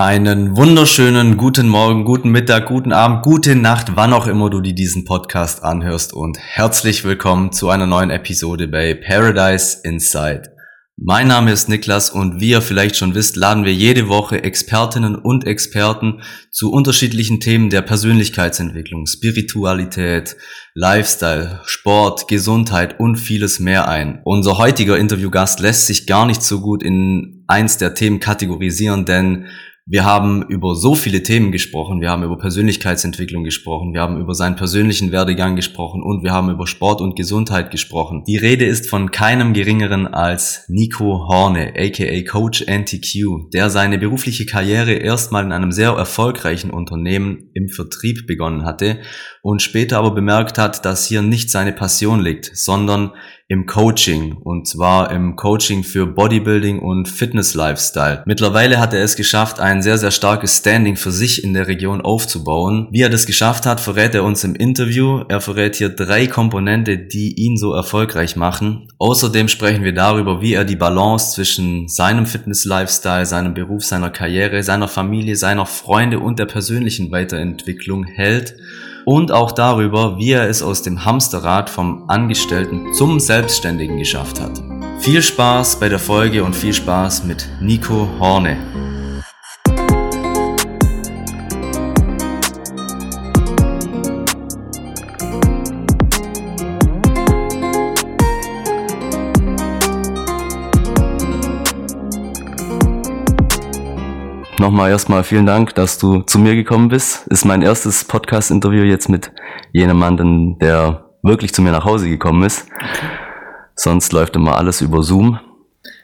Einen wunderschönen guten Morgen, guten Mittag, guten Abend, gute Nacht, wann auch immer du dir diesen Podcast anhörst und herzlich willkommen zu einer neuen Episode bei Paradise Inside. Mein Name ist Niklas und wie ihr vielleicht schon wisst, laden wir jede Woche Expertinnen und Experten zu unterschiedlichen Themen der Persönlichkeitsentwicklung, Spiritualität, Lifestyle, Sport, Gesundheit und vieles mehr ein. Unser heutiger Interviewgast lässt sich gar nicht so gut in eins der Themen kategorisieren, denn wir haben über so viele Themen gesprochen. Wir haben über Persönlichkeitsentwicklung gesprochen. Wir haben über seinen persönlichen Werdegang gesprochen und wir haben über Sport und Gesundheit gesprochen. Die Rede ist von keinem geringeren als Nico Horne, aka Coach NTQ, der seine berufliche Karriere erstmal in einem sehr erfolgreichen Unternehmen im Vertrieb begonnen hatte und später aber bemerkt hat, dass hier nicht seine Passion liegt, sondern im Coaching und zwar im Coaching für Bodybuilding und Fitness Lifestyle. Mittlerweile hat er es geschafft, ein sehr, sehr starkes Standing für sich in der Region aufzubauen. Wie er das geschafft hat, verrät er uns im Interview. Er verrät hier drei Komponente, die ihn so erfolgreich machen. Außerdem sprechen wir darüber, wie er die Balance zwischen seinem Fitness Lifestyle, seinem Beruf, seiner Karriere, seiner Familie, seiner Freunde und der persönlichen Weiterentwicklung hält und auch darüber, wie er es aus dem Hamsterrad vom Angestellten zum Selbstständigen geschafft hat. Viel Spaß bei der Folge und viel Spaß mit Nico Horne. Nochmal erstmal vielen Dank, dass du zu mir gekommen bist. Ist mein erstes Podcast-Interview jetzt mit jemandem, der wirklich zu mir nach Hause gekommen ist. Okay. Sonst läuft immer alles über Zoom.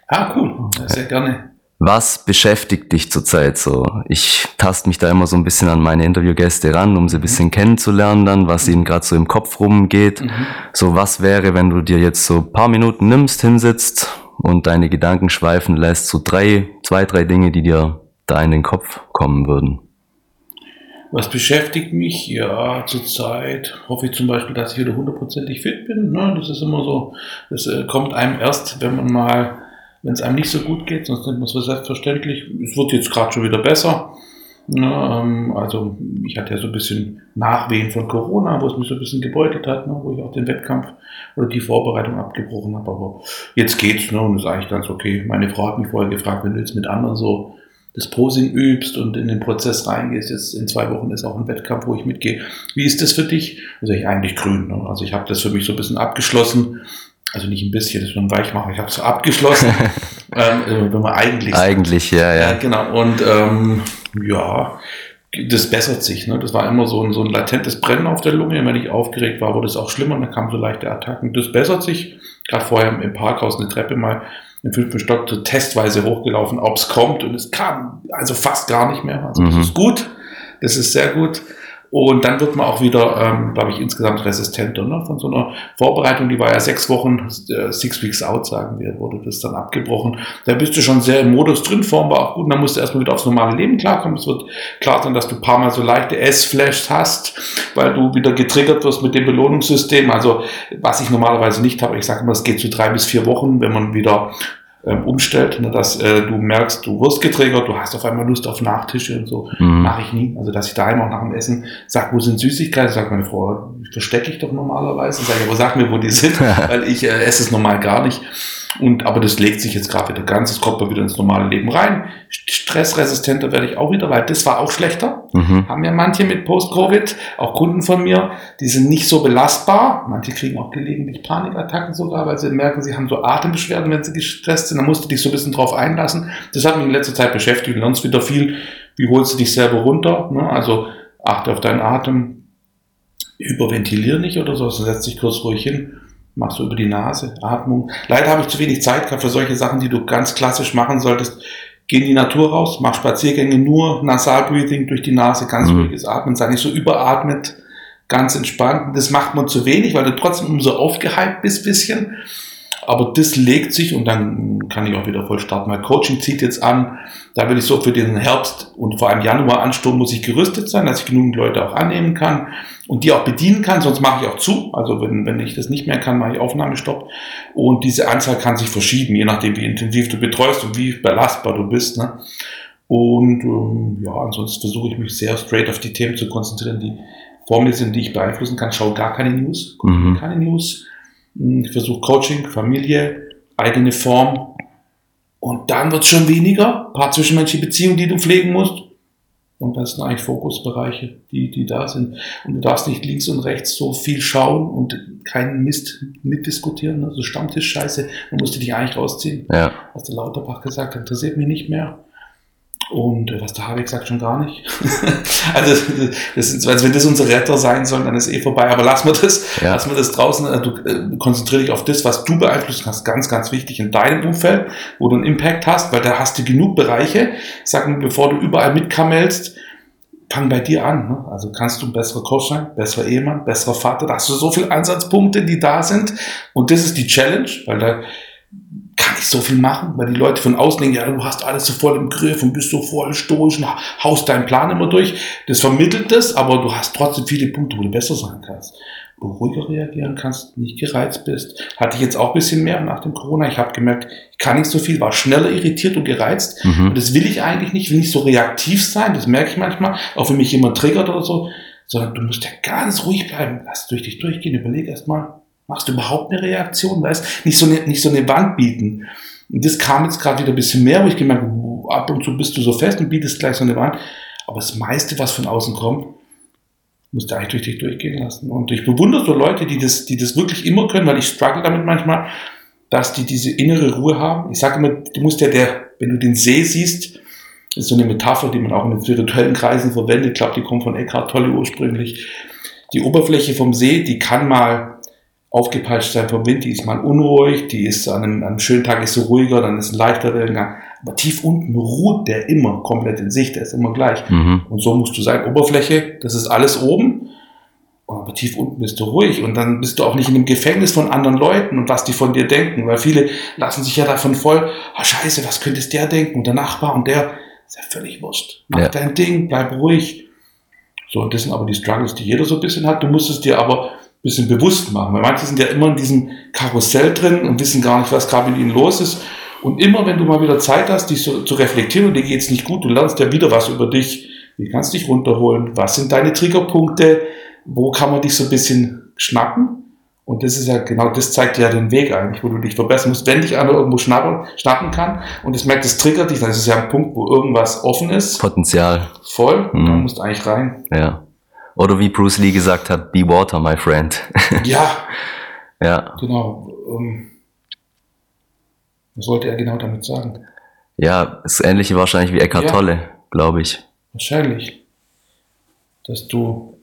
Ah, cool. Sehr gerne. Was beschäftigt dich zurzeit so? Ich taste mich da immer so ein bisschen an meine Interviewgäste ran, um sie ein bisschen mhm. kennenzulernen dann, was ihnen gerade so im Kopf rumgeht. Mhm. So, was wäre, wenn du dir jetzt so paar Minuten nimmst, hinsitzt und deine Gedanken schweifen lässt, so drei, zwei, drei Dinge, die dir da in den Kopf kommen würden? Was beschäftigt mich? Ja, zurzeit hoffe ich zum Beispiel, dass ich wieder hundertprozentig fit bin. Ne? Das ist immer so, das äh, kommt einem erst, wenn man mal, wenn es einem nicht so gut geht, sonst nimmt man es für selbstverständlich. Es wird jetzt gerade schon wieder besser. Ne? Ähm, also ich hatte ja so ein bisschen Nachwehen von Corona, wo es mich so ein bisschen gebeutelt hat, ne? wo ich auch den Wettkampf oder die Vorbereitung abgebrochen habe. Aber jetzt geht's ne? und ist eigentlich ganz okay. Meine Frau hat mich vorher gefragt, wenn du jetzt mit anderen so das Posing übst und in den Prozess reingehst. Jetzt in zwei Wochen ist auch ein Wettkampf, wo ich mitgehe. Wie ist das für dich? Also ich eigentlich grün. Ne? Also ich habe das für mich so ein bisschen abgeschlossen. Also nicht ein bisschen, das ist nur ein Weichmacher. Ich habe es so abgeschlossen. ähm, äh, wenn man eigentlich. Eigentlich, ja, ja. ja genau. Und ähm, ja, das bessert sich. Ne? Das war immer so ein, so ein latentes Brennen auf der Lunge. Wenn ich aufgeregt war, wurde es auch schlimmer. Dann kamen so leichte Attacken. Das bessert sich. Gerade vorher im Parkhaus eine Treppe mal im fünften Stock so testweise hochgelaufen, ob es kommt. Und es kam also fast gar nicht mehr. Also das mhm. ist gut. Das ist sehr gut. Und dann wird man auch wieder, ähm, glaube ich, insgesamt resistenter ne? von so einer Vorbereitung. Die war ja sechs Wochen, äh, six weeks out, sagen wir, wurde das dann abgebrochen. Da bist du schon sehr im Modus drin, Form war auch gut. Und dann musst du erstmal wieder aufs normale Leben klarkommen. Es wird klar sein, dass du ein paar Mal so leichte S-Flashs hast, weil du wieder getriggert wirst mit dem Belohnungssystem. Also was ich normalerweise nicht habe, ich sage immer, es geht zu drei bis vier Wochen, wenn man wieder ähm, umstellt, ne, dass äh, du merkst, du wirst getriggert, du hast auf einmal Lust auf Nachtische und so. Mhm. Mache ich nie. Also dass ich daheim auch nach dem Essen sag, wo sind Süßigkeiten? Sagt meine Frau, verstecke ich doch normalerweise. Sag ich, aber sag mir, wo die sind, weil ich äh, esse es normal gar nicht. Und, aber das legt sich jetzt gerade wieder ganz, es kommt mal wieder ins normale Leben rein. Stressresistenter werde ich auch wieder, weil das war auch schlechter. Mhm. Haben ja manche mit Post-Covid, auch Kunden von mir, die sind nicht so belastbar. Manche kriegen auch gelegentlich Panikattacken sogar, weil sie merken, sie haben so Atembeschwerden, wenn sie gestresst sind. Da musst du dich so ein bisschen drauf einlassen. Das hat mich in letzter Zeit beschäftigt und sonst wieder viel, wie holst du dich selber runter? Ne? Also achte auf deinen Atem, hyperventilier nicht oder so, also setz dich kurz ruhig hin machst du über die Nase, Atmung. Leider habe ich zu wenig Zeit gehabt für solche Sachen, die du ganz klassisch machen solltest. Geh in die Natur raus, mach Spaziergänge, nur Nasal Breathing durch die Nase, ganz mhm. ruhiges Atmen, sei nicht so überatmet, ganz entspannt. Das macht man zu wenig, weil du trotzdem umso aufgehypt bist bisschen. Aber das legt sich und dann kann ich auch wieder voll starten. Mein Coaching zieht jetzt an. Da will ich so für den Herbst und vor allem Januar Ansturm muss ich gerüstet sein, dass ich genügend Leute auch annehmen kann und die auch bedienen kann. Sonst mache ich auch zu. Also wenn, wenn ich das nicht mehr kann, mache ich Aufnahmestopp. Und diese Anzahl kann sich verschieben, je nachdem, wie intensiv du betreust und wie belastbar du bist. Ne? Und ähm, ja, ansonsten versuche ich mich sehr straight auf die Themen zu konzentrieren, die vor mir sind, die ich beeinflussen kann. Schaue gar keine News, Mhm. keine News. Hm, Ich versuche Coaching, Familie, eigene Form. Und dann wird es schon weniger. Ein paar zwischenmenschliche Beziehungen, die du pflegen musst. Und das sind eigentlich Fokusbereiche, die, die da sind. Und du darfst nicht links und rechts so viel schauen und keinen Mist mitdiskutieren. Also Stammtisch-Scheiße, da musst du dich eigentlich rausziehen. Ja. Was der Lauterbach gesagt hat, interessiert mich nicht mehr. Und äh, was der Habeck sagt, schon gar nicht. also, das sind, also wenn das unsere Retter sein sollen, dann ist eh vorbei. Aber lass mal das, Ja. lass mal das draußen. äh, Du äh, konzentriere dich auf das, was du beeinflussen kannst. Ganz, ganz wichtig in deinem Umfeld, wo du einen Impact hast, weil da hast du genug Bereiche. Sag mir, bevor du überall mitkammelst, fang bei dir an. Ne? Also kannst du ein besserer Coach sein, besserer Ehemann, besserer Vater. Da hast du so viele Ansatzpunkte, die da sind. Und das ist die Challenge, weil da kann ich so viel machen, weil die Leute von außen denken, ja, du hast alles so voll im Griff und bist so voll stoisch und haust deinen Plan immer durch. Das vermittelt das, aber du hast trotzdem viele Punkte, wo du besser sein kannst. Wo du ruhiger reagieren kannst, nicht gereizt bist. Hatte ich jetzt auch ein bisschen mehr nach dem Corona. Ich habe gemerkt, ich kann nicht so viel, war schneller irritiert und gereizt. Mhm. Und das will ich eigentlich nicht, will nicht so reaktiv sein, das merke ich manchmal, auch wenn mich jemand triggert oder so, sondern du musst ja ganz ruhig bleiben. Lass durch dich durchgehen, überleg erst mal, machst du überhaupt eine Reaktion, weißt nicht so eine, nicht so eine Wand bieten. Und das kam jetzt gerade wieder ein bisschen mehr, wo ich gemerkt habe, ab und zu bist du so fest und bietest gleich so eine Wand. Aber das meiste, was von außen kommt, musst du eigentlich durch dich durchgehen lassen. Und ich bewundere so Leute, die das, die das wirklich immer können, weil ich struggle damit manchmal, dass die diese innere Ruhe haben. Ich sage immer, du musst ja der, wenn du den See siehst, ist so eine Metapher, die man auch in den spirituellen Kreisen verwendet. Ich glaube, die kommt von Eckhart Tolle ursprünglich. Die Oberfläche vom See, die kann mal aufgepeitscht sein vom Wind, die ist mal unruhig, die ist an einem, an einem schönen Tag ist sie ruhiger, dann ist ein leichter Wellengang. Aber tief unten ruht der immer komplett in sich, der ist immer gleich. Mhm. Und so musst du sein. Oberfläche, das ist alles oben. Aber tief unten bist du ruhig und dann bist du auch nicht in dem Gefängnis von anderen Leuten und was die von dir denken, weil viele lassen sich ja davon voll, ah scheiße, was könnte es der denken und der Nachbar und der, ist ja völlig wurscht. Mach Ja. dein Ding, bleib ruhig. So, und das sind aber die Struggles, die jeder so ein bisschen hat. Du musst es dir aber bisschen bewusst machen, weil manche sind ja immer in diesem Karussell drin und wissen gar nicht, was gerade mit ihnen los ist. Und immer, wenn du mal wieder Zeit hast, dich so zu reflektieren und dir geht's nicht gut, du lernst ja wieder was über dich. Wie kannst du dich runterholen? Was sind deine Triggerpunkte? Wo kann man dich so ein bisschen schnappen? Und das ist ja genau, das zeigt dir ja den Weg eigentlich, wo du dich verbessern musst. Wenn dich einer irgendwo schnappen, schnappen kann und es merkt, es triggert dich, dann ist es ja ein Punkt, wo irgendwas offen ist, Potenzial, voll, Mhm. dann musst du eigentlich rein. ja. Oder wie Bruce Lee gesagt hat, be water, my friend. Ja, ja. genau. Ähm, was wollte er genau damit sagen? Ja, das Ähnliche wahrscheinlich wie Eckhart Ja. Tolle, glaube ich. Wahrscheinlich, dass du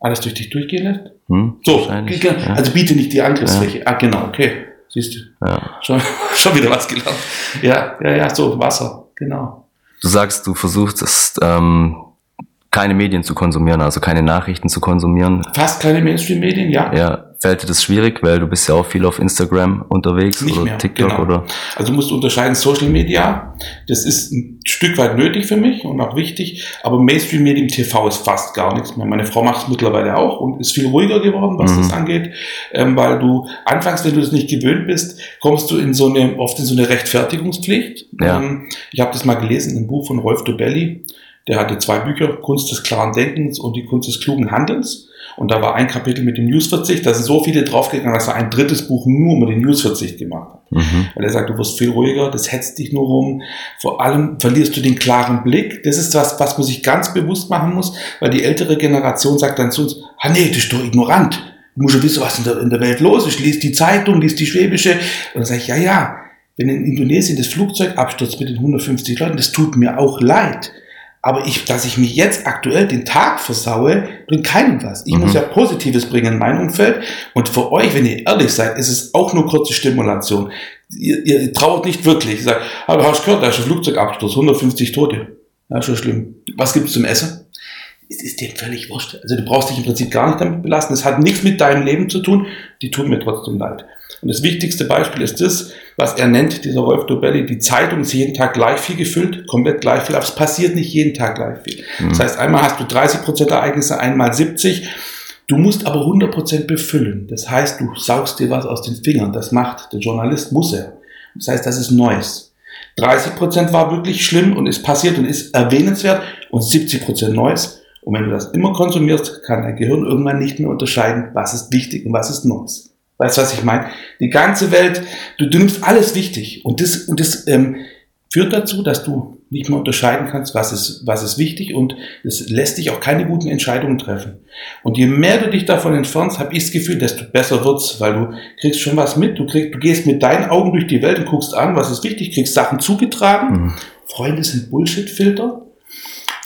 alles durch dich durchgehen lässt. Hm? So, ja. also biete nicht die Angriffsfläche. Ah, genau, okay. Siehst du, Ja. schon, schon wieder was gelernt. Ja, ja, ja, so, Wasser, genau. Du sagst, du versuchst ähm, keine Medien zu konsumieren, also keine Nachrichten zu konsumieren. Fast keine Mainstream-Medien, ja. Ja, fällt dir das schwierig, weil du bist ja auch viel auf Instagram unterwegs Nicht oder mehr, TikTok genau. oder Also du musst unterscheiden Social Media, das ist ein Stück weit nötig für mich und auch wichtig, aber Mainstream-Medien TV ist fast gar nichts mehr. Meine Frau macht es mittlerweile auch und ist viel ruhiger geworden, was Mhm. das angeht, ähm, weil du anfangs, wenn du das nicht gewöhnt bist, kommst du in so eine, oft in so eine Rechtfertigungspflicht. Ja. Ähm, ich habe das mal gelesen in einem Buch von Rolf Dobelli, der hatte zwei Bücher, Kunst des klaren Denkens und die Kunst des klugen Handelns. Und da war ein Kapitel mit dem Newsverzicht, da sind so viele draufgegangen, dass er ein drittes Buch nur über den Newsverzicht gemacht hat. mhm. Weil er sagt, du wirst viel ruhiger, das hetzt dich nur rum. Vor allem verlierst du den klaren Blick. Das ist was, was man sich ganz bewusst machen muss, weil die ältere Generation sagt dann zu uns, ah nee, du bist doch ignorant. Du musst ja wissen, was in der, in der Welt los ist. Lies die Zeitung, lies die Schwäbische. Und dann sage ich, ja, ja, wenn in Indonesien das Flugzeug abstürzt mit den 150 Leuten, das tut mir auch leid. Aber ich, dass ich mich jetzt aktuell den Tag versaue, bringt keinem was. Ich Mhm. muss ja Positives bringen in mein Umfeld. Und für euch, wenn ihr ehrlich seid, ist es auch nur kurze Stimulation. Ihr, ihr traut nicht wirklich. Ihr sagt, aber hast gehört, da ist ein Flugzeugabsturz, 150 Tote. Ja, schon schlimm. Was gibt's zum Essen? Es ist dir völlig wurscht. Also du brauchst dich im Prinzip gar nicht damit belasten. Es hat nichts mit deinem Leben zu tun. Die tun mir trotzdem leid. Und das wichtigste Beispiel ist das, was er nennt, dieser Rolf Dobelli, die Zeitung ist jeden Tag gleich viel gefüllt, komplett gleich viel, aber es passiert nicht jeden Tag gleich viel. Das heißt, einmal hast du 30% Ereignisse, einmal 70. Du musst aber 100% befüllen. Das heißt, du saugst dir was aus den Fingern. Das macht der Journalist, muss er. Das heißt, das ist Neues. 30 Prozent war wirklich schlimm und ist passiert und ist erwähnenswert und 70 Prozent Neues. Und wenn du das immer konsumierst, kann dein Gehirn irgendwann nicht mehr unterscheiden, was ist wichtig und was ist Neues. Weißt du, was ich meine? Die ganze Welt, du, du nimmst alles wichtig und das, und das ähm, führt dazu, dass du nicht mehr unterscheiden kannst, was ist, was ist wichtig und es lässt dich auch keine guten Entscheidungen treffen. Und je mehr du dich davon entfernst, habe ich das Gefühl, desto besser wird's, weil du kriegst schon was mit, du, kriegst, du gehst mit deinen Augen durch die Welt und guckst an, was ist wichtig, kriegst Sachen zugetragen. Mhm. Freunde sind Bullshit-Filter.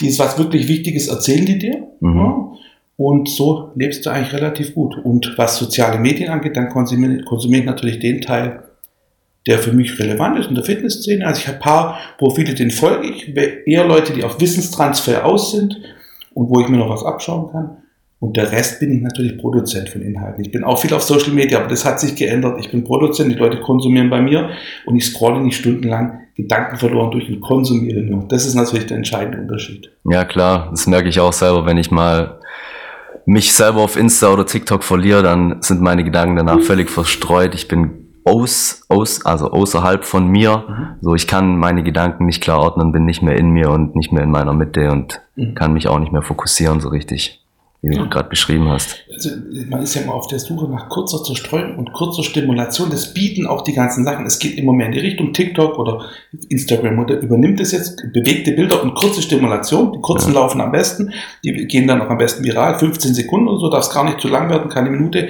Die ist was wirklich Wichtiges, erzählen die dir. Mhm. Ja. Und so lebst du eigentlich relativ gut. Und was soziale Medien angeht, dann konsumiere konsumiere ich natürlich den Teil, der für mich relevant ist in der Fitnessszene. Also ich habe ein paar Profile, denen folge ich, eher Leute, die auf Wissenstransfer aus sind und wo ich mir noch was abschauen kann. Und der Rest bin ich natürlich Produzent von Inhalten. Ich bin auch viel auf Social Media, aber das hat sich geändert. Ich bin Produzent, die Leute konsumieren bei mir und ich scrolle nicht stundenlang Gedanken verloren durch und konsumiere nur. Das ist natürlich der entscheidende Unterschied. Ja, klar. Das merke ich auch selber, wenn ich mal mich selber auf Insta oder TikTok verliere, dann sind meine Gedanken danach völlig verstreut. Ich bin aus, aus, also außerhalb von mir. Mhm. So, ich kann meine Gedanken nicht klar ordnen, bin nicht mehr in mir und nicht mehr in meiner Mitte und mhm. kann mich auch nicht mehr fokussieren so richtig wie du ja. gerade beschrieben hast. Also man ist ja immer auf der Suche nach kurzer Zerstreuung und kurzer Stimulation. Das bieten auch die ganzen Sachen. Es geht immer mehr in die Richtung TikTok oder Instagram oder übernimmt es jetzt bewegte Bilder und kurze Stimulation. Die kurzen ja. laufen am besten. Die gehen dann auch am besten viral. 15 Sekunden oder so, darf es gar nicht zu lang werden, keine Minute.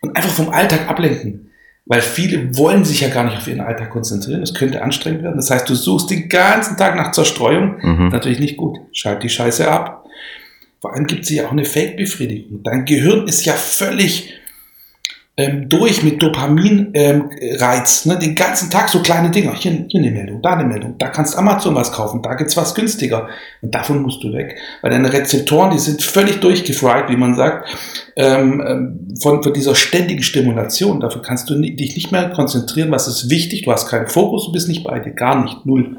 Und einfach vom Alltag ablenken. Weil viele wollen sich ja gar nicht auf ihren Alltag konzentrieren. Das könnte anstrengend werden. Das heißt, du suchst den ganzen Tag nach Zerstreuung. Mhm. Natürlich nicht gut. Schalt die Scheiße ab. Vor allem gibt es ja auch eine Fake-Befriedigung. Dein Gehirn ist ja völlig ähm, durch mit Dopaminreiz. Ähm, ne? Den ganzen Tag so kleine Dinger. Hier, hier eine Meldung, da eine Meldung. Da kannst Amazon was kaufen, da gibt's was günstiger. Und davon musst du weg. Weil deine Rezeptoren, die sind völlig durchgefried, wie man sagt, ähm, ähm, von, von dieser ständigen Stimulation. Dafür kannst du dich nicht mehr konzentrieren, was ist wichtig. Du hast keinen Fokus, du bist nicht bei dir, gar nicht, null.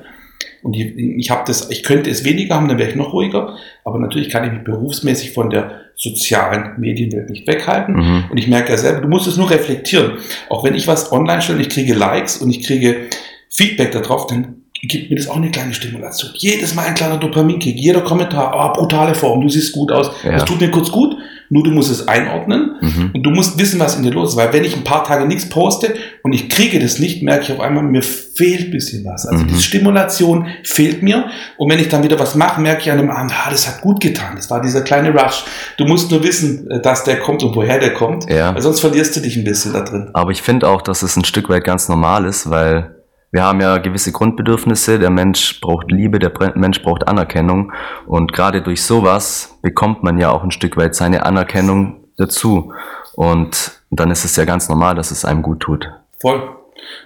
Und ich, ich habe das, ich könnte es weniger haben, dann wäre ich noch ruhiger. Aber natürlich kann ich mich berufsmäßig von der sozialen Medienwelt nicht weghalten. Mhm. Und ich merke ja selber, du musst es nur reflektieren. Auch wenn ich was online stelle, ich kriege Likes und ich kriege Feedback darauf, dann gibt mir das auch eine kleine Stimulation. Jedes Mal ein kleiner Dopaminkick, jeder Kommentar, oh, brutale Form, du siehst gut aus. Ja. Das tut mir kurz gut, nur du musst es einordnen mhm. und du musst wissen, was in dir los ist. Weil wenn ich ein paar Tage nichts poste und ich kriege das nicht, merke ich auf einmal, mir fehlt ein bisschen was. Also mhm. die Stimulation fehlt mir und wenn ich dann wieder was mache, merke ich an einem Abend, ah, das hat gut getan. Das war dieser kleine Rush. Du musst nur wissen, äh, dass der kommt und woher der kommt, ja. weil sonst verlierst du dich ein bisschen da drin. Aber ich finde auch, dass es ein Stück weit ganz normal ist, weil wir haben ja gewisse Grundbedürfnisse. Der Mensch braucht Liebe, der Mensch braucht Anerkennung. Und gerade durch sowas bekommt man ja auch ein Stück weit seine Anerkennung dazu. Und dann ist es ja ganz normal, dass es einem gut tut. Voll.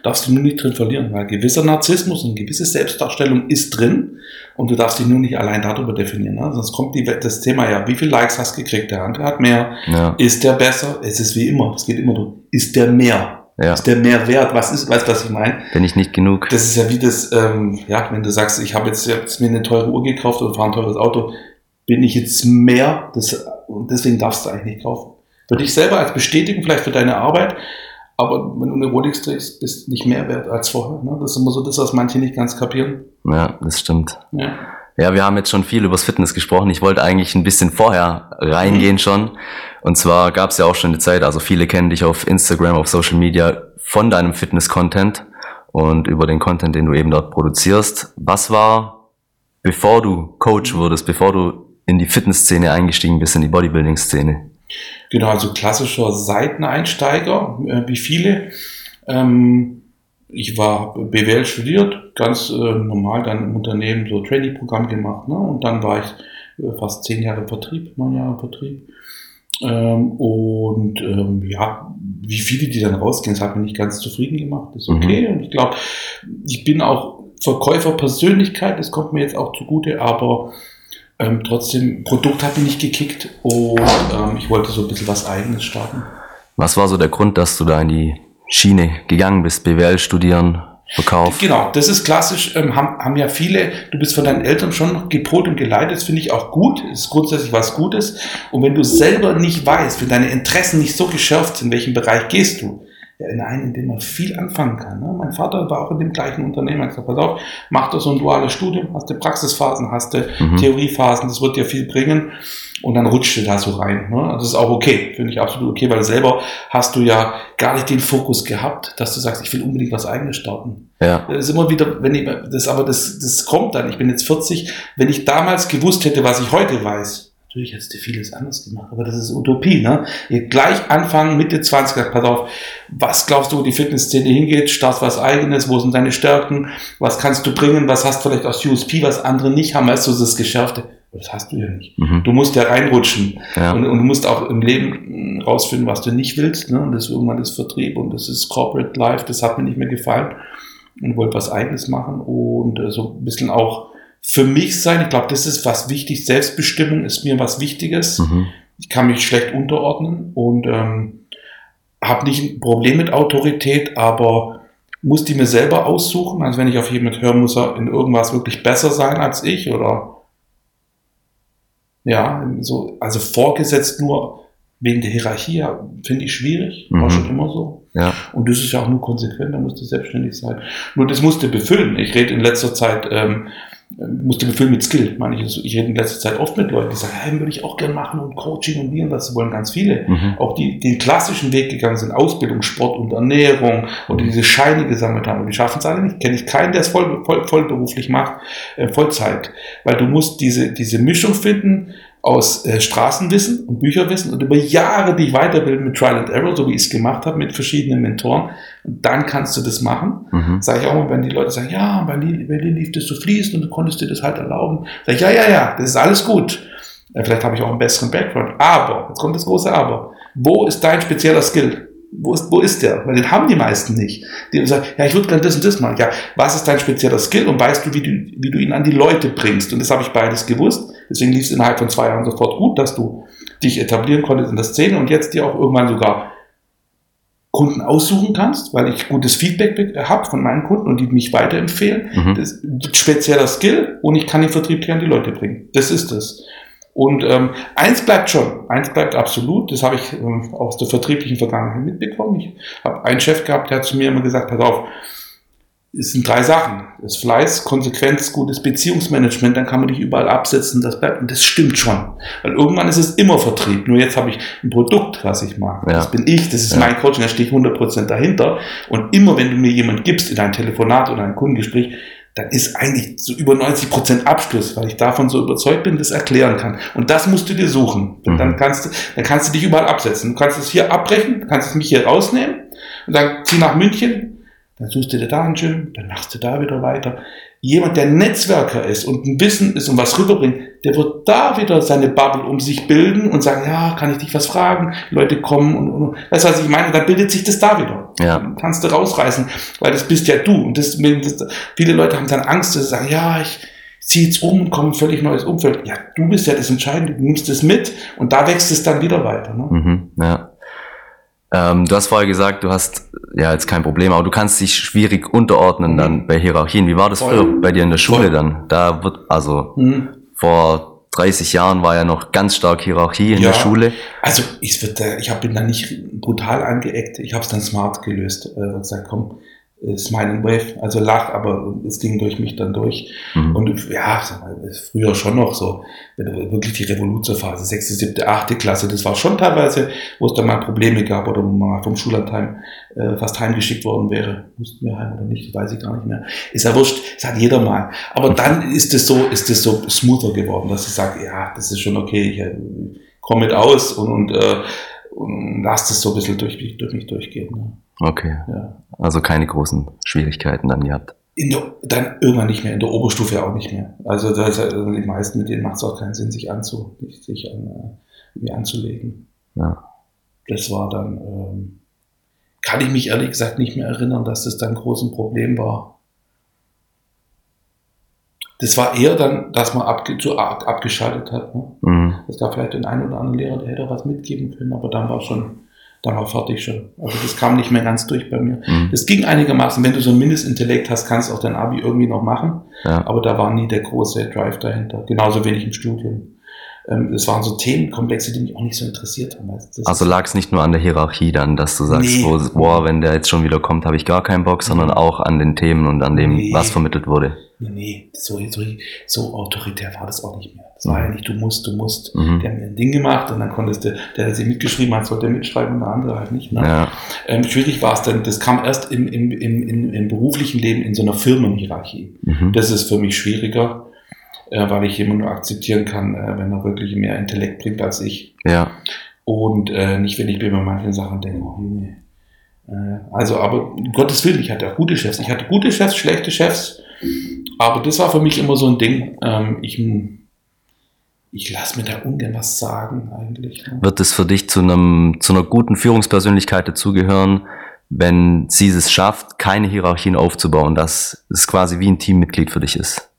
Darfst du nur nicht drin verlieren, weil gewisser Narzissmus und gewisse Selbstdarstellung ist drin und du darfst dich nur nicht allein darüber definieren. Ne? Sonst kommt die, das Thema ja, wie viele Likes hast du gekriegt? Der andere hat mehr. Ja. Ist der besser? Es ist wie immer, es geht immer darum, ist der mehr? Ja. Ist der Mehrwert? Was ist, weißt du, was ich meine? Bin ich nicht genug. Das ist ja wie das, ähm, ja, wenn du sagst, ich habe jetzt, jetzt mir eine teure Uhr gekauft oder fahre ein teures Auto, bin ich jetzt mehr, das, und deswegen darfst du eigentlich nicht kaufen. Für dich selber als Bestätigung, vielleicht für deine Arbeit, aber wenn du eine Rolex trägst, bist du nicht mehr wert als vorher. Ne? Das ist immer so das, was manche nicht ganz kapieren. Ja, das stimmt. Ja. Ja, wir haben jetzt schon viel übers Fitness gesprochen. Ich wollte eigentlich ein bisschen vorher reingehen schon. Und zwar gab es ja auch schon eine Zeit, also viele kennen dich auf Instagram, auf Social Media von deinem Fitness-Content und über den Content, den du eben dort produzierst. Was war, bevor du Coach wurdest, bevor du in die Fitnessszene eingestiegen bist, in die Bodybuilding-Szene? Genau, also klassischer Seiteneinsteiger, äh, wie viele. Ähm ich war BWL studiert, ganz äh, normal dann im Unternehmen so Trainee-Programm gemacht. Ne? Und dann war ich äh, fast zehn Jahre im Vertrieb, neun Jahre im Vertrieb. Ähm, und ähm, ja, wie viele, die dann rausgehen, das hat mich nicht ganz zufrieden gemacht. Das ist okay. Mhm. Und ich glaube, ich bin auch Verkäuferpersönlichkeit, das kommt mir jetzt auch zugute, aber ähm, trotzdem, Produkt hat mich nicht gekickt und ähm, ich wollte so ein bisschen was Eigenes starten. Was war so der Grund, dass du da in die Schiene gegangen bist, BWL studieren, Verkauf. Genau, das ist klassisch, ähm, haben, haben ja viele, du bist von deinen Eltern schon gepolt und geleitet, das finde ich auch gut, ist grundsätzlich was Gutes. Und wenn du selber nicht weißt, wenn deine Interessen nicht so geschärft sind, in welchem Bereich gehst du, in einen, in dem man viel anfangen kann. Ne? Mein Vater war auch in dem gleichen Unternehmen. Er hat gesagt, pass auf, mach doch so ein duales Studium, hast du Praxisphasen, hast du mhm. Theoriephasen, das wird dir viel bringen. Und dann rutscht du da so rein. Ne? Das ist auch okay, finde ich absolut okay, weil selber hast du ja gar nicht den Fokus gehabt, dass du sagst, ich will unbedingt was eigenes starten. Ja. Das ist immer wieder, wenn ich, das, aber das, das kommt dann. Ich bin jetzt 40. Wenn ich damals gewusst hätte, was ich heute weiß, Natürlich hättest du vieles anders gemacht, aber das ist Utopie, ne? Ihr gleich anfangen, Mitte 20, pass auf, was glaubst du, wo die Fitnessszene hingeht? Start was eigenes, wo sind deine Stärken? Was kannst du bringen? Was hast du vielleicht aus USP, was andere nicht haben? Weißt du, das Geschärfte. Das hast du ja nicht. Mhm. Du musst ja reinrutschen. Ja. Und, und, du musst auch im Leben rausfinden, was du nicht willst. Ne? Und das ist irgendwann das Vertrieb und das ist Corporate Life, das hat mir nicht mehr gefallen. Und wollte was eigenes machen und äh, so ein bisschen auch für mich sein. Ich glaube, das ist was wichtig. Selbstbestimmung ist mir was Wichtiges. Mhm. Ich kann mich schlecht unterordnen und ähm, habe nicht ein Problem mit Autorität, aber muss die mir selber aussuchen. Also wenn ich auf jemand höre, muss er in irgendwas wirklich besser sein als ich oder ja, so, also vorgesetzt nur wegen der Hierarchie finde ich schwierig, war mhm. schon immer so. Ja. Und das ist ja auch nur konsequent, da musst du selbstständig sein. Nur das musst du befüllen. Ich rede in letzter Zeit ähm, musste befüllen mit Skill. Meine ich, ich rede in letzter Zeit oft mit Leuten, die sagen, hey, würde ich auch gerne machen und Coaching und wie das wollen ganz viele. Mhm. Auch die, die den klassischen Weg gegangen sind, Ausbildung, Sport und Ernährung oder diese Scheine gesammelt haben und die schaffen es alle nicht. Kenne ich keinen, der es voll, voll, vollberuflich macht, äh, Vollzeit. Weil du musst diese, diese Mischung finden, aus äh, Straßenwissen und Bücherwissen und über Jahre dich weiterbilden mit Trial and Error, so wie ich es gemacht habe mit verschiedenen Mentoren. Und dann kannst du das machen. Mhm. Sage ich auch mal, wenn die Leute sagen, ja, bei Berlin, Berlin lief das so fließend und du konntest dir das halt erlauben. Sage ich, ja, ja, ja, das ist alles gut. Äh, vielleicht habe ich auch einen besseren Background. Aber, jetzt kommt das große Aber. Wo ist dein spezieller Skill? Wo ist, wo ist der? Weil den haben die meisten nicht. Die sagen, ja, ich würde gerne das und das machen. Ja, was ist dein spezieller Skill und weißt du, wie du, wie du ihn an die Leute bringst? Und das habe ich beides gewusst. Deswegen lief es innerhalb von zwei Jahren sofort gut, dass du dich etablieren konntest in der Szene und jetzt dir auch irgendwann sogar Kunden aussuchen kannst, weil ich gutes Feedback habe von meinen Kunden und die mich weiterempfehlen. Mhm. Das ist spezieller Skill und ich kann den Vertrieb an die Leute bringen. Das ist es. Und ähm, eins bleibt schon, eins bleibt absolut, das habe ich ähm, aus der vertrieblichen Vergangenheit mitbekommen. Ich habe einen Chef gehabt, der hat zu mir immer gesagt, pass auf, es sind drei Sachen. Das Fleiß, Konsequenz, gutes Beziehungsmanagement, dann kann man dich überall absetzen, das bleibt. Und das stimmt schon. Weil irgendwann ist es immer Vertrieb. Nur jetzt habe ich ein Produkt, was ich mag. Ja. Das bin ich, das ist ja. mein Coaching, da stehe ich 100% dahinter. Und immer wenn du mir jemand gibst in ein Telefonat oder ein Kundengespräch, dann ist eigentlich so über 90 Prozent Abschluss, weil ich davon so überzeugt bin, das erklären kann. Und das musst du dir suchen. Mhm. Dann kannst du, dann kannst du dich überall absetzen. Du kannst es hier abbrechen, kannst es mich hier rausnehmen und sagen, zieh nach München, dann suchst du dir da ein Gym, dann machst du da wieder weiter jemand, der Netzwerker ist und ein Wissen ist und was rüberbringt, der wird da wieder seine Bubble um sich bilden und sagen, ja, kann ich dich was fragen? Leute kommen und, und weißt du, was ich meine? Dann bildet sich das da wieder. Ja. Dann kannst du rausreißen, weil das bist ja du. Und das, das viele Leute haben dann Angst, dass sie sagen, ja, ich ziehe jetzt um und komme ein völlig neues Umfeld. Ja, du bist ja das Entscheidende, du nimmst es mit und da wächst es dann wieder weiter. Ne? Mhm, ja. Ähm, du hast vorher gesagt, du hast ja jetzt kein Problem, aber du kannst dich schwierig unterordnen mhm. dann bei Hierarchien. Wie war das Voll. früher bei dir in der Schule Voll. dann? Da wird, also mhm. vor 30 Jahren war ja noch ganz stark Hierarchie in ja, der Schule. Also ich, wird, ich habe ihn dann nicht brutal angeeckt, ich habe es dann smart gelöst äh, und gesagt, komm, Smiling Wave, also lach, aber es ging durch mich dann durch. Mhm. Und ja, früher schon noch so, wirklich die Revoluzerphase, sechste, siebte, achte Klasse, das war schon teilweise, wo es dann mal Probleme gab oder wo man vom Schullandheim äh, fast heimgeschickt worden wäre. Mussten wir heim oder nicht, weiß ich gar nicht mehr. Ist ja wurscht, das hat jeder mal. Aber dann ist es so, ist es so smoother geworden, dass ich sage, ja, das ist schon okay, ich äh, komme mit aus und, und, äh, und lass das so ein bisschen durch, durch mich durchgehen. Ne? Okay. Ja. Also keine großen Schwierigkeiten dann gehabt. In der, dann irgendwann nicht mehr, in der Oberstufe auch nicht mehr. Also, das, also die meisten, mit denen macht es auch keinen Sinn, sich, anzu, sich an, äh, anzulegen. Ja. Das war dann, ähm, kann ich mich ehrlich gesagt nicht mehr erinnern, dass das dann ein großes Problem war. Das war eher dann, dass man abge zu, abgeschaltet hat. Ne? Mhm. Es gab vielleicht den einen oder anderen Lehrer, der hätte was mitgeben können, aber dann war schon dann war fertig schon. Also das kam nicht mehr ganz durch bei mir. Mhm. Das ging einigermaßen. Wenn du so ein Mindestintellekt hast, kannst du auch dein Abi irgendwie noch machen. Ja. Aber da war nie der große Drive dahinter. Genauso wenig im Studium. Ähm, das waren so Themenkomplexe, die mich auch nicht so interessiert haben. also lag es nicht nur an der Hierarchie dann, dass du sagst, nee. wo, boah, wenn der jetzt schon wieder kommt, habe ich gar keinen Bock, sondern auch an den Themen und an dem, nee. was vermittelt wurde. Nee, nee, so, so, so autoritär war das auch nicht mehr. Das war ja nicht, du musst, du musst. Mhm. Der hat mir ein Ding gemacht und dann konntest du, der, der sie mitgeschrieben hat, sollte mitschreiben und der andere halt nicht. Ne? Ja. Ähm, schwierig war es dann, das kam erst im, im, im, im, im beruflichen Leben in so einer Firmenhierarchie. Mhm. Das ist für mich schwieriger, äh, weil ich jemanden nur akzeptieren kann, äh, wenn er wirklich mehr Intellekt bringt als ich. Ja. Und äh, nicht, wenn ich mir bei manchen Sachen denke, oh, nee. Äh, also, aber um Gottes Willen, ich hatte auch gute Chefs. Ich hatte gute Chefs, schlechte Chefs. Aber das war für mich immer so ein Ding. Ähm, ich, ich lasse mir da ungern was sagen eigentlich. Ne? Wird es für dich zu einem zu einer guten Führungspersönlichkeit dazugehören, wenn sie es schafft, keine Hierarchien aufzubauen, dass es quasi wie ein Teammitglied für dich ist?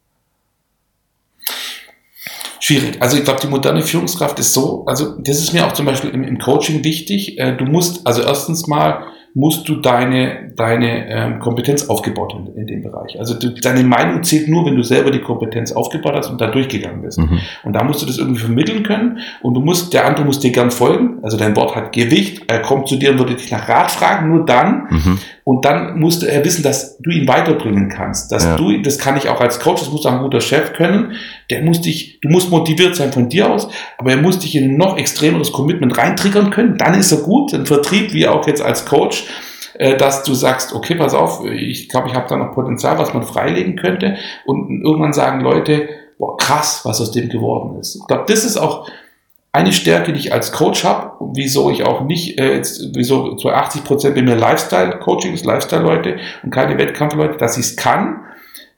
Schwierig. Also ich glaube, die moderne Führungskraft ist so, also das ist mir auch zum Beispiel im, im Coaching wichtig. Äh, du musst also erstens mal musst du deine, deine ähm, Kompetenz aufgebaut haben in dem Bereich. Also du, deine Meinung zählt nur, wenn du selber die Kompetenz aufgebaut hast und da durchgegangen bist. Mhm. Und da musst du das irgendwie vermitteln können und du musst, der andere muss dir gern folgen. Also dein Wort hat Gewicht, er kommt zu dir und würde dich nach Rat fragen, nur dann. Mhm. Und dann musst du er wissen, dass du ihn weiterbringen kannst. Dass ja. du, das kann ich auch als Coach, das muss auch ein guter Chef können. Der muss dich, du musst motiviert sein von dir aus, aber er muss dich in ein noch extremeres Commitment reintriggern können. Dann ist er gut, ein Vertrieb, wie auch jetzt als Coach äh, dass du sagst, okay, pass auf, ich glaube, ich habe da noch Potenzial, was man freilegen könnte. Und irgendwann sagen Leute, boah, krass, was aus dem geworden ist. Ich glaube, das ist auch eine Stärke, die ich als Coach habe, wieso ich auch nicht, äh, jetzt, wieso zu 80 Prozent bei mir Lifestyle-Coaching ist, Lifestyle-Leute und keine Wettkampfleute, dass ich es kann,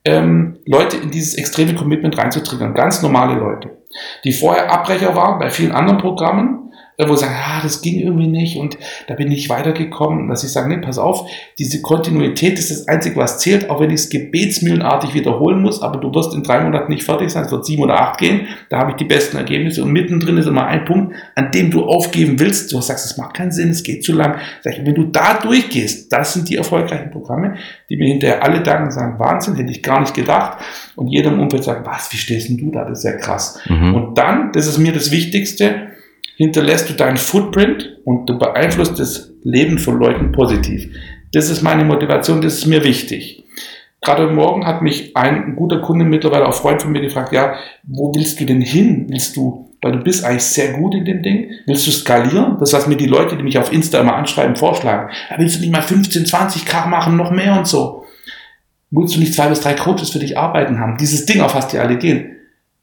ähm, Leute in dieses extreme Commitment reinzutriggern, ganz normale Leute, die vorher Abbrecher waren bei vielen anderen Programmen, wo sagen, ah, das ging irgendwie nicht und da bin ich weitergekommen, dass ich sage, nee, pass auf, diese Kontinuität ist das Einzige, was zählt, auch wenn ich es gebetsmühlenartig wiederholen muss, aber du wirst in drei Monaten nicht fertig sein, es wird sieben oder acht gehen, da habe ich die besten Ergebnisse und mittendrin ist immer ein Punkt, an dem du aufgeben willst, du sagst, es macht keinen Sinn, es geht zu lang, sag ich, wenn du da durchgehst, das sind die erfolgreichen Programme, die mir hinterher alle danken sagen, Wahnsinn, hätte ich gar nicht gedacht und jeder im Umfeld sagt, was, wie stehst denn du da, das ist ja krass. Mhm. Und dann, das ist mir das Wichtigste, hinterlässt du deinen Footprint und du beeinflusst das Leben von Leuten positiv. Das ist meine Motivation, das ist mir wichtig. Gerade morgen hat mich ein guter Kunde, mittlerweile auch Freund von mir, gefragt, ja, wo willst du denn hin? Willst du, weil du bist eigentlich sehr gut in dem Ding, willst du skalieren? Das, was mir die Leute, die mich auf Insta immer anschreiben, vorschlagen. Ja, willst du nicht mal 15, 20 K machen, noch mehr und so? Willst du nicht zwei bis drei Coaches für dich arbeiten haben? Dieses Ding, auf was die alle gehen.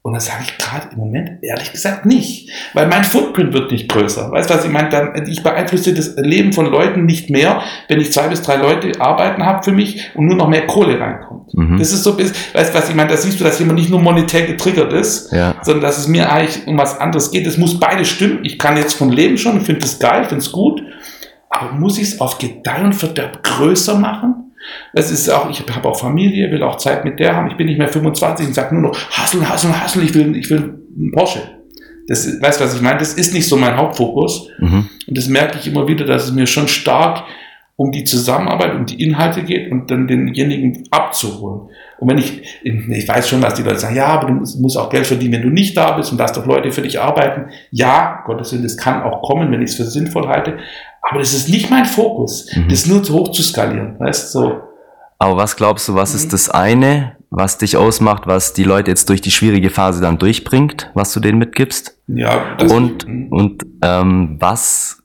Und das sage ich gerade im Moment ehrlich gesagt nicht, weil mein Footprint wird nicht größer. Weißt du, was ich meine? Dann, ich beeinflusse das Leben von Leuten nicht mehr, wenn ich zwei bis drei Leute arbeiten habe für mich und nur noch mehr Kohle reinkommt. Mhm. Das ist so, weißt du, was ich meine? Da siehst du, dass jemand nicht nur monetär getriggert ist, ja. sondern dass es mir eigentlich um was anderes geht. Es muss beide stimmen. Ich kann jetzt von Leben schon, ich finde das geil, finde es gut, aber muss ich es auf Gedeih und Verderb größer machen? Das ist auch, ich habe auch Familie, will auch Zeit mit der haben. Ich bin nicht mehr 25 und sage nur noch, hassel, hassel, hassel, ich will, ich will einen Porsche. Das, weißt du, was ich meine? Das ist nicht so mein Hauptfokus. Mhm. Und das merke ich immer wieder, dass es mir schon stark um die Zusammenarbeit, um die Inhalte geht und dann denjenigen abzuholen. Und wenn ich, ich weiß schon, dass die Leute sagen, ja, aber du musst auch Geld verdienen, wenn du nicht da bist und lass doch Leute für dich arbeiten. Ja, Gottes Willen, das kann auch kommen, wenn ich es für sinnvoll halte. Aber das ist nicht mein Fokus, mhm. das nur hoch zu skalieren. Weißt so. Aber was glaubst du, was mhm. ist das eine, was dich ausmacht, was die Leute jetzt durch die schwierige Phase dann durchbringt, was du denen mitgibst? Ja. und mhm. und ähm, was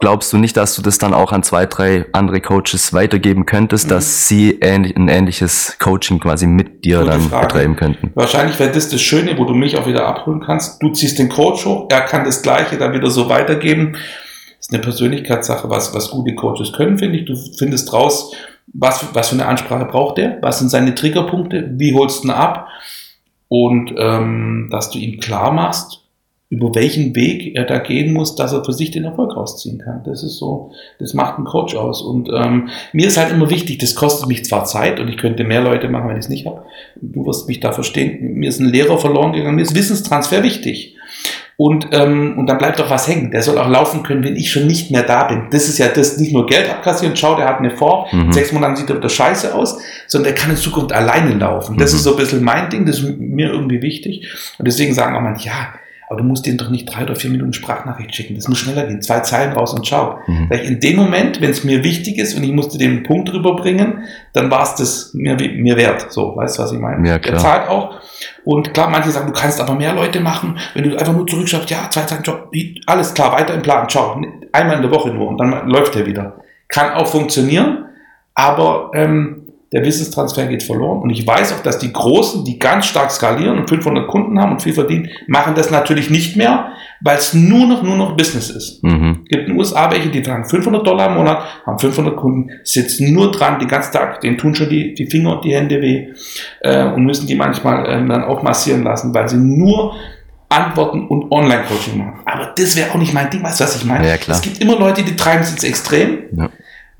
glaubst du nicht, dass du das dann auch an zwei, drei andere Coaches weitergeben könntest, mhm. dass sie ähnlich, ein ähnliches Coaching quasi mit dir Gute dann Frage. betreiben könnten? Wahrscheinlich wäre das das Schöne, wo du mich auch wieder abholen kannst. Du ziehst den Coach hoch, er kann das Gleiche dann wieder so weitergeben ist eine Persönlichkeitssache, was, was gute Coaches können, finde ich. Du findest raus, was, was für eine Ansprache braucht der, was sind seine Triggerpunkte, wie holst du ihn ab und ähm, dass du ihm klar machst, über welchen Weg er da gehen muss, dass er für sich den Erfolg rausziehen kann. Das ist so, das macht ein Coach aus. Und ähm, mir ist halt immer wichtig, das kostet mich zwar Zeit und ich könnte mehr Leute machen, wenn ich es nicht habe. Du wirst mich da verstehen. Mir ist ein Lehrer verloren gegangen, mir ist Wissenstransfer wichtig. Und, ähm, und dann bleibt doch was hängen. Der soll auch laufen können, wenn ich schon nicht mehr da bin. Das ist ja das, nicht nur Geld abkassieren, schau, der hat eine vor, mhm. sechs Monaten sieht er wieder scheiße aus, sondern der kann in Zukunft alleine laufen. Das mhm. ist so ein bisschen mein Ding, das ist mir irgendwie wichtig. Und deswegen sagen auch manche, ja, Aber du musst denen doch nicht drei oder vier Minuten Sprachnachricht schicken. Das muss schneller gehen. Zwei Zeilen raus und ciao. Mhm. Weil in dem Moment, wenn es mir wichtig ist und ich musste den Punkt rüberbringen, dann war es das mir, mir wert. So, weißt du, was ich meine? Ja, klar. Der zahlt auch. Und klar, manche sagen, du kannst aber mehr Leute machen, wenn du einfach nur zurückschaust, ja, zwei Tage Job, alles klar, weiter im Plan, ciao. Einmal in der Woche nur und dann läuft er wieder. Kann auch funktionieren, aber ähm, der Wissenstransfer geht verloren. Und ich weiß auch, dass die Großen, die ganz stark skalieren und 500 Kunden haben und viel verdienen, machen das natürlich nicht mehr, weil es nur noch, nur noch Business ist. Mhm. Gibt in den USA welche, die tragen 500 Dollar im Monat, haben 500 Kunden, sitzen nur dran den ganzen Tag, denen tun schon die, die Finger und die Hände weh äh, und müssen die manchmal äh, dann auch massieren lassen, weil sie nur Antworten und Online-Coaching machen. Aber das wäre auch nicht mein Ding, weißt du, was ich meine? Ja, klar. Es gibt immer Leute, die treiben es ins Extrem. Ja.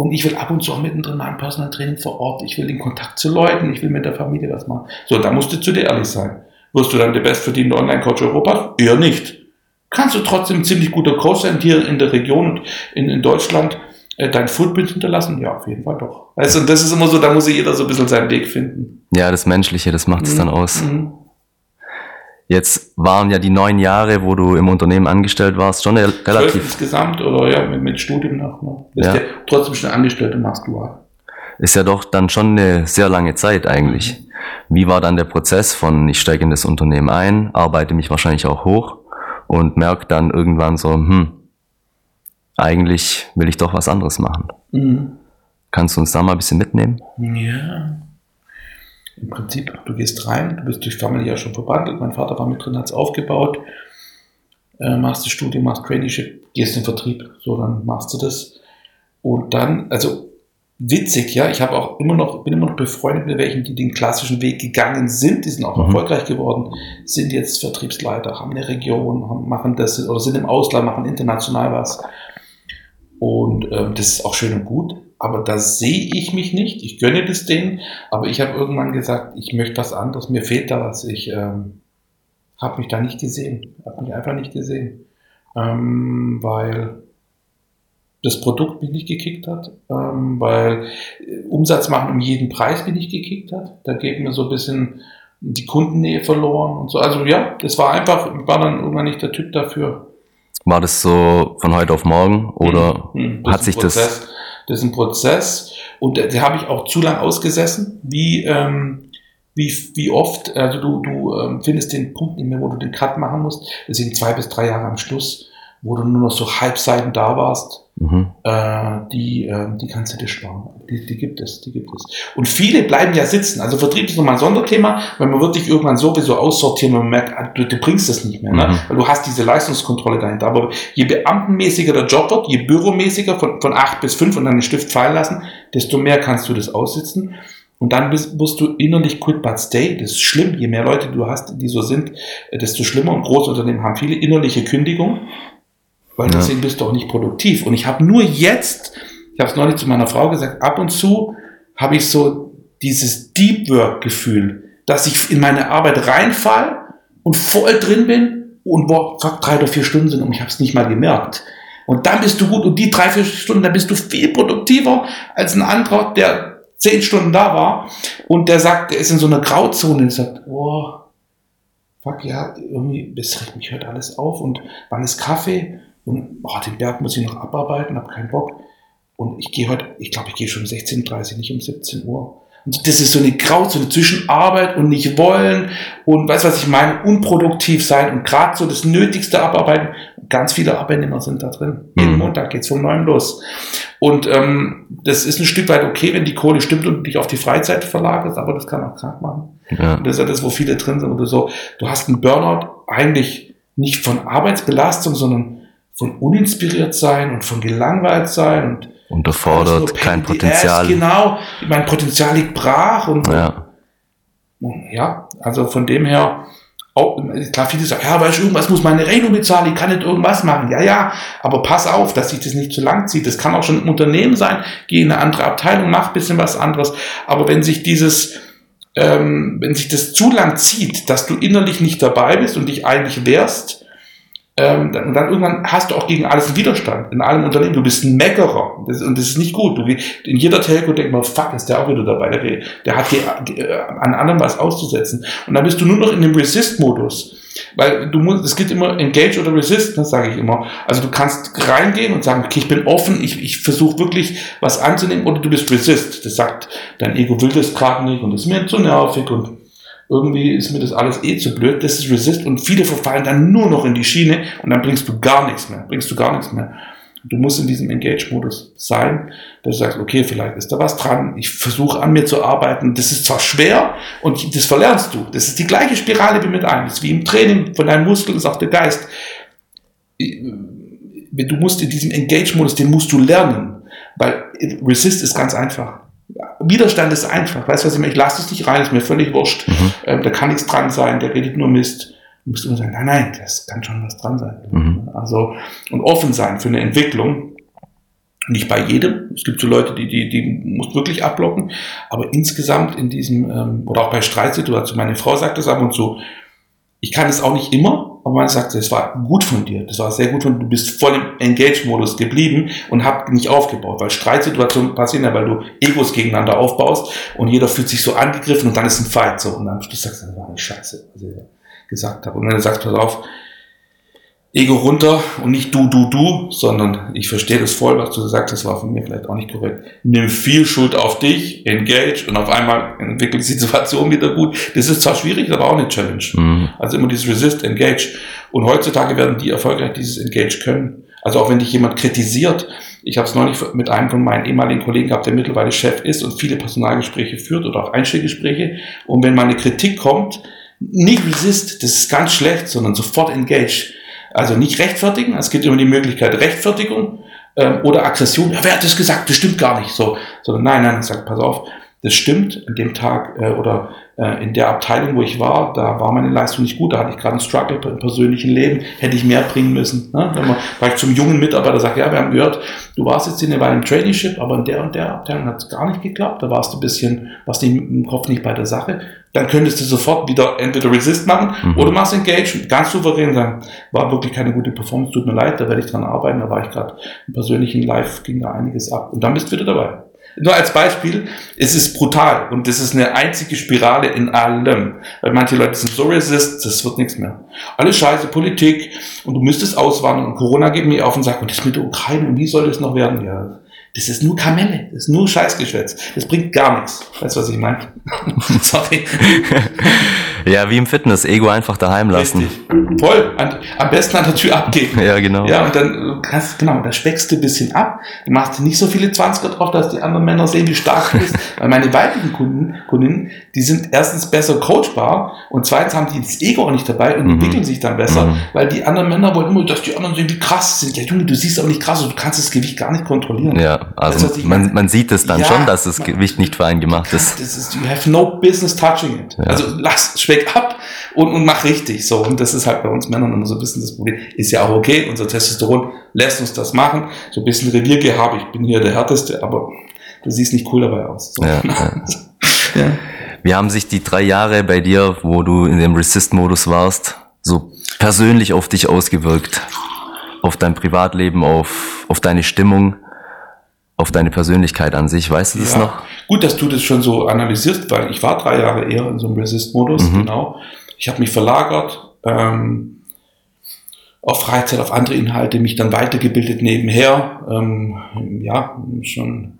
Und ich will ab und zu auch mittendrin mal ein Personal Training vor Ort. Ich will in Kontakt zu Leuten. Ich will mit der Familie was machen. So, da musst du zu dir ehrlich sein. Wirst du dann der bestverdienende Online-Coach Europas? Eher nicht. Kannst du trotzdem ein ziemlich guter Coach sein, hier in der Region und in, in Deutschland äh, dein Footprint hinterlassen? Ja, auf jeden Fall doch. Also, das ist immer so, da muss jeder so ein bisschen seinen Weg finden. Ja, das Menschliche, das macht es mhm. dann aus. Mhm. Jetzt waren ja die neun Jahre, wo du im Unternehmen angestellt warst, schon relativ. Zwölf insgesamt oder ja, mit, mit Studium noch. Ne? Ja. ja trotzdem schon angestellt und machst du Ist ja doch dann schon eine sehr lange Zeit eigentlich. Wie war dann der Prozess von, ich steige in das Unternehmen ein, arbeite mich wahrscheinlich auch hoch und merke dann irgendwann so, hm, eigentlich will ich doch was anderes machen. Mhm. Kannst du uns da mal ein bisschen mitnehmen? Ja im Prinzip, du gehst rein, du bist durch Family ja schon verbandelt, mein Vater war mit drin, hat es aufgebaut, äh, machst das Studium, machst Traineeship, gehst in den Vertrieb, so dann machst du das. Und dann, also witzig, ja, ich habe auch immer noch, bin immer noch befreundet mit welchen, die den klassischen Weg gegangen sind, die sind auch mhm. erfolgreich geworden, sind jetzt Vertriebsleiter, haben eine Region, haben, machen das oder sind im Ausland, machen international was. Und ähm, das ist auch schön und gut aber da sehe ich mich nicht. Ich gönne das denen, aber ich habe irgendwann gesagt, ich möchte was anderes, mir fehlt da was. Ich ähm, habe mich da nicht gesehen, habe mich einfach nicht gesehen, ähm, weil das Produkt mich nicht gekickt hat, ähm, weil äh, Umsatz machen um jeden Preis mich nicht gekickt hat. Da geht mir so ein bisschen die Kundennähe verloren und so. Also ja, das war einfach, war dann irgendwann nicht der Typ dafür. War das so von heute auf morgen oder hm, hm, hat sich Prozess. das das ist ein Prozess. Und da habe ich auch zu lang ausgesessen, wie, ähm, wie, wie oft, also du, du ähm, findest den Punkt nicht mehr, wo du den Cut machen musst. Sind zwei bis drei Jahre am Schluss, wo du nur noch so Halbseiten da warst Mhm. Äh, die, äh, die kannst du dir sparen. Die, die gibt es, die gibt es. Und viele bleiben ja sitzen. Also Vertrieb ist nochmal ein Sonderthema, weil man wird dich irgendwann sowieso aussortieren, wenn man merkt, ah, du, du bringst das nicht mehr. Ne? Mhm. Weil du hast diese Leistungskontrolle dahinter. Aber je beamtenmäßiger der Job wird, je büromäßiger von, von acht bis fünf und dann den Stift fallen lassen, desto mehr kannst du das aussitzen. Und dann bist, musst du innerlich quit but stay. Das ist schlimm. Je mehr Leute du hast, die so sind, äh, desto schlimmer. Und Großunternehmen haben viele innerliche Kündigungen weil ja. deswegen bist du auch nicht produktiv. Und ich habe nur jetzt, ich habe es neulich zu meiner Frau gesagt, ab und zu habe ich so dieses Deep Work Gefühl, dass ich in meine Arbeit reinfall und voll drin bin und boah, fuck, drei oder vier Stunden sind und ich habe es nicht mal gemerkt. Und dann bist du gut und die drei, vier Stunden, dann bist du viel produktiver als ein anderer, der zehn Stunden da war und der sagt, der ist in so einer Grauzone und sagt, boah, fuck ja, irgendwie, das regt mich heute alles auf und wann ist Kaffee? Und oh, den Berg muss ich noch abarbeiten, habe keinen Bock. Und ich gehe heute, ich glaube, ich gehe schon um 16.30 Uhr, nicht um 17 Uhr. Und das ist so eine Grauzone zwischen Arbeit und nicht wollen und weißt was ich meine, unproduktiv sein und gerade so das Nötigste abarbeiten. Ganz viele Arbeitnehmer sind da drin. Mhm. Jeden Montag geht's von neuem los. Und ähm, das ist ein Stück weit okay, wenn die Kohle stimmt und dich auf die Freizeit verlagert, aber das kann auch krank machen. Ja. Und das ist ja das, wo viele drin sind. Und du so, du hast einen Burnout eigentlich nicht von Arbeitsbelastung, sondern von uninspiriert sein und von gelangweilt sein und unterfordert, kein Potenzial. Genau, mein Potenzial liegt brach und ja. und ja, also von dem her, auch, klar, viele sagen, ja, weißt du, irgendwas muss meine Rechnung bezahlen, ich kann nicht irgendwas machen. Ja, ja, aber pass auf, dass sich das nicht zu lang zieht. Das kann auch schon ein Unternehmen sein, geh in eine andere Abteilung, mach bisschen was anderes. Aber wenn sich dieses, ähm, wenn sich das zu lang zieht, dass du innerlich nicht dabei bist und dich eigentlich wehrst, ähm, dann, und dann irgendwann hast du auch gegen alles einen Widerstand. In allem Unternehmen. Du bist ein Meckerer. Das, und das ist nicht gut. Du, in jeder Telco denkt man, fuck, ist der auch wieder dabei. Der, der hat hier, äh, an anderen was auszusetzen. Und dann bist du nur noch in dem Resist-Modus. weil du musst, es geht immer Engage oder Resist, das sage ich immer. Also du kannst reingehen und sagen, okay, ich bin offen, ich, ich versuche wirklich was anzunehmen, oder du bist Resist. Das sagt, dein Ego will das gerade nicht und ist mir zu nervig und irgendwie ist mir das alles eh zu blöd. Das ist Resist und viele verfallen dann nur noch in die Schiene und dann bringst du gar nichts mehr, bringst du gar nichts mehr. Du musst in diesem Engage-Modus sein, dass du sagst, okay, vielleicht ist da was dran, ich versuche an mir zu arbeiten. Das ist zwar schwer und das verlernst du. Das ist die gleiche Spirale wie mit einem. Das ist wie im Training von deinem Muskel, ist auch der Geist. Du musst in diesem Engage-Modus, den musst du lernen. Weil Resist ist ganz einfach. Widerstand ist einfach. Weißt du, was ich meine? Ich lasse es nicht rein, ist mir völlig wurscht. Mhm. Ähm, da kann nichts dran sein, der redet nur Mist. Du musst immer sagen, nein, nein, das kann schon was dran sein. Mhm. Also, und offen sein für eine Entwicklung. Nicht bei jedem. Es gibt so Leute, die, die, die muss wirklich abblocken. Aber insgesamt in diesem, ähm, oder auch bei Streitsituationen, meine Frau sagt das ab und zu, ich kann es auch nicht immer, aber man sagt, es war gut von dir, das war sehr gut von dir, du bist voll im Engage-Modus geblieben und hab nicht aufgebaut, weil Streitsituationen passieren ja, weil du Egos gegeneinander aufbaust und jeder fühlt sich so angegriffen und dann ist ein Fight so und dann du sagst, das war eine Scheiße. Also, gesagt habe. Und du sagst, pass auf, Ego runter und nicht du, du, du, sondern ich verstehe das voll, was du gesagt hast, war von mir vielleicht auch nicht korrekt. Nimm viel Schuld auf dich, engage und auf einmal entwickelt die Situation wieder gut. Das ist zwar schwierig, aber auch eine Challenge. Mhm. Also immer dieses Resist, Engage. Und heutzutage werden die erfolgreich dieses Engage können. Also auch wenn dich jemand kritisiert, ich habe es neulich mit einem von meinen ehemaligen Kollegen gehabt, der mittlerweile Chef ist und viele Personalgespräche führt oder auch Einstellgespräche. Und wenn mal eine Kritik kommt, nicht resist, das ist ganz schlecht, sondern sofort engage. Also nicht rechtfertigen, es gibt immer die Möglichkeit Rechtfertigung ähm, oder Aggression. Ja, wer hat das gesagt? Das stimmt gar nicht so. Sondern nein, nein, sag, pass auf, das stimmt. An dem Tag äh, oder äh, in der Abteilung, wo ich war, da war meine Leistung nicht gut, da hatte ich gerade einen Struggle im persönlichen Leben, hätte ich mehr bringen müssen. Ne? Wenn man vielleicht zum jungen Mitarbeiter sagt, ja, wir haben gehört, du warst jetzt in im Traineeship, aber in der und der Abteilung hat es gar nicht geklappt, da warst du ein bisschen, warst im Kopf nicht bei der Sache, dann könntest du sofort wieder entweder Resist machen mhm. oder machst Engage, ganz souverän sagen, war wirklich keine gute Performance, tut mir leid, da werde ich dran arbeiten, da war ich gerade im persönlichen Live, ging da einiges ab und dann bist du wieder dabei. Nur als Beispiel, es ist brutal und das ist eine einzige Spirale in allem. Weil manche Leute sind so resist, das wird nichts mehr. Alles scheiße, Politik und du müsstest auswandern und Corona geht mir auf und sagt, und das mit der Ukraine und wie soll das noch werden? Ja, das ist nur Kamelle, das ist nur Scheißgeschwätz. Das bringt gar nichts. Weißt du, was ich meine? Sorry. ja, wie im Fitness, Ego einfach daheim lassen. Richtig. Voll. Am besten an der Tür abgeben. Ja, genau. Ja, und dann kannst, genau, da speckst du ein bisschen ab. Du machst nicht so viele 20er drauf, dass die anderen Männer sehen, wie stark du bist. Weil meine weiblichen Kunden, Kundinnen, die sind erstens besser coachbar und zweitens haben die das Ego auch nicht dabei und mhm. entwickeln sich dann besser, mhm. weil die anderen Männer wollen immer, dass die anderen sehen, wie krass sie sind. Ja, Junge, du siehst aber nicht krass, und du kannst das Gewicht gar nicht kontrollieren. Ja also das, man, man sieht es dann ja, schon, dass das man, Gewicht nicht für einen gemacht ist. Das ist. You have no business touching it. Ja. Also lass, schweck ab und, und mach richtig. So, und das ist halt bei uns Männern immer so ein bisschen das Problem. Ist ja auch okay, unser Testosteron lässt uns das machen. So ein bisschen Reviergehabe, ich bin hier der Härteste, aber du siehst nicht cool dabei aus. So. Ja, ja. Wie haben sich die drei Jahre bei dir, wo du in dem Resist-Modus warst, so persönlich auf dich ausgewirkt? Auf dein Privatleben, auf, auf deine Stimmung? Auf deine Persönlichkeit an sich. Weißt du das ja, noch? Gut, dass du das schon so analysierst, weil ich war drei Jahre eher in so einem Resist-Modus, mhm. genau. Ich habe mich verlagert ähm, auf Freizeit, auf andere Inhalte, mich dann weitergebildet nebenher. Ähm, ja, schon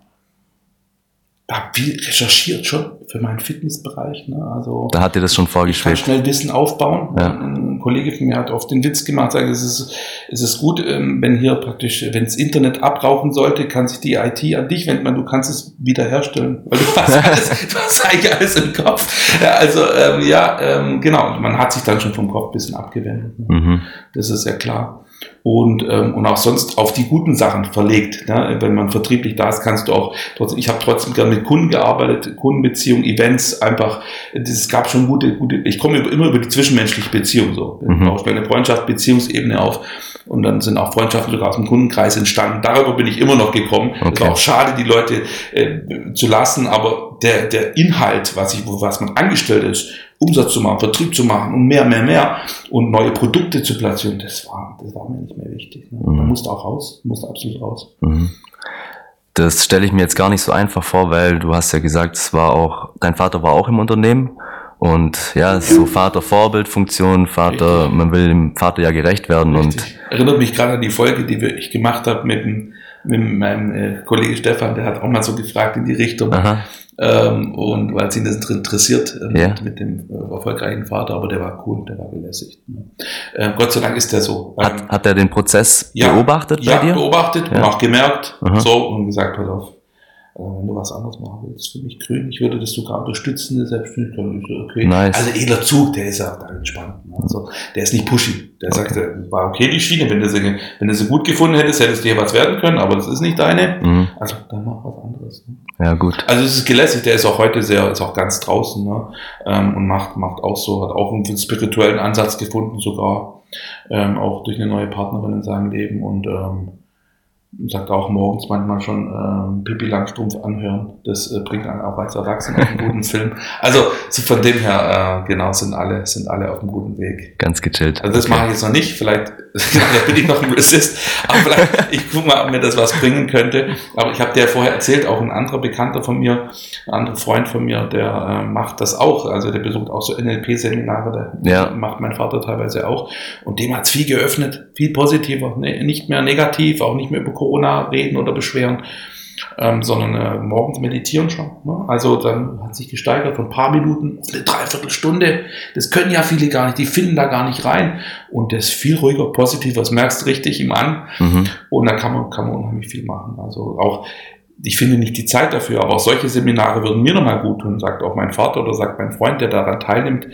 habe viel recherchiert schon für meinen Fitnessbereich. Ne? Also da hat dir das schon vorgeschwebt. Ich kann schnell Wissen aufbauen. Ja. Ein Kollege von mir hat oft den Witz gemacht, sagt, es ist, es ist gut, ähm, wenn hier praktisch, wenn das Internet abrauchen sollte, kann sich die IT an dich wenden, du kannst es wiederherstellen, weil du hast alles, du hast eigentlich alles im Kopf. Ja, also ähm, ja, ähm, genau, man hat sich dann schon vom Kopf ein bisschen abgewendet. Ne? Mhm. Das ist ja klar und, ähm, und auch sonst auf die guten Sachen verlegt. Ne? Wenn man vertrieblich da ist, kannst du auch trotzdem, ich habe trotzdem gerne mit Kunden gearbeitet, Kundenbeziehungen, Events, einfach, es gab schon gute, gute, ich komme immer über die zwischenmenschliche Beziehung so. Mhm. Ich eine Freundschaft, Beziehungsebene auf und dann sind auch Freundschaften sogar aus dem Kundenkreis entstanden. Darüber bin ich immer noch gekommen. Okay. Es war auch schade, die Leute äh, zu lassen, aber der, der Inhalt, was ich, was man angestellt ist, Umsatz zu machen, Vertrieb zu machen und mehr, mehr, mehr und neue Produkte zu platzieren, das war, das war mir nicht mehr wichtig. Ne? Mhm. Man musste auch raus, musste absolut raus. Mhm. Das stelle ich mir jetzt gar nicht so einfach vor, weil du hast ja gesagt, es war auch, dein Vater war auch im Unternehmen Und ja, so Vater-Vorbild-Funktion, Vater, man will dem Vater ja gerecht werden. Richtig. Und Erinnert mich gerade an die Folge, die ich gemacht habe mit, mit meinem äh, Kollege Stefan, der hat auch mal so gefragt in die Richtung. Ähm, und weil es ihn das interessiert äh, ja. mit, dem äh, erfolgreichen Vater, aber der war cool, der war gelässigt. Ne? Äh, Gott sei Dank ist der so. Hat, ähm, hat er den Prozess ja, beobachtet bei ja, dir? beobachtet ja. und auch gemerkt, Aha. so und gesagt, pass auf, wenn du was anderes machen willst, für mich grün, ich würde das sogar unterstützen, der Selbstständigkeit. Okay. Nice. Also edler Zug, der ist ja da entspannt. Ne? Also, der ist nicht pushy. Der okay. sagt, war okay die Schiene, wenn du, sie, wenn du sie gut gefunden hättest, hättest du dir was werden können, aber das ist nicht deine. Mhm. Also dann mach was anderes. Ne? Ja, gut. Also es ist gelässig, der ist auch heute sehr, ist auch ganz draußen ne? Ähm, und macht, macht auch so, hat auch einen spirituellen Ansatz gefunden sogar, ähm, auch durch eine neue Partnerin in seinem Leben und ähm, sagt auch morgens manchmal schon ähm, Pippi Langstrumpf anhören. Das äh, bringt einen auch als Erwachsener auf einen guten Film. Also so von dem her, äh, genau, sind alle, sind alle auf einem guten Weg. Ganz gechillt. Also das okay. mache ich jetzt noch nicht. Vielleicht da bin ich noch ein Resist. Aber vielleicht, ich gucke mal, ob mir das was bringen könnte. Aber ich habe dir vorher erzählt, auch ein anderer Bekannter von mir, ein anderer Freund von mir, der äh, macht das auch. Also der besucht auch so NLP-Seminare, der ja. macht mein Vater teilweise auch. Und dem hat's viel geöffnet, viel positiver, ne? nicht mehr negativ, auch nicht mehr über Corona reden oder beschweren, ähm, sondern äh, morgens meditieren schon. Ne? Also dann hat sich gesteigert von ein paar Minuten auf eine Dreiviertelstunde. Das können ja viele gar nicht, die finden da gar nicht rein. Und das ist viel ruhiger, positiver, das merkst du richtig ihm an. Mhm. Und dann kann man, kann man unheimlich viel machen. Also auch ich finde nicht die Zeit dafür, aber auch solche Seminare würden mir nochmal gut tun, sagt auch mein Vater oder sagt mein Freund, der daran teilnimmt,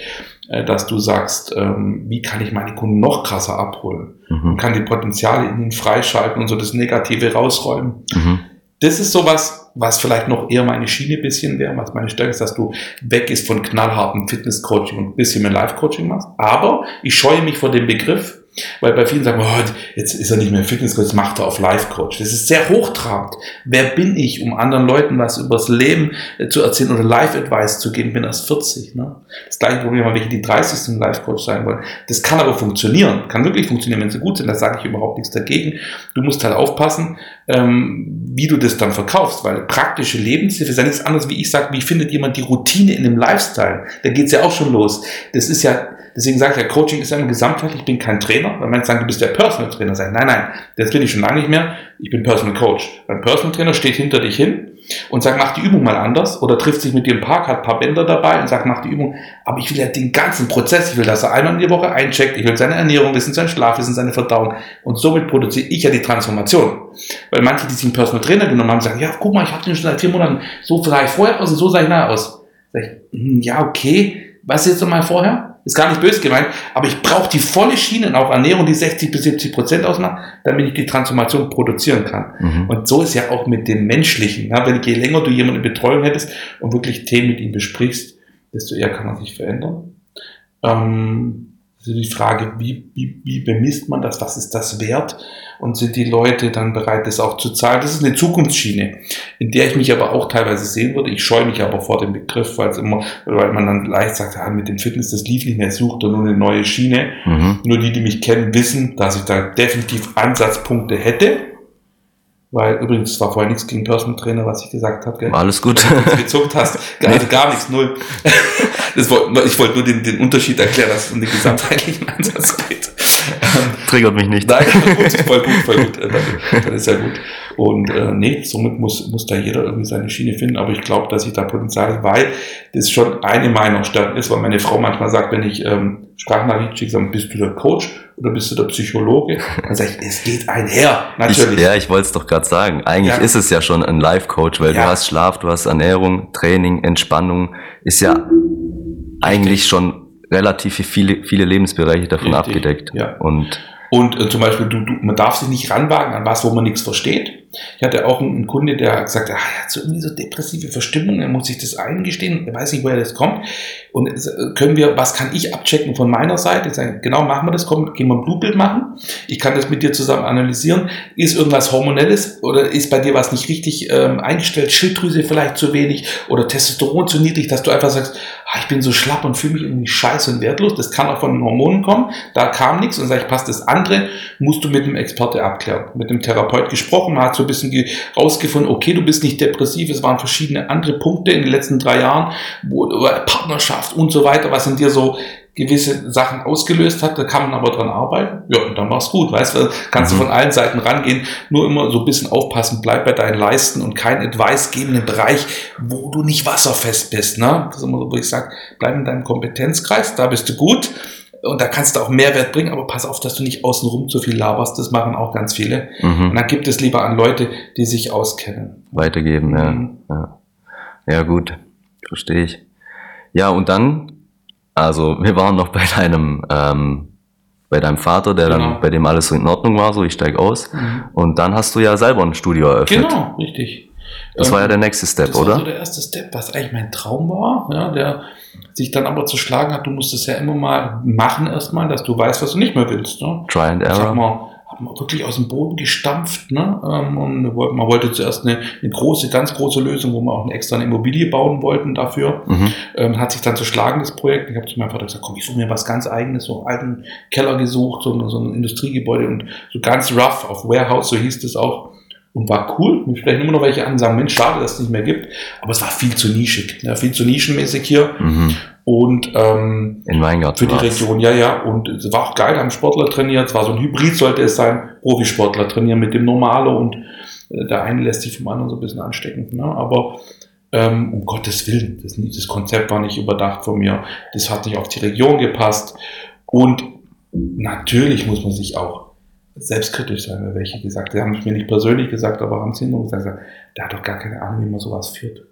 äh, dass du sagst, ähm, wie kann ich meine Kunden noch krasser abholen mhm. und kann die Potenziale in ihnen freischalten und so das Negative rausräumen. Mhm. Das ist sowas, was vielleicht noch eher meine Schiene bisschen wäre, was meine Stärke ist, dass du weg ist von knallhartem Fitness-Coaching und ein bisschen mehr Life-Coaching machst. Aber ich scheue mich vor dem Begriff, weil bei vielen sagen, oh, jetzt ist er nicht mehr Fitnesscoach, jetzt macht er auf Life-Coach. Das ist sehr hochtrabend. Wer bin ich, um anderen Leuten was übers Leben äh, zu erzählen oder Life-Advice zu geben? Bin erst 40. Ne? Das gleiche Problem haben welche, die 30 sind Life-Coach sein wollen. Das kann aber funktionieren, kann wirklich funktionieren, wenn sie gut sind. Da sage ich überhaupt nichts dagegen. Du musst halt aufpassen, ähm, wie du das dann verkaufst, weil praktische Lebenshilfe ist ja nichts anderes, wie ich sage, wie findet jemand die Routine in dem Lifestyle? Da geht's ja auch schon los. Das ist ja Deswegen sage ich ja, Coaching ist ja immer gesamtheitlich. Ich bin kein Trainer. Weil manche sagen, du bist der Personal Trainer. Sagen, nein, nein, das bin ich schon lange nicht mehr. Ich bin Personal Coach. Ein Personal Trainer steht hinter dich hin und sagt, mach die Übung mal anders. Oder trifft sich mit dir im Park, hat ein paar Bänder dabei und sagt, mach die Übung. Aber ich will ja den ganzen Prozess. Ich will, dass er einmal in die Woche eincheckt. Ich will seine Ernährung wissen, seinen Schlaf wissen, seine Verdauung. Und somit produziere ich ja die Transformation. Weil manche, die sich einen Personal Trainer genommen haben, sagen, ja, guck mal, ich habe den schon seit vier Monaten. So sah ich vorher aus und so sah ich nachher aus. Sag ich, hm, ja, okay. Was ist jetzt nochmal vorher? Ist gar nicht böse gemeint, aber ich brauche die volle Schiene und auch Ernährung, die 60 bis 70 Prozent ausmacht, damit ich die Transformation produzieren kann. Mhm. Und so ist ja auch mit dem Menschlichen. Ja, wenn je länger du jemanden in Betreuung hättest und wirklich Themen mit ihm besprichst, desto eher kann man sich verändern. Ähm, also die Frage, wie, wie, wie bemisst man das? Was ist das wert? Und sind die Leute dann bereit, das auch zu zahlen? Das ist eine Zukunftsschiene, in der ich mich aber auch teilweise sehen würde. Ich scheue mich aber vor dem Begriff, weil es immer, weil man dann leicht sagt, ja, mit dem Fitness, das lief nicht mehr, sucht er nur eine neue Schiene. Mhm. Nur die, die mich kennen, wissen, dass ich da definitiv Ansatzpunkte hätte. Weil übrigens, es war vorher nichts gegen Personal Trainer, was ich gesagt habe. Alles gut. Wenn du gezuckt hast. Also gar nichts, null. Das wollte, ich wollte nur den, den Unterschied erklären, dass es um den gesamtheitlichen Ansatz geht. Triggert mich nicht. Nein, voll gut, voll gut. Dann, dann ist ja gut. Und äh, nee, somit muss, muss da jeder irgendwie seine Schiene finden. Aber ich glaube, dass ich da Potenzial habe, weil das schon eine meiner Stärken ist, weil meine Frau manchmal sagt, wenn ich ähm, Sprachnachricht schicke, sage, bist du der Coach oder bist du der Psychologe? Dann sage ich, es geht einher, natürlich. Ich, ja, ich wollte es doch gerade sagen. Eigentlich ja. ist es ja schon ein Life-Coach, weil ja. du hast Schlaf, du hast Ernährung, Training, Entspannung. Ist ja eigentlich schon relativ viele, viele Lebensbereiche davon Richtig, abgedeckt. Ja. Und, und äh, zum Beispiel, du, du, man darf sich nicht ranwagen an was, wo man nichts versteht. Ich hatte auch einen Kunde, der gesagt hat, ah, er hat so irgendwie so depressive Verstimmung, er muss sich das eingestehen, er weiß nicht, woher das kommt. Und äh, können wir, was kann ich abchecken von meiner Seite? Sagen, genau, machen wir das, komm, gehen wir ein Blutbild machen. Ich kann das mit dir zusammen analysieren. Ist irgendwas Hormonelles oder ist bei dir was nicht richtig ähm, eingestellt? Schilddrüse vielleicht zu wenig oder Testosteron zu niedrig, dass du einfach sagst, ah, ich bin so schlapp und fühle mich irgendwie scheiße und wertlos. Das kann auch von den Hormonen kommen. Da kam nichts und sag ich, passt das andere, musst du mit dem Experte abklären. Mit dem Therapeut gesprochen, mal so ein bisschen rausgefunden, okay, du bist nicht depressiv, es waren verschiedene andere Punkte in den letzten drei Jahren, wo Partnerschaft und so weiter, was in dir so gewisse Sachen ausgelöst hat, da kann man aber dran arbeiten. Ja, und dann war's gut, weißt du, kannst mhm. du von allen Seiten rangehen, nur immer so ein bisschen aufpassen, bleib bei deinen Leisten und kein Advice geben im Bereich, wo du nicht wasserfest bist, ne? Das ist immer so, wo ich sage, bleib in deinem Kompetenzkreis, da bist du gut und da kannst du auch Mehrwert bringen, aber pass auf, dass du nicht außenrum zu viel laberst, das machen auch ganz viele. Mhm. Und dann gibt es lieber an Leute, die sich auskennen. Weitergeben, ja. Mhm. Ja, ja gut, verstehe ich. Ja, und dann also wir waren noch bei deinem, ähm, bei deinem Vater, der genau. dann, bei dem alles so in Ordnung war, so ich steig aus. Mhm. Und dann hast du ja selber ein Studio eröffnet. Genau, richtig. Das ähm, war ja der nächste Step, das oder? Das war so der erste Step, was eigentlich mein Traum war, ja, der sich dann aber zu schlagen hat, du musst es ja immer mal machen erstmal, dass du weißt, was du nicht mehr willst. Ne? Try and error. Ich mal, hat man wirklich aus dem Boden gestampft. Ne? Ähm, und man wollte zuerst eine, eine große, ganz große Lösung, wo wir auch eine extra Immobilie bauen wollten dafür. Mhm. Ähm, hat sich dann zerschlagen, das Projekt. Ich habe zu meinem Vater gesagt, komm, ich suche mir was ganz eigenes, so einen alten Keller gesucht, so, so ein Industriegebäude und so ganz rough auf Warehouse, so hieß das auch. Und war cool. Mir sprechen immer noch welche an, sagen, Mensch, schade, dass es nicht mehr gibt. Aber es war viel zu nischig, ja, viel zu nischenmäßig hier. Mhm. Und ähm, in Weingarten für die Region, ja, ja. Und es war auch geil, haben Sportler trainiert. Es war so ein Hybrid, sollte es sein. Profisportler trainieren mit dem Normalo und äh, der eine lässt sich vom anderen so ein bisschen anstecken. Ne? Aber ähm, um Gottes Willen, das, das Konzept war nicht überdacht von mir. Das hat nicht auf die Region gepasst. Und natürlich muss man sich auch selbstkritisch sein, welche gesagt haben. es mir nicht persönlich gesagt, aber haben es hinterher gesagt, der hat doch gar keine Ahnung, wie man sowas führt.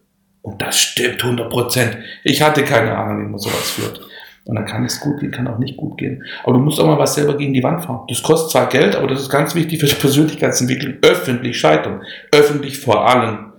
Und das stimmt 100 Prozent. Ich hatte keine Ahnung, wie man sowas führt. Und dann kann es gut gehen, kann auch nicht gut gehen. Aber du musst auch mal was selber gegen die Wand fahren. Das kostet zwar Geld, aber das ist ganz wichtig für die Persönlichkeitsentwicklung. Öffentlich scheitern. Öffentlich vor allem.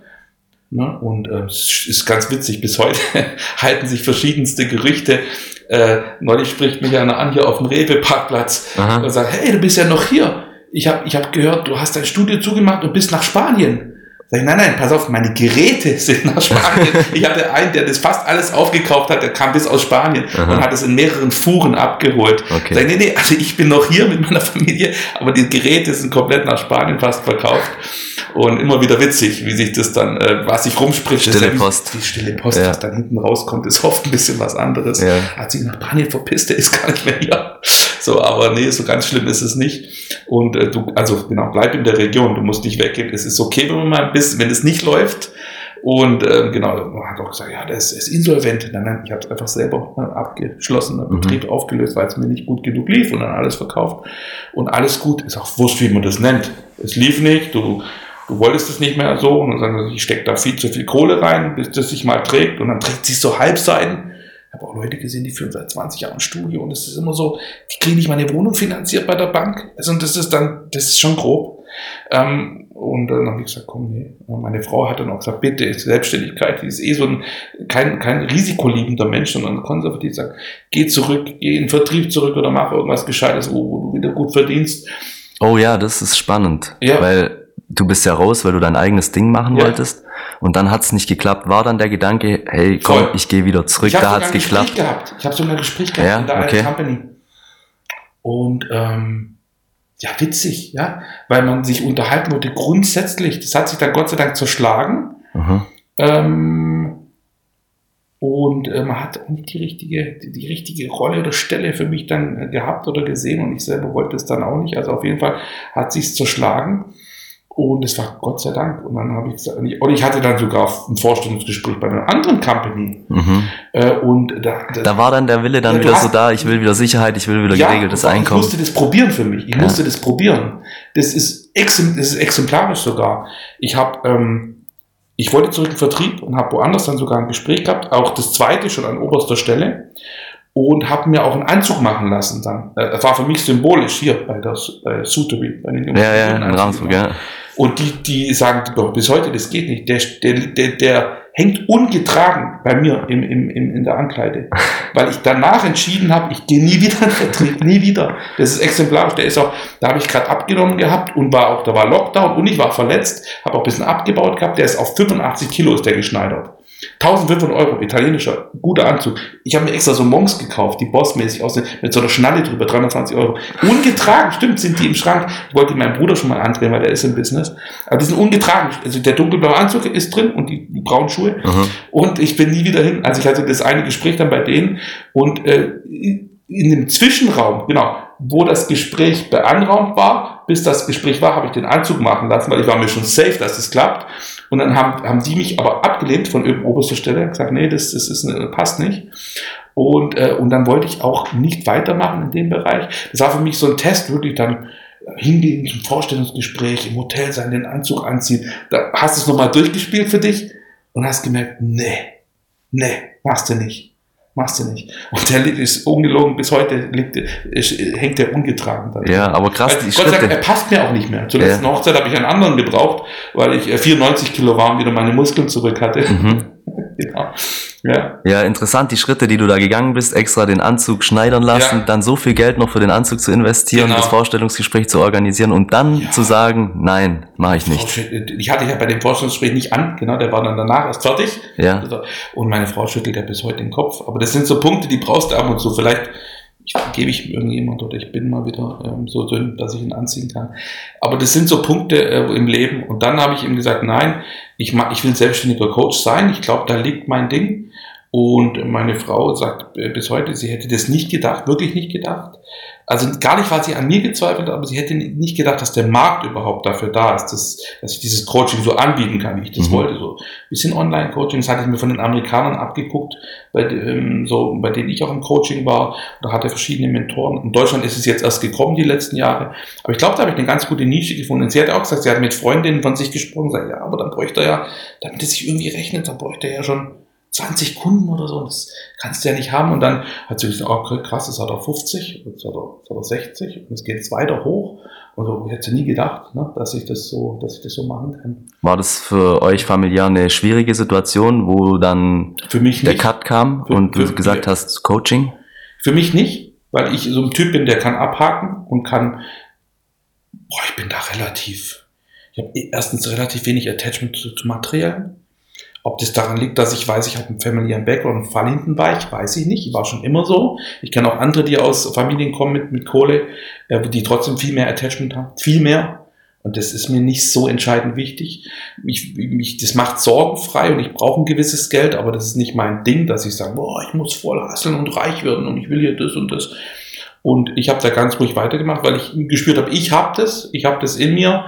Ne? Und äh, es ist ganz witzig, bis heute halten sich verschiedenste Gerüchte. Äh, neulich spricht mich einer an hier auf dem Rewe-Parkplatz und sagt, hey, du bist ja noch hier. Ich habe ich hab gehört, du hast dein Studio zugemacht und bist nach Spanien. Sag ich, nein, nein, pass auf, meine Geräte sind nach Spanien. ich hatte einen, der das fast alles aufgekauft hat, der kam bis aus Spanien Aha. und hat es in mehreren Fuhren abgeholt. Okay. Sag ich, nee, nee, also ich bin noch hier mit meiner Familie, aber die Geräte sind komplett nach Spanien fast verkauft. Und immer wieder witzig, wie sich das dann, äh, was sich rumspricht. Stille Post. Die stille Post, ja. was dann hinten rauskommt, ist oft ein bisschen was anderes. Ja. Hat sich nach Spanien verpisst, der ist gar nicht mehr hier. So, aber nee, so ganz schlimm ist es nicht. Und äh, du, also genau, bleib in der Region, du musst nicht weggehen. Es ist okay, wenn man mal bisschen, wenn es nicht läuft. Und äh, genau, man hat auch gesagt, ja, der ist, ist insolvent. Nein, nein, ich habe es einfach selber äh, abgeschlossen, mhm. Betrieb aufgelöst, weil es mir nicht gut genug lief und dann alles verkauft. Und alles gut, ist auch wurscht, wie man das nennt. Es lief nicht, du, du wolltest es nicht mehr so und dann sagen, ich stecke da viel zu viel Kohle rein, bis das sich mal trägt und dann trägt sich so Halbseiten habe auch Leute gesehen, die führen seit 20 Jahren Studio und es ist immer so, die kriegen nicht mal eine Wohnung finanziert bei der Bank. Also und das ist dann, das ist schon grob. Ähm, und dann habe ich gesagt, komm, nee. meine Frau hat dann auch gesagt, bitte, Selbstständigkeit, die ist eh so ein, kein, kein risikoliebender Mensch, sondern konservativ sagt, geh zurück, geh in den Vertrieb zurück oder mach irgendwas Gescheites, wo, wo du wieder gut verdienst. Oh ja, das ist spannend. Ja. Weil du bist ja raus, weil du dein eigenes Ding machen ja. wolltest. Und dann hat es nicht geklappt. War dann der Gedanke, hey, komm, Voll. ich gehe wieder zurück, da hat es geklappt. Gespräch gehabt. Ich habe sogar ein Gespräch gehabt ja, in der okay. Company. Und ähm, ja, witzig, ja, weil man sich unterhalten wollte grundsätzlich. Das hat sich dann Gott sei Dank zerschlagen. Mhm. Ähm, und äh, man hat auch nicht die richtige, die, die, richtige Rolle oder Stelle für mich dann äh, gehabt oder gesehen und ich selber wollte es dann auch nicht. Also auf jeden Fall hat sich zerschlagen. Und es war Gott sei Dank. Und dann habe ich gesagt, und ich hatte dann sogar ein Vorstellungsgespräch bei einer anderen Company. Mhm. Äh, und da, da, da, war dann der Wille dann ja, wieder hast, so da, ich will wieder Sicherheit, ich will wieder ja, geregeltes Einkommen. Ich musste das probieren für mich. Ich ja. musste das probieren. Das ist, das ist exemplarisch sogar. Ich habe, ähm, ich wollte zurück in Vertrieb und habe woanders dann sogar ein Gespräch gehabt, auch das zweite schon an oberster Stelle und habe mir auch einen Anzug machen lassen dann. Äh, das war für mich symbolisch hier bei der. Bei den ja, ja, in Ramsburg, ja. Und die, die sagen bis heute, das geht nicht. Der, der, der, der hängt ungetragen bei mir im, im, im, in der Ankleide. Weil ich danach entschieden habe, ich gehe nie wieder den Vertrieb, nie wieder. Das ist exemplarisch. Der ist auch, da habe ich gerade abgenommen gehabt und war auch, da war Lockdown und ich war verletzt, habe auch ein bisschen abgebaut gehabt. Der ist auf 85 Kilo ist der geschneidert. 1500 Euro, italienischer, guter Anzug. Ich habe mir extra so Monks gekauft, die bossmäßig aussehen, mit so einer Schnalle drüber, 320 Euro. Ungetragen, stimmt, sind die im Schrank. Ich wollte meinen Bruder schon mal andrehen, weil der ist im Business. Aber die sind ungetragen. Also der dunkelblaue Anzug ist drin und die, die braunen Schuhe. Mhm. Und ich bin nie wieder hin. Also ich hatte das eine Gespräch dann bei denen und äh, in dem Zwischenraum, genau, wo das Gespräch beanraumt war, bis das Gespräch war, habe ich den Anzug machen lassen, weil ich war mir schon safe, dass es klappt. Und dann haben, haben die mich aber abgelehnt von oberster Stelle, gesagt, nee, das, das ist, passt nicht. Und, äh, und dann wollte ich auch nicht weitermachen in dem Bereich. Das war für mich so ein Test, wirklich dann hingehen zum Vorstellungsgespräch, im Hotel sein, den Anzug anziehen. Da hast du es nochmal durchgespielt für dich und hast gemerkt, nee, nee, machst du nicht machst du nicht. Und der ist ungelogen, bis heute liegt, hängt der ungetragen da. Ja, aber krass, die Gott sei Dank, er passt mir auch nicht mehr. Zur letzten ja. Hochzeit habe ich einen anderen gebraucht, weil ich 94 äh, Kilo war und wieder meine Muskeln zurück hatte. Mhm. genau. Ja. ja, interessant, die Schritte, die du da gegangen bist, extra den Anzug schneidern lassen, ja. dann so viel Geld noch für den Anzug zu investieren, genau. das Vorstellungsgespräch zu organisieren und dann ja. zu sagen, nein, mache ich nicht. Ich hatte ja bei dem Vorstellungsgespräch nicht an, genau, der war dann danach erst fertig. Ja. Und meine Frau schüttelt ja bis heute den Kopf. Aber das sind so Punkte, die brauchst du ab und zu. Vielleicht ich, gebe ich irgendjemand oder ich bin mal wieder ähm, so dünn, dass ich ihn anziehen kann. Aber das sind so Punkte äh, im Leben. Und dann habe ich ihm gesagt, nein, ich, mag, ich will selbstständiger Coach sein. Ich glaube, da liegt mein Ding. Und meine Frau sagt bis heute, sie hätte das nicht gedacht, wirklich nicht gedacht. Also gar nicht, weil sie an mir gezweifelt hat, aber sie hätte nicht gedacht, dass der Markt überhaupt dafür da ist, dass, dass ich dieses Coaching so anbieten kann, wie ich das mhm. wollte. So ein bisschen Online-Coaching, das hatte ich mir von den Amerikanern abgeguckt, bei, ähm, so, bei denen ich auch im Coaching war. Da hatte verschiedene Mentoren. In Deutschland ist es jetzt erst gekommen, die letzten Jahre. Aber ich glaube, da habe ich eine ganz gute Nische gefunden. Und sie hat auch gesagt, sie hat mit Freundinnen von sich gesprochen, sagt, ja, aber dann bräuchte er ja, damit es sich irgendwie rechnet, dann bräuchte er ja schon 20 Kunden oder so, das kannst du ja nicht haben. Und dann hat sie gesagt, oh krass, das hat er 50, jetzt hat er, jetzt hat er 60 und es geht jetzt weiter hoch. Und so, ich hätte nie gedacht, ne, dass ich das so, dass ich das so machen kann. War das für euch familiär eine schwierige Situation, wo dann für mich der Cut kam für, und du gesagt hast, Coaching? Für mich nicht, weil ich so ein Typ bin, der kann abhaken und kann, boah, ich bin da relativ, ich habe erstens relativ wenig Attachment zu, zu Material ob das daran liegt, dass ich weiß, ich habe einen familiären Background und fall hinten bei, ich weiß ich nicht. Ich war schon immer so. Ich kenne auch andere, die aus Familien kommen mit, mit Kohle, äh, die trotzdem viel mehr Attachment haben. Viel mehr. Und das ist mir nicht so entscheidend wichtig. Ich, mich, das macht sorgenfrei und ich brauche ein gewisses Geld, aber das ist nicht mein Ding, dass ich sage, boah, ich muss voll hasseln und reich werden und ich will hier das und das. Und ich habe da ganz ruhig weitergemacht, weil ich gespürt habe, ich habe das, ich habe das in mir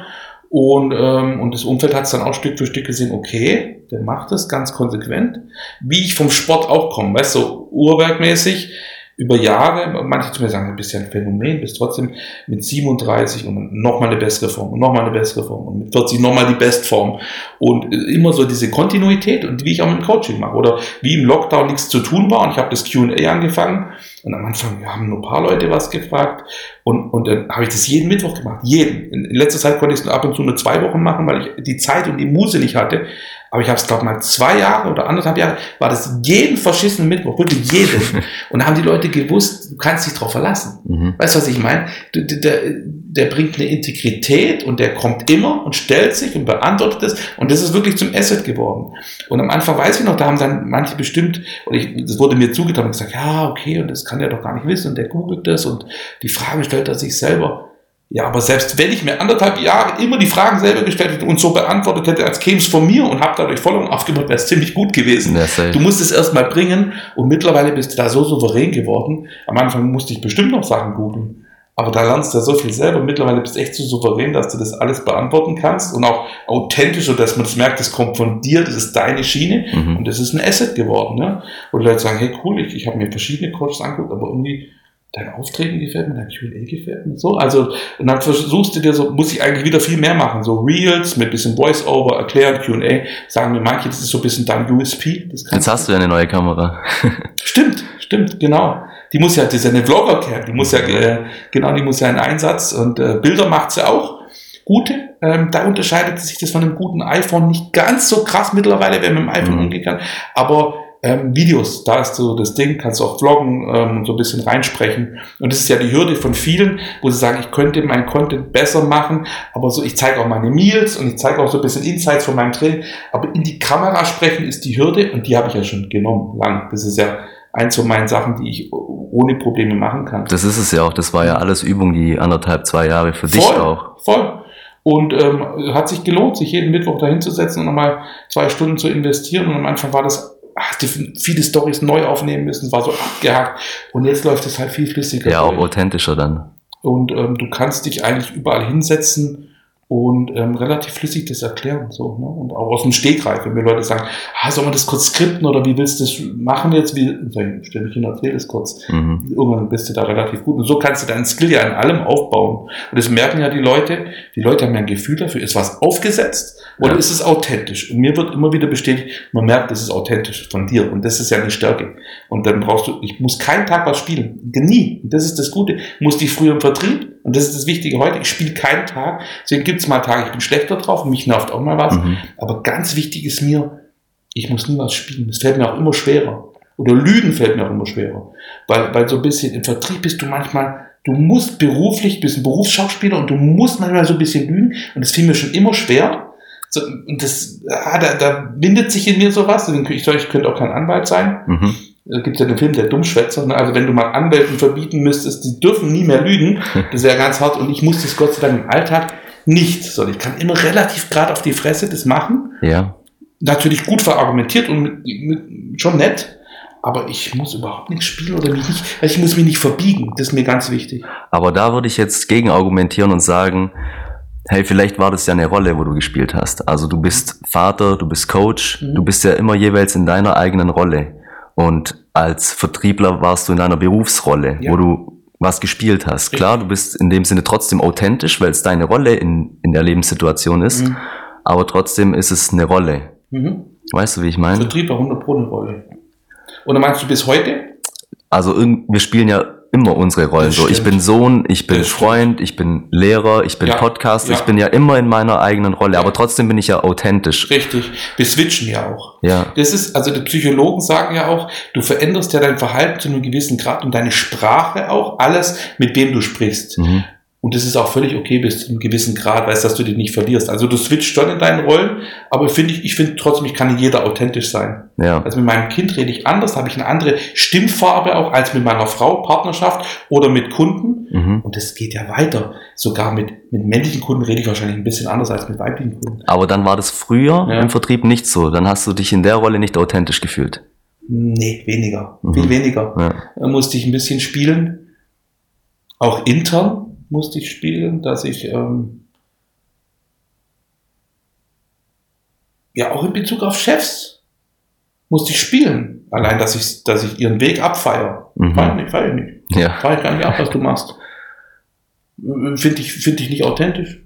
und, ähm, und das Umfeld hat es dann auch Stück für Stück gesehen, okay, der macht das ganz konsequent. Wie ich vom Sport auch komme, weißt du, so uhrwerkmäßig über Jahre, manche zu mir sagen, du bist ja ein Phänomen, bist trotzdem mit 37 und nochmal eine bessere Form und nochmal eine bessere Form und mit 40 nochmal die Bestform. Und immer so diese Kontinuität und wie ich auch mit dem Coaching mache. Oder wie im Lockdown nichts zu tun war und ich habe das QA angefangen und am Anfang haben nur ein paar Leute was gefragt und, und dann habe ich das jeden Mittwoch gemacht. Jeden. In, letzter Zeit konnte ich es ab und zu nur zwei Wochen machen, weil ich die Zeit und die Muse nicht hatte. Aber ich habe es, glaube mal zwei Jahre oder anderthalb Jahre, war das jeden verschissenen Mittwoch, wirklich jeden. und da haben die Leute gewusst, du kannst dich drauf verlassen. Mhm. Weißt du, was ich meine? Der, der bringt eine Integrität und der kommt immer und stellt sich und beantwortet es. Und das ist wirklich zum Asset geworden. Und am Anfang weiß ich noch, da haben dann manche bestimmt, oder ich, das wurde mir zugetan und gesagt, ja, okay, und das kann der doch gar nicht wissen und der googelt das und die Frage stellt er sich selber. Ja, aber selbst wenn ich mir anderthalb Jahre immer die Fragen selber gestellt hätte und so beantwortet hätte, als käme es von mir und habe dadurch voll und aufgemacht, wäre es ziemlich gut gewesen. Ja, du musst es erstmal bringen und mittlerweile bist du da so souverän geworden. Am Anfang musste ich bestimmt noch Sachen googeln. Aber da lernst du ja so viel selber. Mittlerweile bist du echt so souverän, dass du das alles beantworten kannst und auch authentisch, so dass man das merkt, das kommt von dir, das ist deine Schiene mhm. und das ist ein Asset geworden. Ne? Und Leute sagen, hey cool, ich, ich habe mir verschiedene Coaches angeguckt, aber irgendwie dein Auftreten gefällt mir, dein Q&A gefällt mir so. Also, und dann versuchst du dir so, muss ich eigentlich wieder viel mehr machen. So Reels mit bisschen Voice-Over, erklären, Q&A. Sagen mir manche, das ist so ein bisschen dein USP. Jetzt hast du ja eine neue Kamera. stimmt, stimmt, genau. Die muss ja, das ist ja eine Vlogger-Cam. Die muss ja, äh, genau, die muss ja einen Einsatz und äh, Bilder macht sie auch. Gute. Ähm, da unterscheidet sich das von einem guten iPhone nicht ganz so krass mittlerweile, wenn man mit dem iPhone mhm. umgehen kann. Aber ähm, Videos, da ist so das Ding, kannst du auch vloggen ähm, und so ein bisschen reinsprechen. Und das ist ja die Hürde von vielen, wo sie sagen, ich könnte mein Content besser machen, aber so, ich zeige auch meine Meals und ich zeige auch so ein bisschen Insights von meinem Training. Aber in die Kamera sprechen ist die Hürde und die habe ich ja schon genommen, lang. Das ist ja eins von meinen Sachen, die ich ohne Probleme machen kann. Das ist es ja auch. Das war ja alles Übung, die anderthalb, zwei Jahre für voll, dich auch. Voll. Und ähm, hat sich gelohnt, sich jeden Mittwoch dahinzusetzen und nochmal zwei Stunden zu investieren. Und am Anfang war das hast du viele Stories neu aufnehmen müssen, war so abgehakt. Und jetzt läuft es halt viel flüssiger. Ja, auch authentischer dann. Und ähm, du kannst dich eigentlich überall hinsetzen und ähm, relativ flüssig das erklären. So, ne? Und auch aus dem Stegreif, wenn mir Leute sagen, ah, soll man das kurz skripten oder wie willst du das machen jetzt? Wie, ich, stell mich hin, erzähl das kurz. Mhm. Irgendwann bist du da relativ gut. Und so kannst du deinen Skill ja in allem aufbauen. Und das merken ja die Leute. Die Leute haben ja ein Gefühl dafür, ist was aufgesetzt oder ja. ist es authentisch? Und mir wird immer wieder bestätigt, man merkt, das ist authentisch von dir. Und das ist ja eine Stärke. Und dann brauchst du, ich muss keinen Tag was spielen. Nie. Und das ist das Gute. Muss ich früher im Vertrieb und das ist das Wichtige heute. Ich spiele keinen Tag. Deswegen gibt es mal Tage, ich bin schlechter drauf mich nervt auch mal was. Mhm. Aber ganz wichtig ist mir, ich muss nie was spielen. Es fällt mir auch immer schwerer. Oder Lügen fällt mir auch immer schwerer. Weil, weil so ein bisschen im Vertrieb bist du manchmal, du musst beruflich, bist ein Berufsschauspieler und du musst manchmal so ein bisschen lügen. Und das fiel mir schon immer schwer. So, und das, ah, da, da bindet sich in mir sowas. Ich, ich könnte auch kein Anwalt sein. Mhm. Es gibt ja den Film Der Dummschwätzer. Ne? Also wenn du mal Anwälten verbieten müsstest, die dürfen nie mehr lügen, das wäre ganz hart. Und ich muss das Gott sei Dank im Alltag nicht. So, ich kann immer relativ gerade auf die Fresse das machen. Ja. Natürlich gut verargumentiert und mit, mit, schon nett. Aber ich muss überhaupt nichts spielen oder mich nicht, ich muss mich nicht verbiegen. Das ist mir ganz wichtig. Aber da würde ich jetzt gegen argumentieren und sagen, hey, vielleicht war das ja eine Rolle, wo du gespielt hast. Also du bist Vater, du bist Coach, mhm. du bist ja immer jeweils in deiner eigenen Rolle. Und als Vertriebler warst du in einer Berufsrolle, ja. wo du was gespielt hast. Klar, du bist in dem Sinne trotzdem authentisch, weil es deine Rolle in, in der Lebenssituation ist, mhm. aber trotzdem ist es eine Rolle. Mhm. Weißt du, wie ich meine? Vertrieb war 100 Pro eine Rolle. Oder meinst du bis heute? Also wir spielen ja immer unsere Rollen so. Ich bin Sohn, ich bin das Freund, stimmt. ich bin Lehrer, ich bin ja, Podcaster, ja. ich bin ja immer in meiner eigenen Rolle, ja. aber trotzdem bin ich ja authentisch. Richtig. Wir switchen ja auch. Ja. Das ist, also die Psychologen sagen ja auch, du veränderst ja dein Verhalten zu einem gewissen Grad und deine Sprache auch, alles, mit wem du sprichst. Mhm. Und das ist auch völlig okay bis zu einem gewissen Grad, weißt, dass du dich nicht verlierst. Also du switcht schon in deinen Rollen, aber finde ich, ich finde trotzdem, ich kann jeder authentisch sein. Ja. Also mit meinem Kind rede ich anders, habe ich eine andere Stimmfarbe auch als mit meiner Frau, Partnerschaft oder mit Kunden. Mhm. Und das geht ja weiter. Sogar mit, mit männlichen Kunden rede ich wahrscheinlich ein bisschen anders als mit weiblichen Kunden. Aber dann war das früher ja. im Vertrieb nicht so. Dann hast du dich in der Rolle nicht authentisch gefühlt. Nee, weniger. Mhm. Viel weniger. Ja. Da musste ich ein bisschen spielen. Auch intern musste ich spielen, dass ich ähm, ja auch in Bezug auf Chefs musste ich spielen. Allein, dass ich, dass ich ihren Weg abfeiere. Mhm. Feier ich nicht, feier ich nicht. Ja. Feier ich gar nicht ab, was du machst. Finde ich, finde ich nicht authentisch.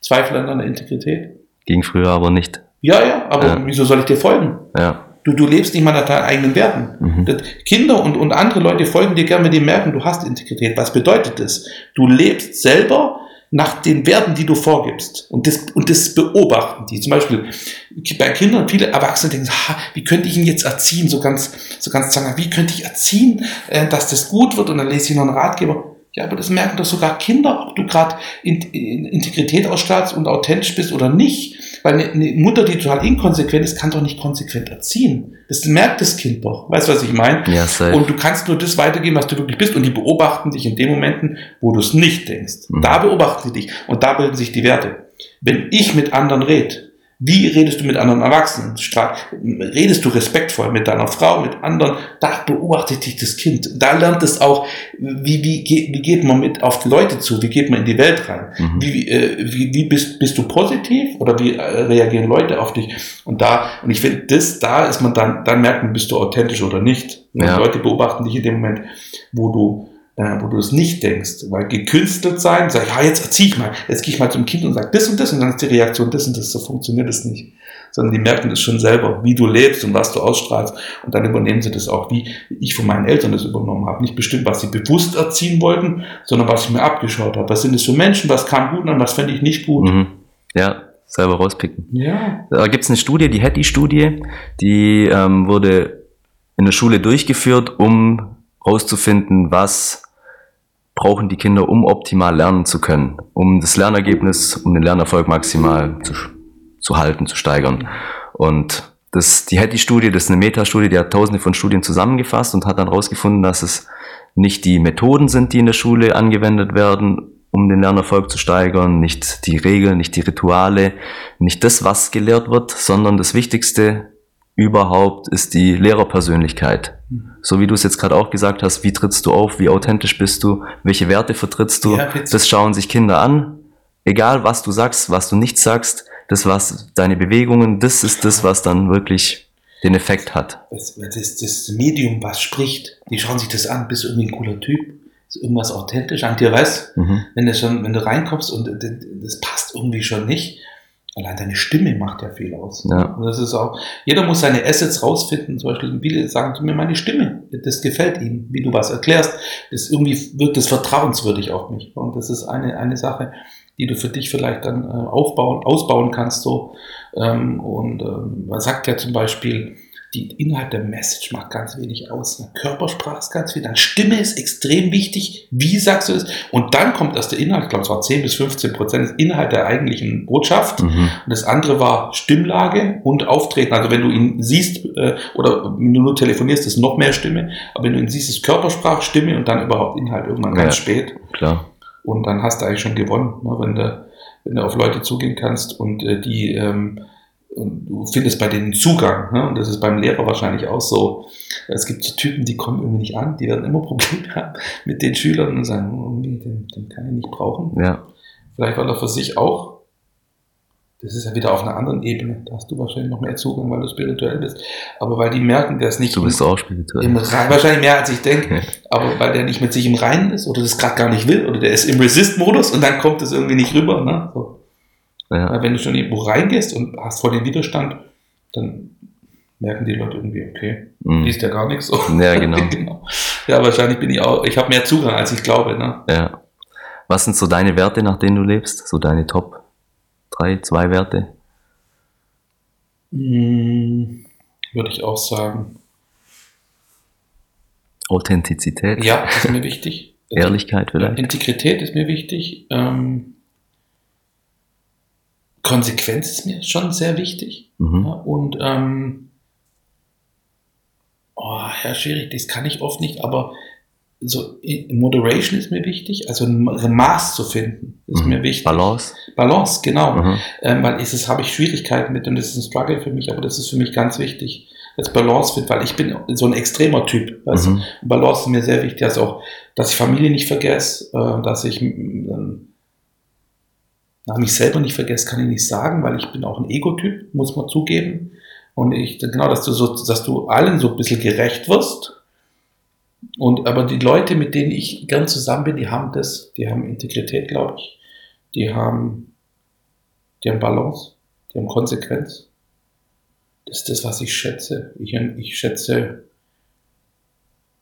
Zweifel an deiner Integrität. Ging früher aber nicht. Ja, ja, aber ja. wieso soll ich dir folgen? Ja. Du, du lebst nicht mal nach deinen eigenen Werten. Mhm. Kinder und, und andere Leute folgen dir gerne, wenn die merken, du hast Integrität. Was bedeutet das? Du lebst selber nach den Werten, die du vorgibst. Und das, und das beobachten die. Zum Beispiel bei Kindern, viele Erwachsene denken, ha, wie könnte ich ihn jetzt erziehen? So ganz, so ganz sagen, wie könnte ich erziehen, äh, dass das gut wird? Und dann lese ich noch einen Ratgeber. Ja, aber das merken doch sogar Kinder, ob du gerade Integrität ausstrahlst und authentisch bist oder nicht. Weil eine, Mutter, die total inkonsequent ist, kann doch nicht konsequent erziehen. Das merkt das Kind doch. Weißt du, was ich meine? Ja, und du kannst nur das weitergeben, was du wirklich bist. Und die beobachten dich in den Momenten, wo du es nicht denkst. Mhm. Da beobachten sie dich. Und da bilden sich die Werte. Wenn ich mit anderen rede, wie redest du mit anderen Erwachsenen? Redest du respektvoll mit deiner Frau, mit anderen? Da beobachtet dich das Kind. Da lernt es auch, wie, wie, wie geht man mit auf die Leute zu? Wie geht man in die Welt rein? Mhm. Wie, äh, wie, wie bist, bist du positiv oder wie äh, reagieren Leute auf dich? Und da, und ich finde, das, da ist man dann, dann merkt man, bist du authentisch oder nicht. Ja. Leute beobachten dich in dem Moment, wo du äh, wo du es nicht denkst. Weil gekünstelt sein, sag ich, ja, jetzt erziehe ich mal, jetzt gehe ich mal zum Kind und sage das und das und dann ist die Reaktion das und das, so funktioniert es nicht. Sondern die merken das schon selber, wie du lebst und was du ausstrahlst und dann übernehmen sie das auch, wie ich von meinen Eltern das übernommen habe. Nicht bestimmt, was sie bewusst erziehen wollten, sondern was ich mir abgeschaut habe. Was sind es für Menschen, was kam gut an, was fände ich nicht gut. Mhm. Ja, selber rauspicken. Ja. Da gibt es eine Studie, die Hattie-Studie, die ähm, wurde in der Schule durchgeführt, um herauszufinden, was brauchen die Kinder, um optimal lernen zu können, um das Lernergebnis, um den Lernerfolg maximal zu, zu halten, zu steigern. Und das, die Hattie-Studie, das ist eine Metastudie, die hat tausende von Studien zusammengefasst und hat dann herausgefunden, dass es nicht die Methoden sind, die in der Schule angewendet werden, um den Lernerfolg zu steigern, nicht die Regeln, nicht die Rituale, nicht das, was gelehrt wird, sondern das Wichtigste überhaupt ist die Lehrerpersönlichkeit. So wie du es jetzt gerade auch gesagt hast, wie trittst du auf, wie authentisch bist du, welche Werte vertrittst du, ja, das schauen sich Kinder an. Egal was du sagst, was du nicht sagst, das was deine Bewegungen, das ist das, was dann wirklich den Effekt hat. Das, das, das Medium, was spricht, die schauen sich das an, bist du irgendwie ein cooler Typ, ist irgendwas authentisch an dir, weißt, mhm. wenn du schon, wenn du reinkommst und das passt irgendwie schon nicht, allein deine Stimme macht ja viel aus. Ja. Und das ist auch, jeder muss seine Assets rausfinden. Zum Beispiel, viele sagen zu mir, meine Stimme, das gefällt ihnen, wie du was erklärst. Das irgendwie wirkt das vertrauenswürdig auf mich. Und das ist eine, eine Sache, die du für dich vielleicht dann äh, aufbauen, ausbauen kannst, so. Ähm, und ähm, man sagt ja zum Beispiel, die Inhalt der Message macht ganz wenig aus. Ne? Körpersprache ist ganz viel, dann Stimme ist extrem wichtig. Wie sagst du es? Und dann kommt erst der Inhalt, ich glaube, es war 10 bis 15 Prozent des Inhalt der eigentlichen Botschaft. Mhm. Und das andere war Stimmlage und Auftreten. Also wenn du ihn siehst äh, oder wenn du nur telefonierst, ist noch mehr Stimme. Aber wenn du ihn siehst, ist Körpersprache, Stimme und dann überhaupt Inhalt irgendwann ganz ja, spät. Klar. Und dann hast du eigentlich schon gewonnen, ne? wenn, du, wenn du auf Leute zugehen kannst und äh, die ähm, du findest bei denen Zugang. Ne? Und das ist beim Lehrer wahrscheinlich auch so. Es gibt so Typen, die kommen irgendwie nicht an, die werden immer Probleme haben mit den Schülern und sagen, oh, den, den kann ich nicht brauchen. Ja. Vielleicht weil er für sich auch, das ist ja wieder auf einer anderen Ebene, da hast du wahrscheinlich noch mehr Zugang, weil du spirituell bist. Aber weil die merken, der ist nicht. Du bist im, auch spirituell. Im Rein, wahrscheinlich mehr als ich denke. aber weil der nicht mit sich im Reinen ist oder das gerade gar nicht will oder der ist im Resist-Modus und dann kommt es irgendwie nicht rüber. Ne? So. Ja. Wenn du schon irgendwo reingehst und hast vor den Widerstand, dann merken die Leute irgendwie, okay, mhm. liest ja gar nichts. Ja, genau. genau. Ja, wahrscheinlich bin ich auch, ich habe mehr Zugang, als ich glaube. Ne? Ja. Was sind so deine Werte, nach denen du lebst? So deine Top drei, zwei Werte? Mhm, würde ich auch sagen. Authentizität. Ja, ist mir wichtig. Ehrlichkeit vielleicht. Integrität ist mir wichtig. Ähm, Konsequenz ist mir schon sehr wichtig. Mhm. Ja, und ähm, oh, ja, schwierig, das kann ich oft nicht, aber so Moderation ist mir wichtig, also ein Maß zu finden, ist mhm. mir wichtig. Balance. Balance, genau. Mhm. Ähm, weil ist es habe ich Schwierigkeiten mit und das ist ein Struggle für mich, aber das ist für mich ganz wichtig, dass Balance findet, weil ich bin so ein extremer Typ. Also mhm. Balance ist mir sehr wichtig, dass auch, dass ich Familie nicht vergesse, äh, dass ich ähm, na, mich selber nicht vergessen, kann ich nicht sagen, weil ich bin auch ein Ego-Typ, muss man zugeben. Und ich, genau, dass du so, dass du allen so ein bisschen gerecht wirst. Und, aber die Leute, mit denen ich gern zusammen bin, die haben das, die haben Integrität, glaube ich. Die haben, die haben Balance, die haben Konsequenz. Das ist das, was ich schätze. Ich, ich schätze,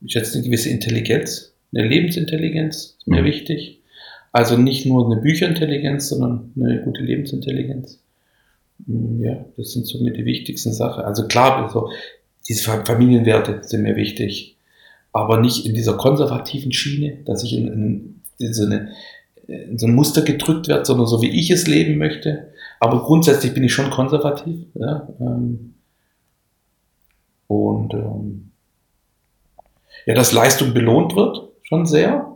ich schätze eine gewisse Intelligenz, eine Lebensintelligenz, ist mir mhm. wichtig. Also nicht nur eine Bücherintelligenz, sondern eine gute Lebensintelligenz. Mm, ja, das sind so mit die wichtigsten Sachen. Also klar, also diese Familienwerte sind mir wichtig, aber nicht in dieser konservativen Schiene, dass ich in, in, in, so, eine, in so ein Muster gedrückt werde, sondern so wie ich es leben möchte. Aber grundsätzlich bin ich schon konservativ. Ja, ähm, und ähm, ja, dass Leistung belohnt wird, schon sehr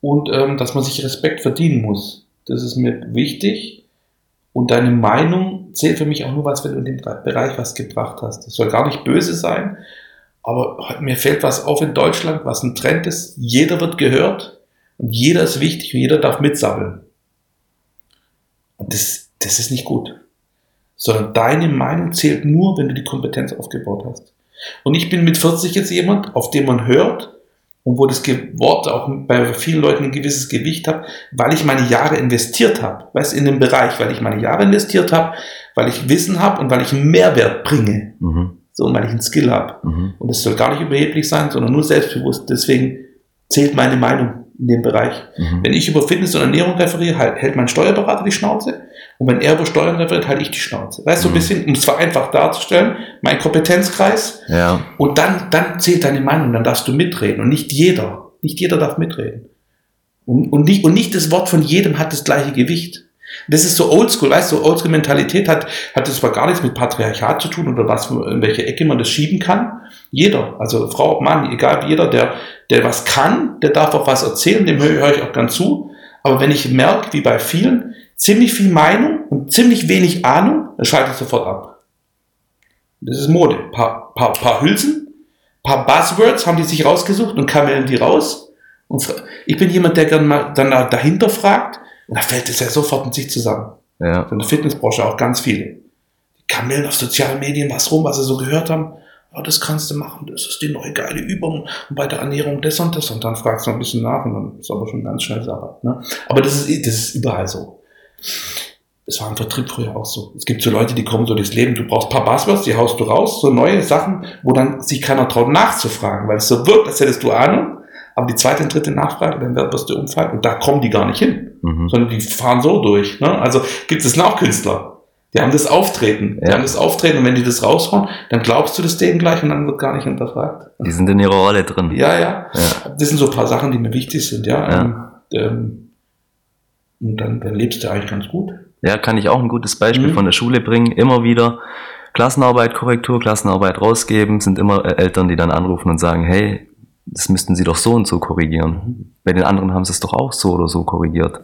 und ähm, dass man sich Respekt verdienen muss. Das ist mir wichtig. Und deine Meinung zählt für mich auch nur was, wenn du in dem Bereich was gebracht hast. Das soll gar nicht böse sein, aber mir fällt was auf in Deutschland, was ein Trend ist. Jeder wird gehört und jeder ist wichtig und jeder darf mitsammeln. Und das, das ist nicht gut. Sondern deine Meinung zählt nur, wenn du die Kompetenz aufgebaut hast. Und ich bin mit 40 jetzt jemand, auf den man hört, und wo das Wort auch bei vielen Leuten ein gewisses Gewicht hat, weil ich meine Jahre investiert habe, weißt in dem Bereich, weil ich meine Jahre investiert habe, weil ich Wissen habe und weil ich einen Mehrwert bringe. Mhm. So, und weil ich einen Skill habe. Mhm. Und es soll gar nicht überheblich sein, sondern nur selbstbewusst. Deswegen zählt meine Meinung in dem Bereich. Mhm. Wenn ich über Fitness und Ernährung referiere, halt, hält mein Steuerberater die Schnauze. Und wenn er über Steuern referiert, halte ich die Schnauze. Weißt du, so ein Mhm. bisschen, um es vereinfacht darzustellen, mein Kompetenzkreis. Ja. Und dann, dann zählt deine Meinung, dann darfst du mitreden. Und nicht jeder, nicht jeder darf mitreden. Und, und, nicht, und nicht das Wort von jedem hat das gleiche Gewicht. Das ist so oldschool, weißt du, so Oldschool-Mentalität hat, hat das zwar gar nichts mit Patriarchat zu tun oder was, in welche Ecke man das schieben kann. Jeder, also Frau, Mann, egal, jeder, der, der was kann, der darf auch was erzählen, dem höre ich auch gern zu. Aber wenn ich merke, wie bei vielen, ziemlich viel Meinung und ziemlich wenig Ahnung, dann schalte ich sofort ab. Das ist Mode. Paar, paar, paar Hülsen, paar Buzzwords haben die sich rausgesucht und kamellen die raus. Und ich bin jemand, der gern mal dann da- dahinter fragt und da fällt es ja sofort in sich zusammen. Ja. In der Fitnessbranche auch ganz viele. Die kamellen auf sozialen Medien was rum, was sie so gehört haben. Oh, das kannst du machen, das ist die neue geile Übung und bei der Ernährung das und das und dann fragst du ein bisschen nach und dann ist aber schon ganz schnell Sache. Ne? Aber das ist, das ist überall so. Es war im Vertrieb früher auch so. Es gibt so Leute, die kommen so durchs Leben, du brauchst ein paar Buzzwords, die haust du raus, so neue Sachen, wo dann sich keiner traut nachzufragen, weil es so wirkt, als hättest du Ahnung, aber die zweite und dritte Nachfrage, dann wirst du umfallen und da kommen die gar nicht hin Mhm. sondern die fahren so durch. Ne? Also gibt es auch Künstler, die haben das Auftreten. Die Ja. haben das Auftreten und wenn die das raushauen, dann glaubst du das denen gleich und dann wird gar nicht hinterfragt. Die sind in ihrer Rolle drin. Ja, ja. Ja. Das sind so ein paar Sachen, die mir wichtig sind, ja. Ja. Ähm, und dann, dann lebst du eigentlich ganz gut. Ja, kann ich auch ein gutes Beispiel Mhm. von der Schule bringen. Immer wieder Klassenarbeit, Korrektur, Klassenarbeit rausgeben, sind immer äh, Eltern, die dann anrufen und sagen, hey, das müssten sie doch so und so korrigieren. Bei den anderen haben sie es doch auch so oder so korrigiert.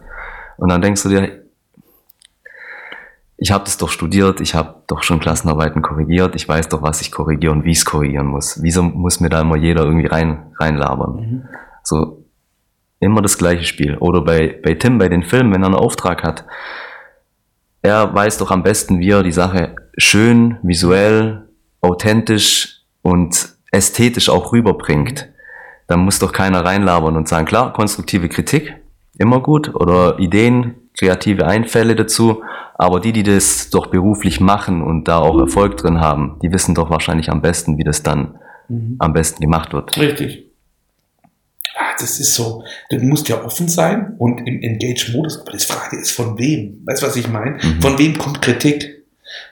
Und dann denkst du dir, ich habe das doch studiert, ich habe doch schon Klassenarbeiten korrigiert, ich weiß doch, was ich korrigiere und wie ich es korrigieren muss. Wieso muss mir da immer jeder irgendwie rein reinlabern? So immer das gleiche Spiel. Oder bei, bei Tim, bei den Filmen, wenn er einen Auftrag hat, er weiß doch am besten, wie er die Sache schön, visuell, authentisch und ästhetisch auch rüberbringt. Da muss doch keiner reinlabern und sagen, klar, konstruktive Kritik, immer gut, oder Ideen, kreative Einfälle dazu, aber die, die das doch beruflich machen und da auch Erfolg drin haben, die wissen doch wahrscheinlich am besten, wie das dann am besten gemacht wird. Richtig. Ah, das ist so, du musst ja offen sein und im Engage-Modus, aber die Frage ist von wem? Weißt du, was ich meine? Mhm. Von wem kommt Kritik?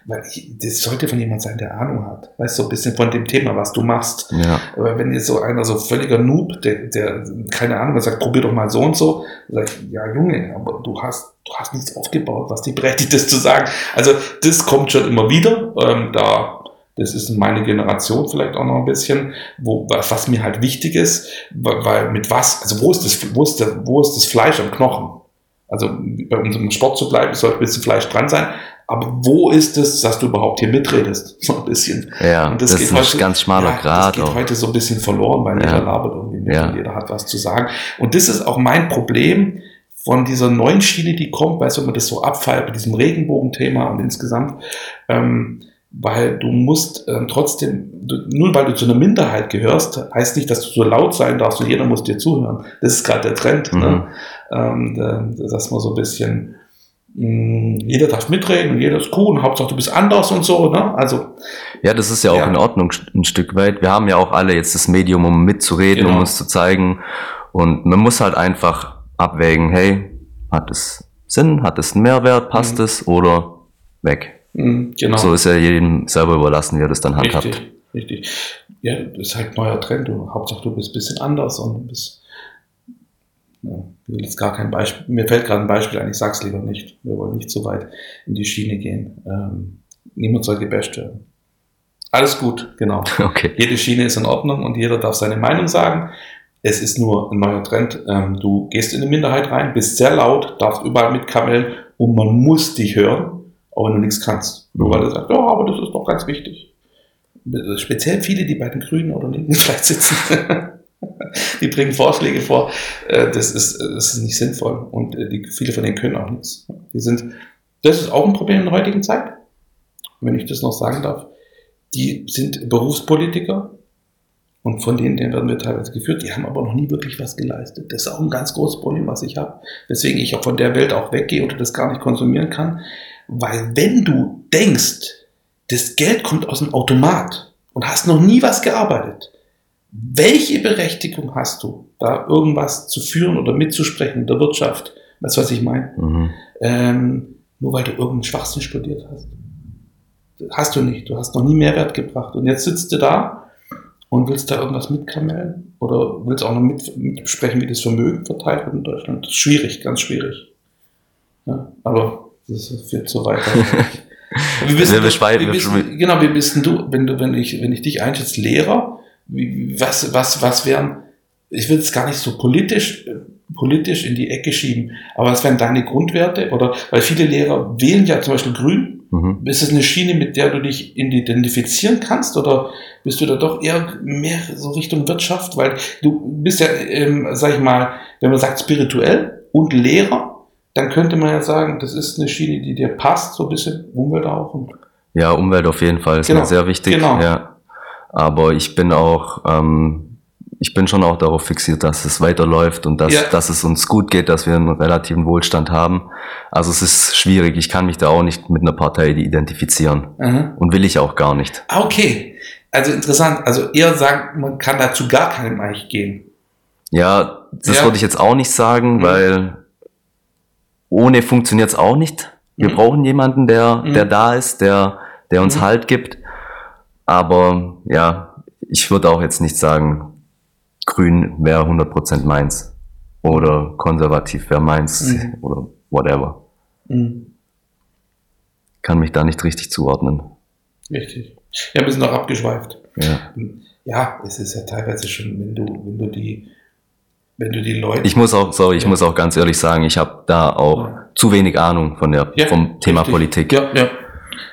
Weil ich, das sollte von jemand sein, der Ahnung hat. Weißt du, so ein bisschen von dem Thema, was du machst. Ja, Aber wenn jetzt so einer so völliger Noob, der, der keine Ahnung, der sagt, probier doch mal so und so, dann sag ich, ja Junge, aber du hast, du hast nichts aufgebaut, was dich berechtigt ist zu sagen. Also das kommt schon immer wieder. Ähm, da, das ist meine Generation vielleicht auch noch ein bisschen, wo, was, mir halt wichtig ist, weil, mit was, also wo ist das, wo ist der, wo ist das Fleisch am Knochen? Also bei unserem Sport zu bleiben, sollte ein bisschen Fleisch dran sein. Aber wo ist es, dass du überhaupt hier mitredest? So ein bisschen. ja Und das, ist ein ganz schmaler ja, Grad. Das geht auch. heute so ein bisschen verloren, weil Ja. jeder labert irgendwie mit Ja. und jeder hat was zu sagen. Und das ist auch mein Problem von dieser neuen Schiene, die kommt, weißt du, wenn man das so abfeiert mit diesem Regenbogenthema und insgesamt, ähm, weil du musst ähm, trotzdem, du, nur weil du zu einer Minderheit gehörst, heißt nicht, dass du so laut sein darfst und jeder muss dir zuhören. Das ist gerade der Trend, Mhm. ne? ähm, da- dass man so ein bisschen, mh, jeder darf mitreden und jeder ist cool und Hauptsache du bist anders und so, ne? Also, Ja, das ist ja auch Ja. in Ordnung ein Stück weit. Wir haben ja auch alle jetzt das Medium, um mitzureden, Genau. um uns zu zeigen. Und man muss halt einfach abwägen, hey, hat es Sinn, hat es einen Mehrwert, passt Mhm. es oder weg. Mh, genau. So ist ja jedem selber überlassen, wie er das dann handhabt. Richtig, richtig. Ja, das ist halt ein neuer Trend. Du, Hauptsache du bist ein bisschen anders und du bist. Ja, will jetzt gar kein Beispiel. Mir fällt gerade ein Beispiel ein, ich sag's lieber nicht. Wir wollen nicht so weit in die Schiene gehen. Ähm, niemand soll gebasht werden. Alles gut, genau. Okay. Jede Schiene ist in Ordnung und jeder darf seine Meinung sagen. Es ist nur ein neuer Trend. Ähm, du gehst in eine Minderheit rein, bist sehr laut, darfst überall mitkammeln und man muss dich hören, auch wenn du nichts kannst. Nur weil du sagst, ja, aber das ist doch ganz wichtig. Speziell viele, die bei den Grünen oder Linken vielleicht sitzen, die bringen Vorschläge vor. Äh, Das ist, das ist nicht sinnvoll und äh, die, viele von denen können auch nichts. Die sind, das ist auch ein Problem in der heutigen Zeit, wenn ich das noch sagen darf. Die sind Berufspolitiker und von denen, denen werden wir teilweise geführt, die haben aber noch nie wirklich was geleistet. Das ist auch ein ganz großes Problem, was ich habe, weswegen ich auch von der Welt auch weggehe oder das gar nicht konsumieren kann. Weil wenn du denkst, das Geld kommt aus dem Automat und hast noch nie was gearbeitet, welche Berechtigung hast du, da irgendwas zu führen oder mitzusprechen in der Wirtschaft? Weißt du, was ich meine? Mhm. Ähm, nur weil du irgendeinen Schwachsinn studiert hast. Hast du nicht. Du hast noch nie Mehrwert gebracht. Und jetzt sitzt du da und willst da irgendwas mitkamellen oder willst auch noch mit, mitsprechen, wie das Vermögen verteilt wird in Deutschland. Das ist schwierig, ganz schwierig. Ja, aber das führt so weiter. wie bist, wir wie bist, genau, wie bist du, wenn du, wenn ich, wenn ich dich einschätze, Lehrer, wie, was, was, was wären, ich will es gar nicht so politisch, politisch in die Ecke schieben, aber was wären deine Grundwerte? Oder, weil viele Lehrer wählen ja zum Beispiel grün. Mhm. Ist es eine Schiene, mit der du dich identifizieren kannst? Oder bist du da doch eher mehr so Richtung Wirtschaft? Weil du bist ja, ähm, sag ich mal, wenn man sagt spirituell und Lehrer, dann könnte man ja sagen, das ist eine Schiene, die dir passt, so ein bisschen Umwelt auch. Ja, Umwelt auf jeden Fall ist genau. mir sehr wichtig. Genau. Ja. Aber ich bin auch, ähm, ich bin schon auch darauf fixiert, dass es weiterläuft und dass, ja. dass es uns gut geht, dass wir einen relativen Wohlstand haben. Also es ist schwierig. Ich kann mich da auch nicht mit einer Partei identifizieren. Mhm. Und will ich auch gar nicht. Ah, okay. Also interessant. Also eher sagen, man kann dazu gar keinem eigentlich gehen. Ja, das ja. würde ich jetzt auch nicht sagen, mhm. weil ohne funktioniert es auch nicht. Wir mhm. brauchen jemanden, der, mhm. der da ist, der, der uns mhm. Halt gibt. Aber ja, ich würde auch jetzt nicht sagen, grün wäre 100% meins. Oder konservativ wäre meins. Mhm. Oder whatever. Mhm. Kann mich da nicht richtig zuordnen. Richtig. Ja, wir sind noch abgeschweift. Ja. ja, es ist ja teilweise schon, wenn du, wenn du die, wenn du die Leute. Ich muss auch, sorry, ich ja. muss auch ganz ehrlich sagen, ich habe da auch ja. zu wenig Ahnung von der, ja, vom Thema richtig. Politik. Ja, ja.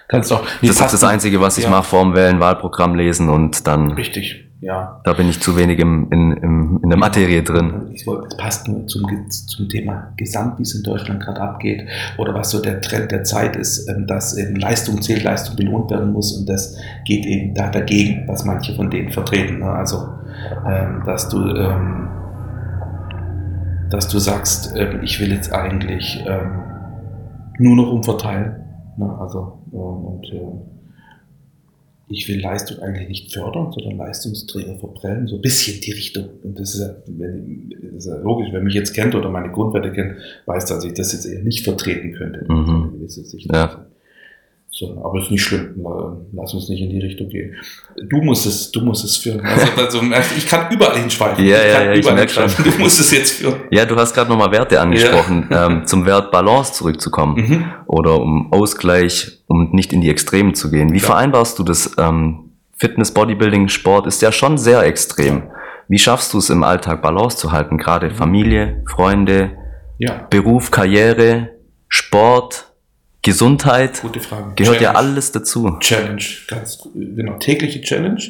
Kannst auch. Das ist das Einzige, was ich mache, vorm Wählen, Wahlprogramm lesen und dann. Richtig, ja. Da bin ich zu wenig im, in, im, in der Materie drin. Ich wollte, das passt nur zum, zum Thema Gesamt, wie es in Deutschland gerade abgeht, oder was so der Trend der Zeit ist, ähm, dass eben Leistung zählt, Leistung belohnt werden muss und das geht eben da dagegen, was manche von denen vertreten. Ne? Also, ähm, dass du, ähm, dass du sagst, ich will jetzt eigentlich nur noch umverteilen Ne? Also, ähm, und äh, ich will Leistung eigentlich nicht fördern, sondern Leistungsträger verprellen, so ein bisschen die Richtung. Und das ist ja, wenn, ist ja logisch, wer mich jetzt kennt oder meine Grundwerte kennt, weiß, dass ich das jetzt eher nicht vertreten könnte. Mhm. Ja. So, aber ist nicht schlimm. Lass uns nicht in die Richtung gehen. Du musst es, du musst es führen. Also, also, also ich kann überall hinschweifen. Ja, ich ja, ja, ich merke schon. Du musst es jetzt führen. Ja, du hast gerade nochmal Werte angesprochen, ja. ähm, zum Wert Balance zurückzukommen mhm. oder um Ausgleich, um nicht in die Extremen zu gehen. Wie ja. vereinbarst du das? Ähm, Fitness, Bodybuilding, Sport ist ja schon sehr extrem. Wie schaffst du es im Alltag Balance zu halten? Gerade mhm. Familie, Freunde. Beruf, Karriere, Sport, Gesundheit Gute Frage. gehört Challenge. ja alles dazu. Challenge, ganz genau, tägliche Challenge.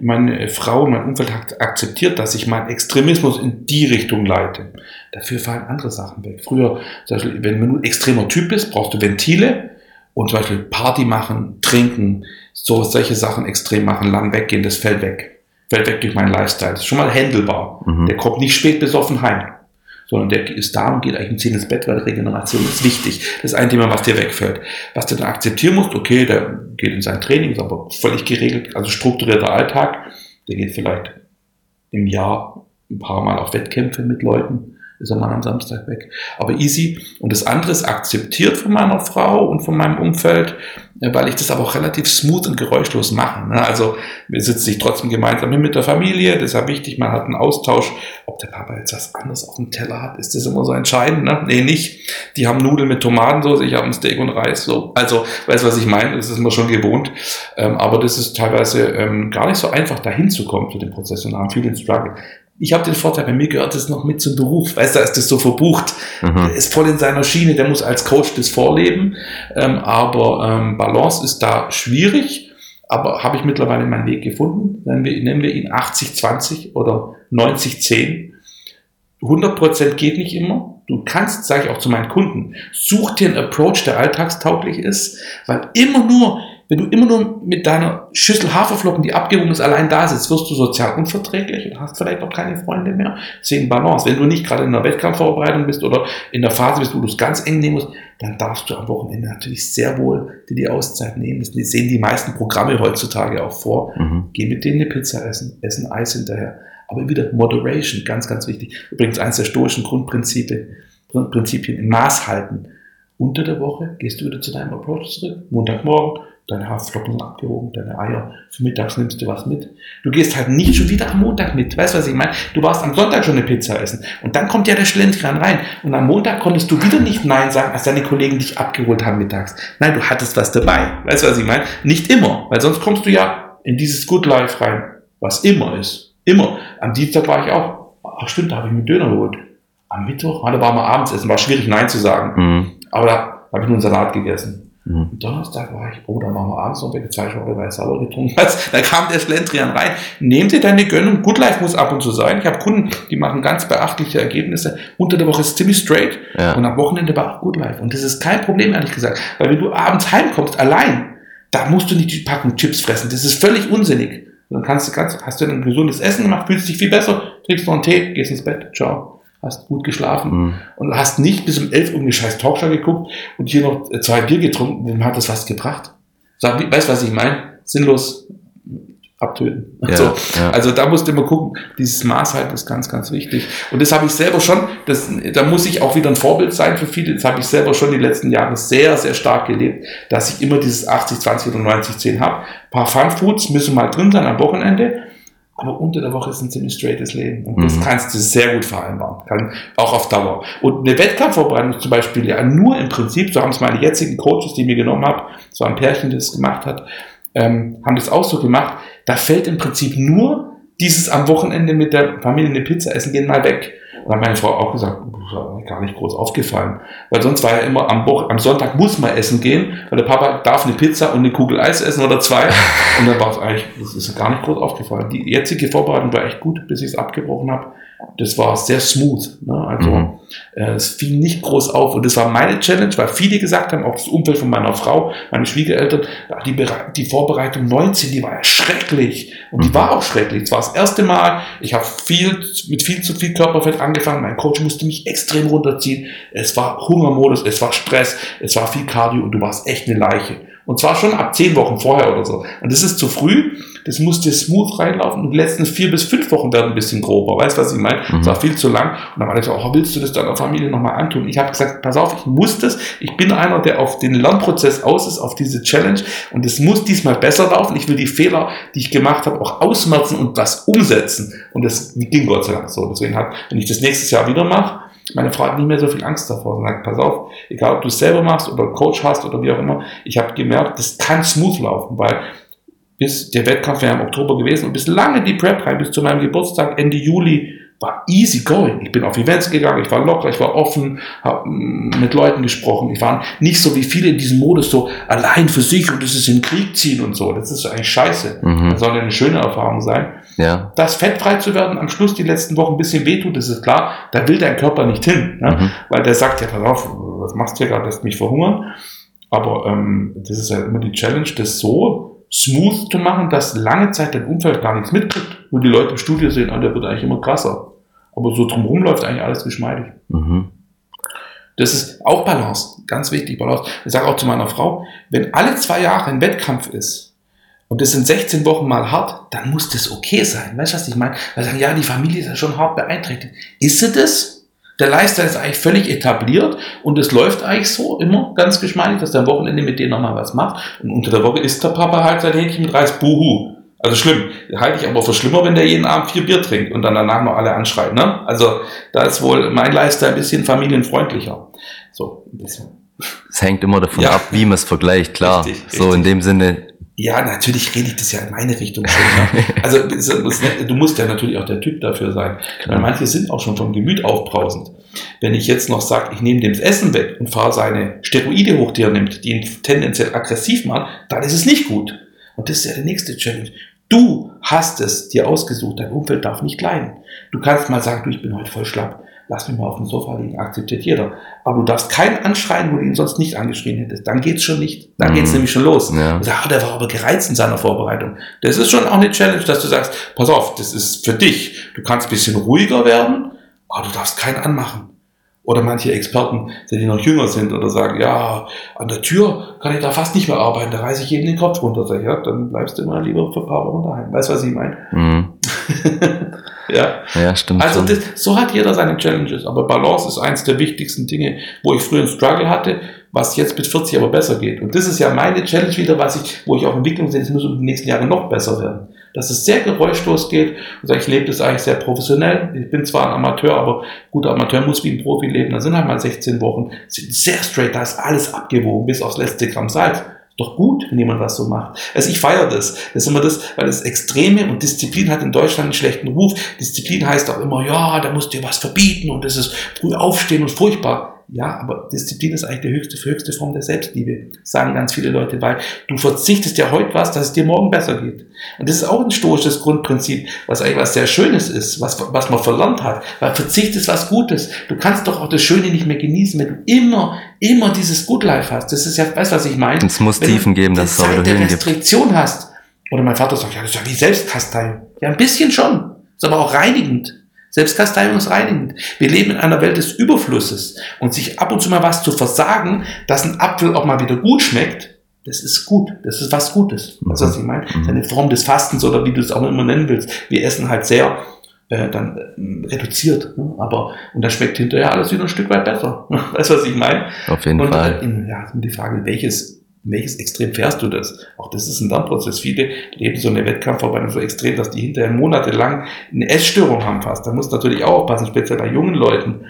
Meine Frau und mein Umfeld hat akzeptiert, dass ich meinen Extremismus in die Richtung leite. Dafür fallen andere Sachen weg. Früher, wenn du ein extremer Typ bist, brauchst du Ventile und zum Beispiel Party machen, trinken, so solche Sachen extrem machen, lang weggehen, das fällt weg. Fällt weg durch meinen Lifestyle. Das ist schon mal handelbar. Mhm. Der kommt nicht spät besoffen heim sondern der ist da und geht eigentlich um 10 ins Bett, weil Regeneration ist wichtig. Das ist ein Thema, was dir wegfällt. Was du dann akzeptieren musst, okay, der geht in sein Training, ist aber völlig geregelt, also strukturierter Alltag, der geht vielleicht im Jahr ein paar Mal auf Wettkämpfe mit Leuten, ist er mal am Samstag weg. Aber easy. Und das andere ist akzeptiert von meiner Frau und von meinem Umfeld, weil ich das aber auch relativ smooth und geräuschlos mache. Ne? Also wir sitzen sich trotzdem gemeinsam hin mit der Familie, ja wichtig, man hat einen Austausch. Ob der Papa jetzt was anderes auf dem Teller hat, ist das immer so entscheidend? Ne? Nee, nicht. Die haben Nudeln mit Tomatensoße, ich habe ein Steak und Reis. So. Also, weißt du, was ich meine? Das ist immer schon gewohnt. Ähm, aber das ist teilweise ähm, gar nicht so einfach, dahin zu kommen zu dem Prozess und haben viele Struggle ich habe den Vorteil, bei mir gehört das noch mit zum Beruf. Weißt du, da ist das so verbucht. Mhm. Der ist voll in seiner Schiene, der muss als Coach das vorleben. Ähm, aber ähm, Balance ist da schwierig. Aber habe ich mittlerweile meinen Weg gefunden. Nennen wir, nennen wir ihn 80-20 oder 90-10. 100% geht nicht immer. Du kannst, sage ich auch zu meinen Kunden, such dir einen Approach, der alltagstauglich ist, weil immer nur wenn du immer nur mit deiner Schüssel Haferflocken, die abgewogen ist, allein da sitzt, wirst du sozial unverträglich und hast vielleicht auch keine Freunde mehr. Deswegen Balance. Wenn du nicht gerade in einer Wettkampfvorbereitung bist oder in der Phase bist, wo du es ganz eng nehmen musst, dann darfst du am Wochenende natürlich sehr wohl dir die Auszeit nehmen. Das sehen die meisten Programme heutzutage auch vor. Mhm. Geh mit denen eine Pizza essen, essen Eis hinterher. Aber wieder Moderation, ganz, ganz wichtig. Übrigens eines der stoischen Grundprinzipien, Prinzipien im Maß halten. Unter der Woche gehst du wieder zu deinem Approach zurück. Montagmorgen, deine Haferflocken sind abgehoben, deine Eier. Für mittags nimmst du was mit. Du gehst halt nicht schon wieder am Montag mit. Weißt du, was ich meine? Du warst am Sonntag schon eine Pizza essen. Und dann kommt ja der Schlendrian rein. Und am Montag konntest du wieder nicht Nein sagen, als deine Kollegen dich abgeholt haben mittags. Nein, du hattest was dabei. Weißt du, was ich meine? Nicht immer. Weil sonst kommst du ja in dieses Good Life rein. Was immer ist. Immer. Am Dienstag war ich auch. Ach stimmt, da habe ich mir Döner geholt. Am Mittwoch, da war mal abends essen. War schwierig Nein zu sagen. Mhm. Aber da habe ich nur einen Salat gegessen. Mhm. Donnerstag war ich, oh, da machen wir abends noch weg, zwei Schorle weiß sauer getrunken. Was? Da kam der Schlendrian rein. Nehmt ihr deine Gönnung? Good Life muss ab und zu sein. Ich habe Kunden, die machen ganz beachtliche Ergebnisse. Unter der Woche ist ziemlich straight ja. und am Wochenende war auch Good Life. Und das ist kein Problem, ehrlich gesagt. Weil wenn du abends heimkommst, allein, da musst du nicht die Packung Chips fressen. Das ist völlig unsinnig. Dann kannst du ganz, hast du ein gesundes Essen gemacht, fühlst dich viel besser, trinkst noch einen Tee, gehst ins Bett, ciao hast gut geschlafen mhm. und hast nicht bis um elf um die scheiß Talkshow geguckt und hier noch zwei Bier getrunken, wem hat das was gebracht? Sag, weißt du, was ich meine? Sinnlos abtöten. Ja, so. ja. Also da musst du immer gucken, dieses Maß halt ist ganz, ganz wichtig. Und das habe ich selber schon, das, da muss ich auch wieder ein Vorbild sein für viele, das habe ich selber schon die letzten Jahre sehr, sehr stark gelebt, dass ich immer dieses 80, 20 oder 90, 10 habe. Ein paar Fun Foods müssen mal drin sein am Wochenende aber unter der Woche ist ein ziemlich straightes Leben. Und mhm. das kannst du sehr gut vereinbaren. Kann, auch auf Dauer. Und eine Wettkampfvorbereitung zum Beispiel ja nur im Prinzip, so haben es meine jetzigen Coaches, die mir genommen haben, so ein Pärchen, das es gemacht hat, ähm, haben das auch so gemacht. Da fällt im Prinzip nur dieses am Wochenende mit der Familie eine Pizza essen gehen mal weg. Dann hat meine Frau auch gesagt, das ist gar nicht groß aufgefallen. Weil sonst war ja immer am, Woche, am Sonntag muss man essen gehen, weil der Papa darf eine Pizza und eine Kugel Eis essen oder zwei. Und dann war es eigentlich, das ist gar nicht groß aufgefallen. Die jetzige Vorbereitung war echt gut, bis ich es abgebrochen habe das war sehr smooth. Ne? Also mhm. äh, es fiel nicht groß auf. Und das war meine Challenge, weil viele gesagt haben, auch das Umfeld von meiner Frau, meine Schwiegereltern, die, die Vorbereitung 19, die war ja schrecklich. Und die mhm. war auch schrecklich. Es war das erste Mal, ich habe viel, mit viel zu viel Körperfett angefangen. Mein Coach musste mich extrem runterziehen. Es war Hungermodus, es war Stress, es war viel Cardio und du warst echt eine Leiche. Und zwar schon ab zehn Wochen vorher oder so. Und das ist zu früh. Das muss dir smooth reinlaufen. Und die letzten vier bis fünf Wochen werden ein bisschen grober. Weißt du, was ich meine? Mhm. Das war viel zu lang. Und dann war ich so, oh, willst du das deiner Familie nochmal antun? Ich habe gesagt, pass auf, ich muss das. Ich bin einer, der auf den Lernprozess aus ist, auf diese Challenge. Und es muss diesmal besser laufen. Ich will die Fehler, die ich gemacht habe, auch ausmerzen und das umsetzen. Und das ging Gott sei Dank so. Deswegen hat, wenn ich das nächstes Jahr wieder mache, meine Frau hat nicht mehr so viel Angst davor. Sie sagt, pass auf, egal ob du es selber machst oder Coach hast oder wie auch immer, ich habe gemerkt, das kann smooth laufen, weil bis der Wettkampf wäre im Oktober gewesen und bis lange die Prep rein, bis zu meinem Geburtstag Ende Juli, war easy going. Ich bin auf Events gegangen, ich war locker, ich war offen, habe mm, mit Leuten gesprochen. Ich war nicht so wie viele in diesem Modus so allein für sich und das ist in den Krieg ziehen und so. Das ist eigentlich scheiße. Mhm. Das soll ja eine schöne Erfahrung sein. Ja. Das fettfrei zu werden, am Schluss die letzten Wochen ein bisschen wehtut, das ist klar, da will dein Körper nicht hin. Ne? Mhm. Weil der sagt ja, pass auf, was machst du hier gerade, lässt mich verhungern. Aber ähm, das ist ja immer die Challenge, das so smooth zu machen, dass lange Zeit dein Umfeld gar nichts mitkriegt. Nur die Leute im Studio sehen, ah, der wird eigentlich immer krasser. Aber so drumherum läuft eigentlich alles geschmeidig. Mhm. Das ist auch Balance, ganz wichtig, Balance. Ich sage auch zu meiner Frau, wenn alle zwei Jahre ein Wettkampf ist und das sind 16 Wochen mal hart, dann muss das okay sein. Weißt du, was ich meine? Weil sagen, ja, die Familie ist ja schon hart beeinträchtigt. Ist sie das? Der Lifestyle ist eigentlich völlig etabliert und es läuft eigentlich so immer ganz geschmeidig, dass der am Wochenende mit denen nochmal was macht. Und unter der Woche isst der Papa halt sein Hähnchen mit Reis. Buhu. Also schlimm. Halte ich aber für schlimmer, wenn der jeden Abend vier Bier trinkt und dann danach noch alle anschreit. Ne? Also da ist wohl mein Lifestyle ein bisschen familienfreundlicher. So, ein bisschen. Es hängt immer davon ja. ab, wie man es vergleicht, klar. Richtig, so richtig. in dem Sinne. Ja, natürlich rede ich das ja in meine Richtung schon. also du musst ja natürlich auch der Typ dafür sein. Weil manche sind auch schon vom Gemüt aufbrausend. Wenn ich jetzt noch sage, ich nehme dem das Essen weg und fahre seine Steroide hoch, die er nimmt, die ihn tendenziell aggressiv machen, dann ist es nicht gut. Und das ist ja die nächste Challenge. Du hast es dir ausgesucht, dein Umfeld darf nicht leiden. Du kannst mal sagen, du, ich bin heute voll schlapp. lass mich mal auf dem Sofa liegen, akzeptiert jeder. Aber du darfst keinen anschreien, wo du ihn sonst nicht angeschrien hättest. Dann geht's schon nicht. Dann Mhm. geht's nämlich schon los. Ja. Und sag, ah, der war aber gereizt in seiner Vorbereitung. Das ist schon auch eine Challenge, dass du sagst, pass auf, das ist für dich. Du kannst ein bisschen ruhiger werden, aber du darfst keinen anmachen. Oder manche Experten, die noch jünger sind oder sagen, ja, an der Tür kann ich da fast nicht mehr arbeiten, da reiße ich jedem den Kopf runter. Sag ich, ja, dann bleibst du mal lieber für ein paar Wochen daheim. Weißt du, was ich meine? Mhm. ja. Ja, stimmt. Also das, so hat jeder seine Challenges. Aber Balance ist eins der wichtigsten Dinge, wo ich früher einen Struggle hatte, was jetzt mit 40 aber besser geht. Und das ist ja meine Challenge wieder, was ich, wo ich auch Entwicklung sehe, es muss in den nächsten Jahren noch besser werden. Dass es sehr geräuschlos geht. Sag, ich lebe das eigentlich sehr professionell. Ich bin zwar ein Amateur, aber guter Amateur muss wie ein Profi leben. Da sind halt mal 16 Wochen, sind sehr straight, da ist alles abgewogen, bis aufs letzte Gramm Salz. Doch gut, wenn jemand was so macht. Also ich feiere das. Das ist immer das, weil das Extreme und Disziplin hat in Deutschland einen schlechten Ruf. Disziplin heißt auch immer, ja, da musst du was verbieten und das ist früh aufstehen und furchtbar. Ja, aber Disziplin ist eigentlich die höchste, höchste Form der Selbstliebe, sagen ganz viele Leute, weil du verzichtest ja heute was, dass es dir morgen besser geht. Und das ist auch ein stoisches Grundprinzip, was eigentlich was sehr Schönes ist, was, was man verlernt hat. Weil Verzicht ist was Gutes. Du kannst doch auch das Schöne nicht mehr genießen, wenn du immer, immer dieses Good Life hast. Das ist ja, weißt du, was ich meine? es muss Wenn Tiefen geben, dass es der Höhen gibt. Restriktion hast. Oder mein Vater sagt, ja, das ist ja wie Selbstkasteiung. Ja, ein bisschen schon. Ist aber auch reinigend. Selbstkasteiung ist reinigend. Wir leben in einer Welt des Überflusses. Und sich ab und zu mal was zu versagen, dass ein Apfel auch mal wieder gut schmeckt, das ist gut. Das ist was Gutes. Weißt du, was ich meine? Das ist eine Form des Fastens oder wie du es auch immer nennen willst. Wir essen halt sehr äh, dann äh, reduziert. Ne? Aber, und dann schmeckt hinterher alles wieder ein Stück weit besser. Weißt du, was ich meine? Auf jeden Und Fall. äh, in, ja, die Frage, welches, welches Extrem fährst du das? Auch das ist ein Lernprozess. Viele leben so eine Wettkampfverbindung so extrem, dass die hinterher monatelang eine Essstörung haben fast. Da muss natürlich auch aufpassen, speziell bei jungen Leuten.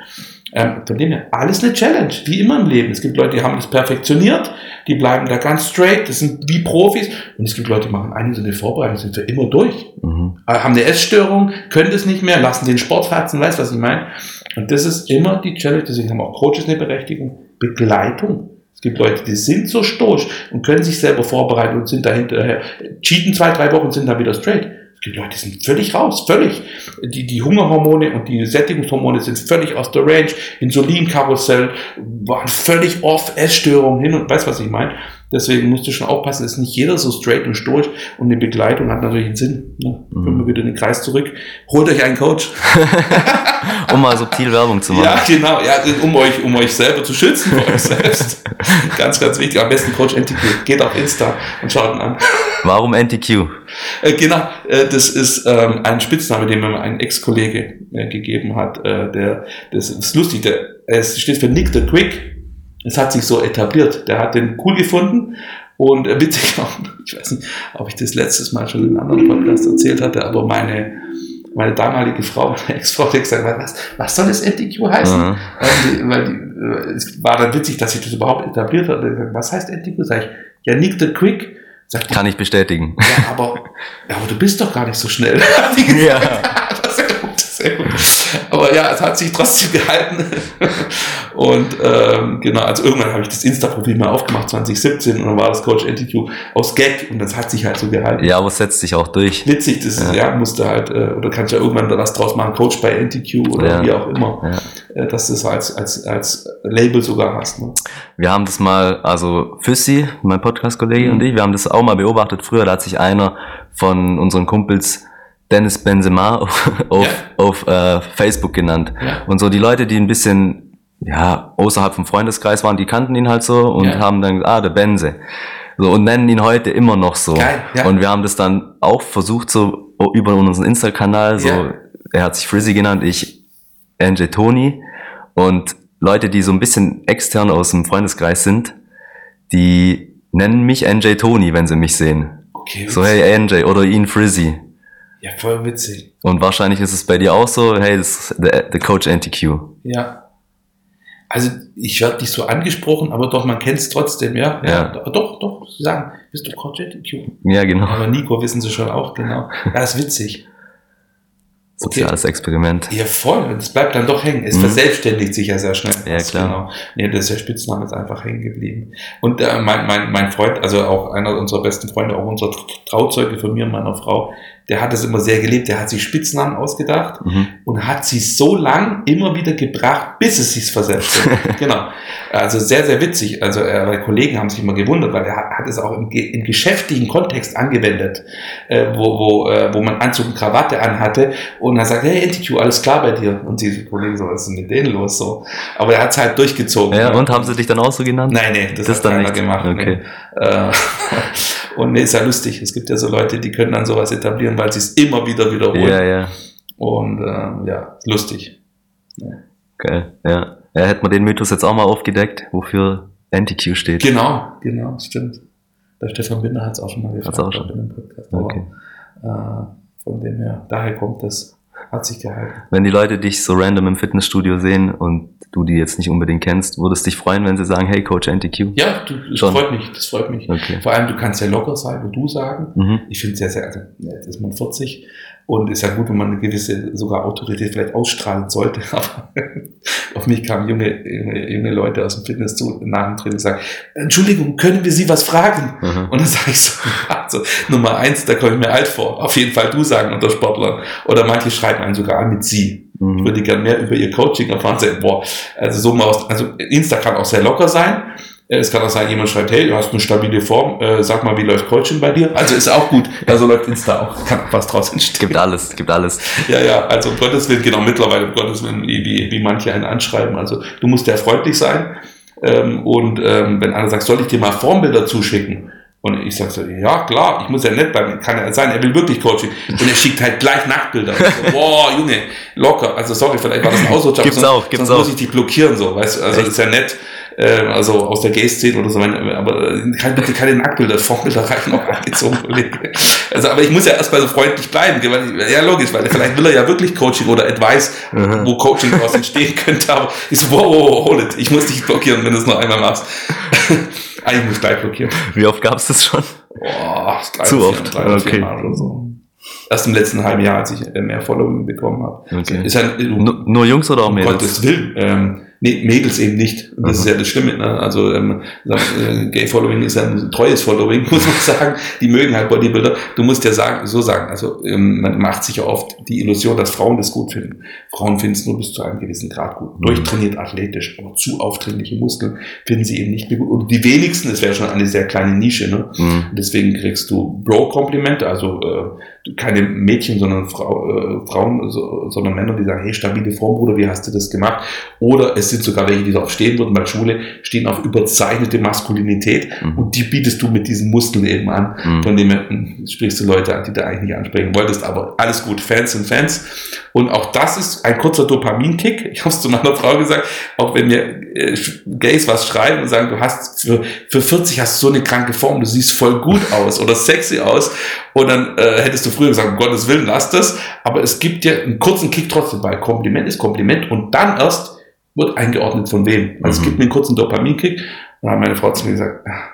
Ähm, von dem her, alles eine Challenge, wie immer im Leben. Es gibt Leute, die haben das perfektioniert, die bleiben da ganz straight, das sind wie Profis. Und es gibt Leute, die machen eine so eine Vorbereitung, sind für immer durch Mhm. äh, haben eine Essstörung, können das nicht mehr, lassen den Sport fatzen, weißt du, was ich meine? Und das ist immer die Challenge, deswegen haben auch Coaches eine Berechtigung. Begleitung. Es gibt Leute, die sind so stoisch und können sich selber vorbereiten und sind dahinter, cheaten zwei, drei Wochen und sind dann wieder straight. Es gibt Leute, die sind völlig raus, völlig. Die, die Hungerhormone und die Sättigungshormone sind völlig aus der Range. Insulinkarussell waren völlig off, Essstörungen hin und weißt was ich meine. Deswegen musst du schon aufpassen, ist nicht jeder so straight und stoisch und eine Begleitung hat natürlich einen Sinn. Ne? Mhm. Kommen wir wieder in den Kreis zurück. Holt euch einen Coach. Um mal subtil Werbung zu machen. Ja, genau, ja, um euch, um euch selber zu schützen vor euch selbst. ganz, ganz wichtig. Am besten Coach NTQ. Geht auf Insta und schaut ihn an. Warum NTQ? Äh, genau, äh, das ist ähm, ein Spitzname, den mir ein Ex-Kollege äh, gegeben hat. Äh, der, das ist lustig, der, es steht für Nick the Quick. Es hat sich so etabliert. Der hat den cool gefunden und äh, witzig auch, ich weiß nicht, ob ich das letztes Mal schon in einem anderen Podcast erzählt hatte, aber meine, meine damalige Frau, meine Ex-Frau, hat gesagt, was, was soll das NTQ heißen? Mhm. Weil, die, weil die, äh, es war dann witzig, dass sich das überhaupt etabliert hat. Ich gesagt, Was heißt NTQ? Sag ich, ja, Nick the Quick. Sagt die, Kann ich bestätigen. ja, aber, aber du bist doch gar nicht so schnell. Hat die. Ja. Das ist sehr gut, sehr gut. Aber ja, es hat sich trotzdem gehalten. Und ähm, genau, also irgendwann habe ich das Insta-Profil mal aufgemacht, 2017, und dann war das Coach NTQ aus Gag und das hat sich halt so gehalten. Ja, aber es setzt sich auch durch. Witzig, das ist, ja. musste halt, äh, oder kannst ja irgendwann da was draus machen, Coach bei NTQ oder Ja. wie auch immer, Ja. äh, dass du es als, als, als Label sogar hast. Ne? Wir haben das mal, also Füssi, mein Podcast-Kollege Mhm. und ich, wir haben das auch mal beobachtet früher. Da hat sich einer von unseren Kumpels Dennis Benzema auf, auf, Ja. auf äh, Facebook genannt. Ja. Und so die Leute, die ein bisschen ja außerhalb vom Freundeskreis waren, die kannten ihn halt so und Ja. haben dann gesagt, ah, der Benze. So, und nennen ihn heute immer noch so. Geil, ja. Und wir haben das dann auch versucht, so über unseren Insta-Kanal, so, Ja. er hat sich Frizzy genannt, ich NJ Tony. Und Leute, die so ein bisschen extern aus dem Freundeskreis sind, die nennen mich NJ Tony, wenn sie mich sehen. Okay, So, hey NJ oder ihn Frizzy. Ja, voll witzig. Und wahrscheinlich ist es bei dir auch so, hey, das ist der, der Coach NTQ. Ja. Also ich werde nicht so angesprochen, aber doch, man kennt es trotzdem, ja. Ja. Doch, doch, sie sagen, bist du Coach NTQ? Ja, genau. Aber Nico wissen sie schon auch, genau. Ja, ist witzig. Soziales Experiment. Ja, voll. Das bleibt dann doch hängen. Es Mhm. verselbstständigt sich ja sehr schnell. Ja, klar. Genau. Nee, das ist der Spitzname ist einfach hängen geblieben. Und äh, mein, mein, mein Freund, also auch einer unserer besten Freunde, auch unser Trauzeuge von mir und meiner Frau, der hat das immer sehr gelebt, der hat sich Spitznamen ausgedacht mhm. und hat sie so lang immer wieder gebracht, bis es sich verselbstständigt. genau. Also sehr, sehr witzig. Also äh, Kollegen haben sich immer gewundert, weil er hat, hat es auch im, im geschäftlichen Kontext angewendet, äh, wo, wo, äh, wo man Anzug und Krawatte anhatte und er sagt, hey NTQ, alles klar bei dir? Und die Kollegen so, was ist denn mit denen los? So. Aber er hat es halt durchgezogen. Ja, und haben sie dich dann auch so genannt? Nein, nee, das, das hat keiner nicht. gemacht. Okay. Nee. Und nee, ist ja lustig. Es gibt ja so Leute, die können dann sowas etablieren, weil sie es immer wieder wiederholen. Ja, ja. Und ähm, ja, lustig. Ja. Geil, ja. Ja, hätte man den Mythos jetzt auch mal aufgedeckt, wofür NTQ steht. Genau, genau, stimmt. Der Stefan Binder hat es auch schon mal gefragt. auch schon. Podcast. Okay. äh, von dem her, daher kommt das, hat sich gehalten. Wenn die Leute dich so random im Fitnessstudio sehen und du die jetzt nicht unbedingt kennst, würdest dich freuen, wenn sie sagen, hey Coach NTQ? Ja, du, das Schon. freut mich, das freut mich. Okay. Vor allem, du kannst ja locker sein und du sagen. Mhm. Ich finde es sehr, sehr, also jetzt ist man 40 und ist ja gut, wenn man eine gewisse sogar Autorität vielleicht ausstrahlen sollte. Aber auf mich kamen junge, junge, junge Leute aus dem Fitness zu, nach dem Training und sagen, Entschuldigung, können wir Sie was fragen? Mhm. Und dann sage ich so, also Nummer eins, da komme ich mir alt vor. Auf jeden Fall du sagen unter Sportlern. Oder manche schreiben einen sogar an mit Sie. Mhm. Ich würde gerne mehr über ihr Coaching erfahren. Boah, also so mal aus, also Insta kann auch sehr locker sein. Es kann auch sein, jemand schreibt, hey, du hast eine stabile Form, äh, sag mal, wie läuft Coaching bei dir? Also ist auch gut. Also läuft Insta auch. Kann was draus entstehen. Gibt alles, gibt alles. Ja, ja, also um Gottes Willen, genau, mittlerweile, um Gottes Willen, wie, wie, wie manche einen anschreiben. Also du musst ja freundlich sein. Ähm, und ähm, wenn einer sagt, soll ich dir mal Formbilder zuschicken? Und ich sage so, ja klar, ich muss ja nett bleiben, kann ja sein, er will wirklich Coaching. Und er schickt halt gleich Nacktbilder. So, boah, Junge, locker. Also sorry, vielleicht war das ein Ausrutscher. Gibt's auch, gibt's sonst auch. muss ich dich blockieren, so, weißt du, also ist ja nett äh, also aus der Gay-Szene oder so, aber kann bitte keine Nacktbilder, Formbilder reichen auch angezogen. Also, aber ich muss ja erstmal so freundlich bleiben, weil, ja logisch, weil vielleicht will er ja wirklich Coaching oder Advice, mhm. wo Coaching daraus entstehen könnte, aber ich so, wow, wow, hold it, ich muss dich blockieren, wenn du es noch einmal machst. Eigentlich muss ich gleich blockieren. Wie oft gab es das schon? Boah, drei, Zu oft. Drei, okay. Oder so. Erst im letzten halben Jahr, als ich mehr Following bekommen habe. Okay. Ist ja, nur, nur Jungs oder auch Mädels? Um Gottes Willen. Ähm, Nee, Mädels eben nicht. Und das mhm. ist ja das Schlimme. Ne? Also ähm, äh, Gay Following ist ein treues Following, muss man sagen. Die mögen halt Bodybuilder. Du musst ja sagen, so sagen. Also ähm, man macht sich ja oft die Illusion, dass Frauen das gut finden. Frauen finden es nur bis zu einem gewissen Grad gut. Mhm. Durchtrainiert athletisch, aber zu aufdringliche Muskeln finden sie eben nicht mehr gut. Und die wenigsten, das wäre schon eine sehr kleine Nische. Ne? Mhm. Deswegen kriegst du Bro-Komplimente, also äh, keine Mädchen, sondern Frau, äh, Frauen, so, sondern Männer, die sagen, hey, stabile Form, Bruder, wie hast du das gemacht? Oder es sind sogar welche, die darauf stehen würden, bei Schule stehen auf überzeichnete Maskulinität mhm. und die bietest du mit diesen Muskeln eben an. Mhm. Von dem hm, sprichst du Leute an, die du eigentlich nicht ansprechen wolltest, aber alles gut, Fans sind Fans. Und auch das ist ein kurzer Dopaminkick. Ich habe es zu meiner Frau gesagt, auch wenn mir äh, Gays was schreiben und sagen, du hast für, für 40 hast du so eine kranke Form, du siehst voll gut aus oder sexy aus. Und dann äh, hättest du früher gesagt, um Gottes Willen, lass das. Aber es gibt dir einen kurzen Kick trotzdem, weil Kompliment ist Kompliment und dann erst wird eingeordnet von wem. Also mhm. es gibt mir einen kurzen Dopaminkick. Dann hat meine Frau zu mir gesagt, ah,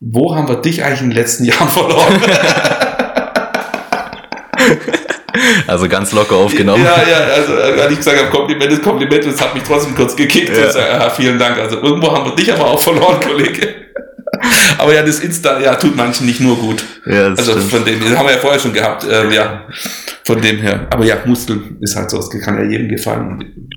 wo haben wir dich eigentlich in den letzten Jahren verloren? Also ganz locker aufgenommen. Ja, ja, also als ich gesagt habe, Kompliment ist Kompliment, das hat mich trotzdem kurz gekickt. Ja. Sage, ja, vielen Dank. Also irgendwo haben wir dich aber auch verloren, Kollege. Aber ja, das Insta, ja, tut manchen nicht nur gut. Ja, das also stimmt. von dem, das haben wir ja vorher schon gehabt, äh, ja, von dem her. Aber ja, Muskeln ist halt so, es kann ja jedem gefallen.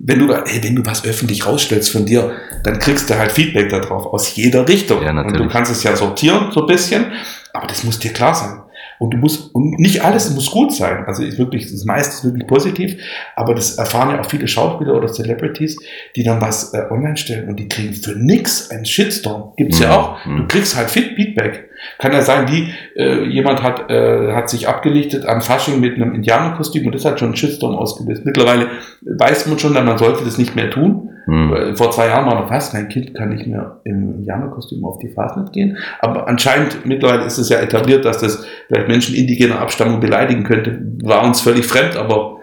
Wenn du, hey, wenn du was öffentlich rausstellst von dir, dann kriegst du halt Feedback darauf aus jeder Richtung. Ja, natürlich. Und du kannst es ja sortieren so ein bisschen, aber das muss dir klar sein. Und du musst, und nicht alles muss gut sein. Also ist wirklich, das meiste ist wirklich positiv, aber das erfahren ja auch viele Schauspieler oder Celebrities, die dann was äh, online stellen und die kriegen für nix einen Shitstorm. Gibt's ja, ja auch. Du kriegst halt Feedback. Kann ja sein, wie äh, jemand hat, äh, hat sich abgelichtet am Fasching mit einem Indianerkostüm und das hat schon einen Shitstorm ausgelöst. Mittlerweile weiß man schon, man sollte das nicht mehr tun. Hm. Vor zwei Jahren war noch fast, mein Kind kann nicht mehr im Indianerkostüm auf die Fastnet gehen. Aber anscheinend, mittlerweile ist es ja etabliert, dass das vielleicht Menschen indigener Abstammung beleidigen könnte. War uns völlig fremd, aber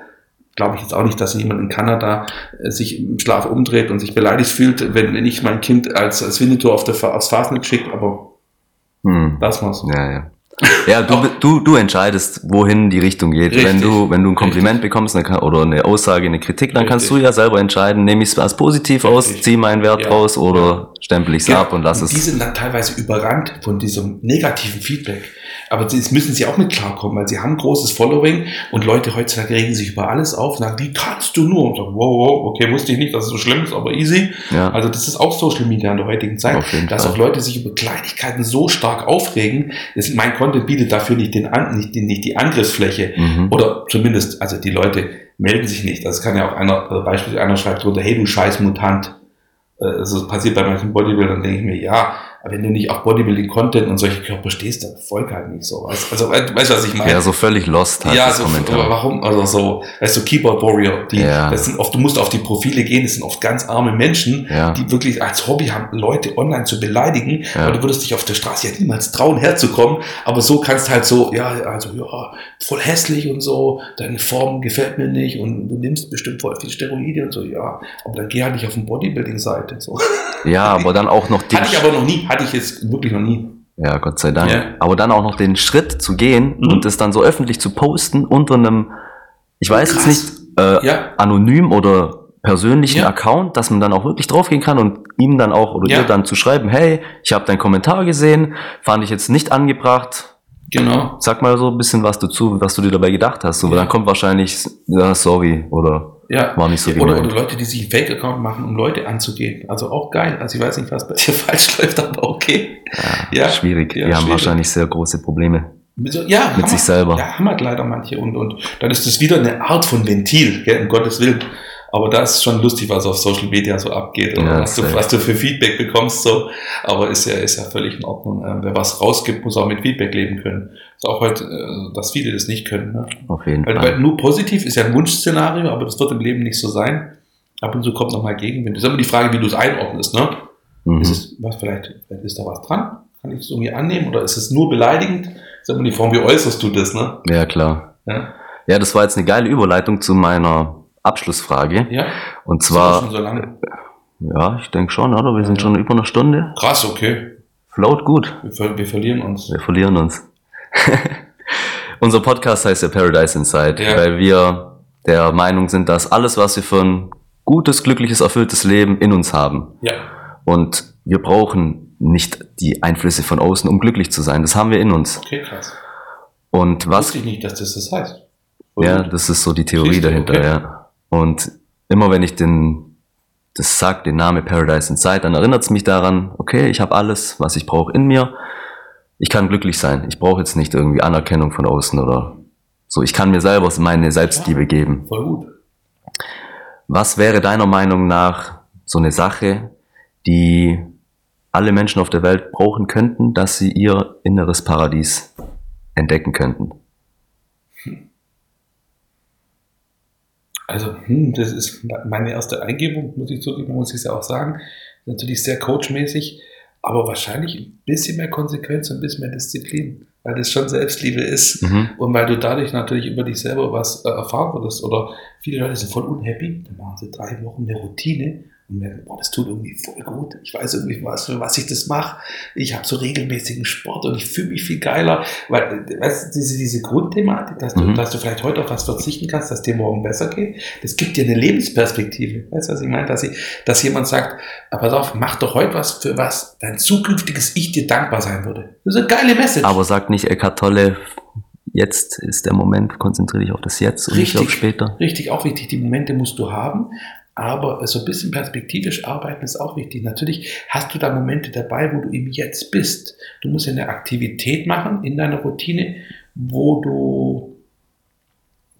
glaube ich jetzt auch nicht, dass jemand in Kanada äh, sich im Schlaf umdreht und sich beleidigt fühlt, wenn, wenn ich mein Kind als, als Winnetou auf der, aufs Fastnet schicke, aber hm. das war's. Ja, ja. Ja, du, du, du entscheidest, wohin die Richtung geht. Richtig. Wenn du, wenn du ein Kompliment Richtig. bekommst eine, oder eine Aussage, eine Kritik, dann Richtig. kannst du ja selber entscheiden, nehme ich es als positiv aus, ziehe meinen Wert ja. raus oder stempel ich es ja. ab und lass es. Die sind dann teilweise überrannt von diesem negativen Feedback. Aber das müssen sie auch mit klarkommen, weil sie haben ein großes Following und Leute heutzutage regen sich über alles auf und sagen, wie kannst du nur? Und sagen, wow, wow, okay, wusste ich nicht, dass es so schlimm ist, aber easy. Ja. Also das ist auch Social Media in der heutigen Zeit, dass auch Leute sich über Kleinigkeiten so stark aufregen. Das, mein Content bietet dafür nicht, den, nicht, die- nicht die Angriffsfläche. Mhm. Oder zumindest, also die Leute melden sich nicht. Das kann ja auch einer, also beispielsweise einer schreibt drunter, hey du scheiß Mutant. Äh, Das passiert bei manchen Bodybuildern, denke ich mir, ja, wenn du nicht auf Bodybuilding-Content und solche Körper stehst, dann folg halt nicht so. Weißt, also, weißt du, was ich meine? Ja, so völlig lost halt ja, so, Kommentar. warum, also so, weißt du, Keyboard Warrior, die, Ja. das sind oft, du musst auf die Profile gehen, das sind oft ganz arme Menschen, Ja. die wirklich als Hobby haben, Leute online zu beleidigen, Ja. aber du würdest dich auf der Straße ja niemals trauen, herzukommen, aber so kannst halt so, ja, also, ja, voll hässlich und so, deine Form gefällt mir nicht und du nimmst bestimmt voll viel Steroide und so, ja, aber dann geh halt nicht auf die Bodybuilding-Seite, so. Ja, aber dann auch noch den Hatte ich aber noch nie, hatte ich jetzt wirklich noch nie. Ja, Gott sei Dank. Ja. Aber dann auch noch den Schritt zu gehen Mhm. und es dann so öffentlich zu posten unter einem, ich weiß Krass. jetzt nicht, äh, Ja, anonym oder persönlichen Ja. Account, dass man dann auch wirklich draufgehen kann und ihm dann auch oder ihr dann zu schreiben, hey, ich habe deinen Kommentar gesehen, fand ich jetzt nicht angebracht. genau. Sag mal so ein bisschen was dazu, was du dir dabei gedacht hast. Ja. dann kommt wahrscheinlich, ja, sorry, oder Ja. war nicht so oder, gemeint. oder Leute, die sich einen Fake-Account machen, um Leute anzugehen. Also auch geil. Also ich weiß nicht, was bei dir falsch läuft, aber okay. Ja, schwierig. ja, Die haben schwierig. wahrscheinlich sehr große Probleme So, ja, mit haben sich selber. Ja, haben halt leider manche. Und, und dann ist das wieder eine Art von Ventil, gell, um Gottes Willen. Aber da ist schon lustig, was auf Social Media so abgeht oder Ja, was, du, was du für Feedback bekommst. So. Aber ist ja, ist ja völlig in Ordnung. Ähm, wer was rausgibt, muss auch mit Feedback leben können. Ist auch heute, äh, dass viele das nicht können. Ne? Auf jeden Weil, Fall. weil nur positiv ist ja ein Wunschszenario, aber das wird im Leben nicht so sein. Ab und zu kommt nochmal Gegenwind. Das ist immer die Frage, wie du es einordnest. Ne? Mhm. Ist es, was vielleicht, vielleicht ist da was dran? Kann ich es irgendwie annehmen? Oder ist es nur beleidigend? ist immer die Form, wie äußerst du das, ne? Ja, klar. Ja. Ja, das war jetzt eine geile Überleitung zu meiner Abschlussfrage. Ja. Und zwar, schon so lange. ja, ich denke schon, oder? Wir sind Ja. schon über eine Stunde. Krass, okay. Float gut. Wir, ver wir verlieren uns. Wir verlieren uns. Unser Podcast heißt ja Paradise Inside, Ja. weil wir der Meinung sind, dass alles, was wir für ein gutes, glückliches, erfülltes Leben in uns haben. Ja. Und wir brauchen nicht die Einflüsse von außen, um glücklich zu sein. Das haben wir in uns. Okay, krass. Und was Wusste ich nicht, dass das das heißt. Voll Ja, das ist so die Theorie Siehst dahinter, okay. ja. Und immer wenn ich den, das sag, den Namen Paradise Inside, dann erinnert es mich daran, okay, ich habe alles, was ich brauche in mir. Ich kann glücklich sein. Ich brauche jetzt nicht irgendwie Anerkennung von außen oder so. Ich kann mir selber meine Selbstliebe geben. Voll gut. Was wäre deiner Meinung nach so eine Sache, die alle Menschen auf der Welt brauchen könnten, dass sie ihr inneres Paradies entdecken könnten? Also, hm, das ist meine erste Eingebung, muss ich zugeben, muss ich es ja auch sagen. Natürlich sehr coachmäßig, aber wahrscheinlich ein bisschen mehr Konsequenz und ein bisschen mehr Disziplin, weil das schon Selbstliebe ist. Mhm. Und weil du dadurch natürlich über dich selber was äh, erfahren würdest. Oder viele Leute sind voll unhappy, dann machen sie drei Wochen eine Routine und merken, boah, das tut irgendwie voll gut. Ich weiß irgendwie, was, für was ich das mache. Ich habe so regelmäßigen Sport und ich fühle mich viel geiler. Weil, weißt du, diese, diese Grundthematik, dass du, Mhm. dass du vielleicht heute auf was verzichten kannst, dass dir morgen besser geht, das gibt dir eine Lebensperspektive. Weißt du, was ich meine? Dass, ich, dass jemand sagt, ah, pass auf, mach doch heute was, für was dein zukünftiges Ich dir dankbar sein würde. Das ist eine geile Message. Aber sagt nicht Eckart Tolle, jetzt ist der Moment, konzentriere dich auf das Jetzt und nicht Richtig. auf später. Richtig, auch wichtig. Die Momente musst du haben, aber so ein bisschen perspektivisch arbeiten ist auch wichtig. Natürlich hast du da Momente dabei, wo du im Jetzt bist. Du musst ja eine Aktivität machen in deiner Routine, wo du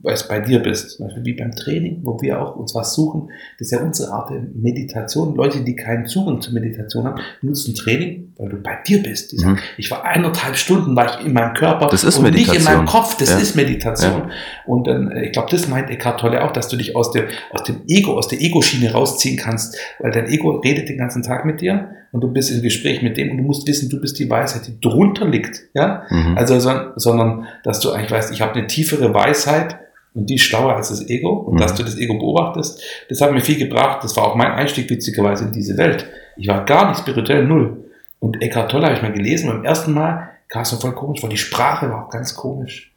weißt, bei dir bist. Zum Beispiel wie beim Training, wo wir auch uns was suchen. Das ist ja unsere Art der Meditation. Leute, die keinen Zugang zur Meditation haben, nutzen Training, weil du bei dir bist. Die sagen, Mhm. ich war eineinhalb Stunden war ich in meinem Körper Das ist und nicht in Meditation. meinem Kopf. Das Ja. ist Meditation. Und dann, äh, ich glaube, das meint Eckhart Tolle auch, dass du dich aus, der, aus dem Ego, aus der Ego-Schiene rausziehen kannst, weil dein Ego redet den ganzen Tag mit dir und du bist im Gespräch mit dem und du musst wissen, du bist die Weisheit, die drunter liegt. Ja? Mhm. Also, son- sondern, dass du eigentlich weißt, ich habe eine tiefere Weisheit und die ist schlauer als das Ego und Mhm. dass du das Ego beobachtest, das hat mir viel gebracht. Das war auch mein Einstieg witzigerweise in diese Welt. Ich war gar nicht spirituell, null. Und Eckhart Tolle habe ich mal gelesen beim ersten Mal, kam es mir voll komisch, weil die Sprache war auch ganz komisch.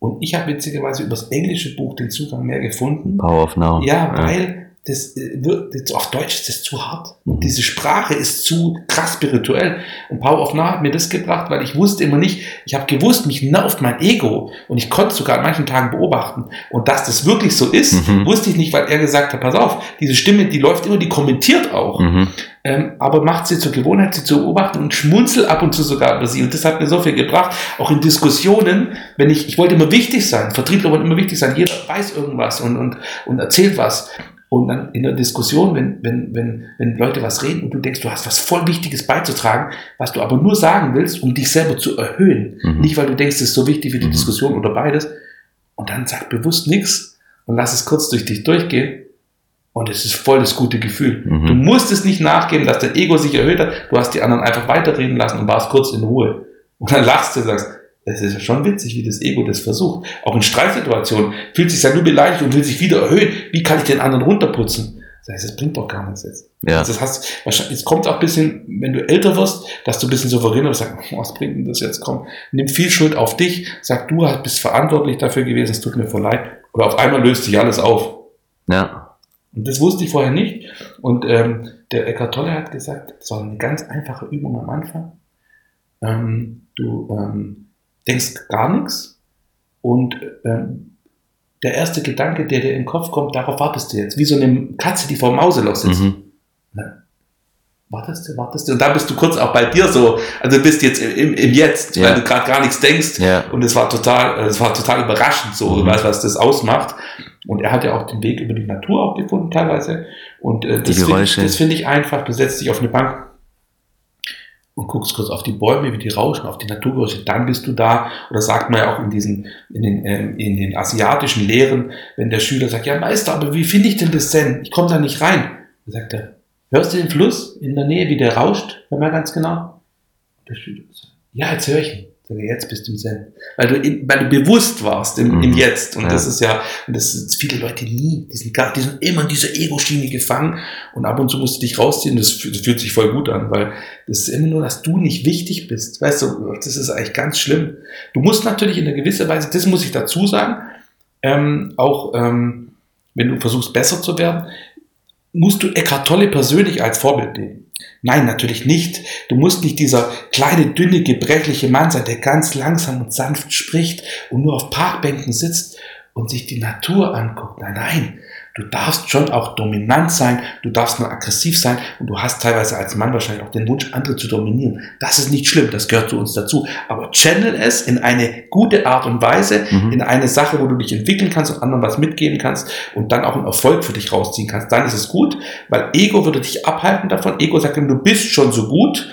Und ich habe witzigerweise über das englische Buch den Zugang mehr gefunden. Power of Now. Ja, weil das äh, wird, auf Deutsch ist das zu hart. Und diese Sprache ist zu krass spirituell. Und Power of Now hat mir das gebracht, weil ich wusste immer nicht, ich habe gewusst, mich nervt mein Ego. Und ich konnte sogar an manchen Tagen beobachten. Und dass das wirklich so ist, mhm. wusste ich nicht, weil er gesagt hat, pass auf, diese Stimme, die läuft immer, die kommentiert auch. Mhm. Ähm, aber macht sie zur Gewohnheit, sie zu beobachten und schmunzel ab und zu sogar über sie. Und das hat mir so viel gebracht, auch in Diskussionen, wenn ich, ich wollte immer wichtig sein, Vertriebler wollen immer wichtig sein, jeder weiß irgendwas und, und, und erzählt was. Und dann in der Diskussion, wenn, wenn, wenn, wenn Leute was reden und du denkst, du hast was voll Wichtiges beizutragen, was du aber nur sagen willst, um dich selber zu erhöhen. Mhm. Nicht, weil du denkst, es ist so wichtig wie die mhm. Diskussion oder beides. Und dann sag bewusst nichts und lass es kurz durch dich durchgehen. Und es ist voll das gute Gefühl. Mhm. Du musst es nicht nachgeben, dass dein Ego sich erhöht hat. Du hast die anderen einfach weiterreden lassen und warst kurz in Ruhe. Und dann lachst du und sagst, es ist ja schon witzig, wie das Ego das versucht. Auch in Streitsituationen fühlt sich ja nur beleidigt und will sich wieder erhöhen. Wie kann ich den anderen runterputzen? Das heißt, das bringt doch gar nichts jetzt. Ja. Also das heißt, wahrscheinlich, es kommt auch ein bisschen, wenn du älter wirst, dass du ein bisschen souveräner bist, sagst, was bringt denn das jetzt? Komm, nimm viel Schuld auf dich, sag, du bist verantwortlich dafür gewesen, es tut mir voll leid. Oder auf einmal löst sich alles auf. Ja. Und das wusste ich vorher nicht. Und ähm, der Eckhart Tolle hat gesagt, das war eine ganz einfache Übung am Anfang. Ähm, du ähm, denkst gar nichts und ähm, der erste Gedanke, der dir in den Kopf kommt, darauf wartest du jetzt. Wie so eine Katze, die vor dem Mauseloch sitzt. Mhm. Na, wartest du, wartest du. Und da bist du kurz auch bei dir so. Also du bist jetzt im, im Jetzt, ja. weil du gerade gar nichts denkst. Ja. Und es war total, es war total überraschend so, mhm. weißt, was das ausmacht. Und er hat ja auch den Weg über die Natur auch gefunden teilweise. Und äh, das finde find ich einfach. Du setzt dich auf eine Bank, und guckst kurz auf die Bäume, wie die rauschen, auf die Naturgeräusche, dann bist du da. Oder sagt man ja auch in diesen, in den, äh, in den asiatischen Lehren, wenn der Schüler sagt, ja Meister, aber wie finde ich denn das Zen? Ich komme da nicht rein. Dann sagt er, hörst du den Fluss in der Nähe, wie der rauscht? Hör mal ganz genau. Der Schüler sagt, ja, jetzt höre ich ihn. Sage, jetzt bist du im Zen. Weil du, in, weil du bewusst warst im, mhm. im Jetzt. Und ja. das ist ja, und das sind viele Leute nie, die sind, gar, die sind immer in dieser Ego-Schiene gefangen und ab und zu musst du dich rausziehen. Das, das fühlt sich voll gut an, weil das ist immer nur, dass du nicht wichtig bist. Weißt du, das ist eigentlich ganz schlimm. Du musst natürlich in einer gewisser Weise, das muss ich dazu sagen, ähm, auch ähm, wenn du versuchst besser zu werden, musst du Eckhart Tolle persönlich als Vorbild nehmen. Nein, natürlich nicht. Du musst nicht dieser kleine, dünne, gebrechliche Mann sein, der ganz langsam und sanft spricht und nur auf Parkbänken sitzt und sich die Natur anguckt. Nein, nein. Du darfst schon auch dominant sein, du darfst nur aggressiv sein und du hast teilweise als Mann wahrscheinlich auch den Wunsch, andere zu dominieren. Das ist nicht schlimm, das gehört zu uns dazu. Aber channel es in eine gute Art und Weise, mhm. in eine Sache, wo du dich entwickeln kannst und anderen was mitgeben kannst und dann auch einen Erfolg für dich rausziehen kannst. Dann ist es gut, weil Ego würde dich abhalten davon. Ego sagt, du bist schon so gut,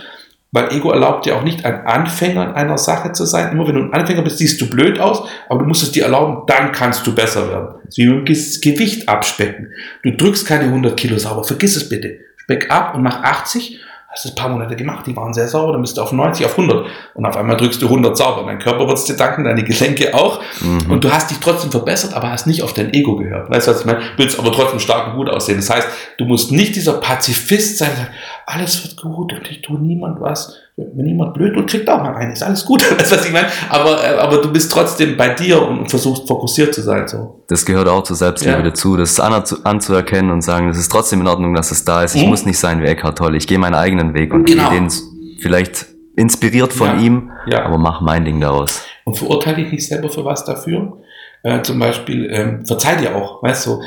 weil Ego erlaubt dir auch nicht, ein Anfänger in einer Sache zu sein. Immer wenn du ein Anfänger bist, siehst du blöd aus, aber du musst es dir erlauben, dann kannst du besser werden. Das ist wie mit dem Gewicht abspecken. Du drückst keine 100 Kilo sauber, vergiss es bitte. Speck ab und mach 80 hast du ein paar Monate gemacht, die waren sehr sauber, dann bist du auf 90, auf 100 und auf einmal drückst du 100 sauber. Dein Körper wird es dir danken, deine Gelenke auch mhm. und du hast dich trotzdem verbessert, aber hast nicht auf dein Ego gehört. Weißt du, was ich meine? Willst aber trotzdem stark und gut aussehen. Das heißt, du musst nicht dieser Pazifist sein, alles wird gut und ich tue niemand was wenn jemand blöd wird, kriegt auch mal eine. Ist alles gut, weißt du, was ich meine? Aber, äh, aber du bist trotzdem bei dir und versuchst fokussiert zu sein. So. Das gehört auch zur Selbstliebe ja. dazu, das anzuerkennen und sagen, es ist trotzdem in Ordnung, dass es da ist. Ich mhm. muss nicht sein wie Eckhart Tolle. Ich gehe meinen eigenen Weg und genau. gehe den vielleicht inspiriert von ja. ihm, ja. aber mach mein Ding daraus. Und verurteile ich mich selber für was dafür? Äh, zum Beispiel, ähm, verzeih dir auch, weißt du,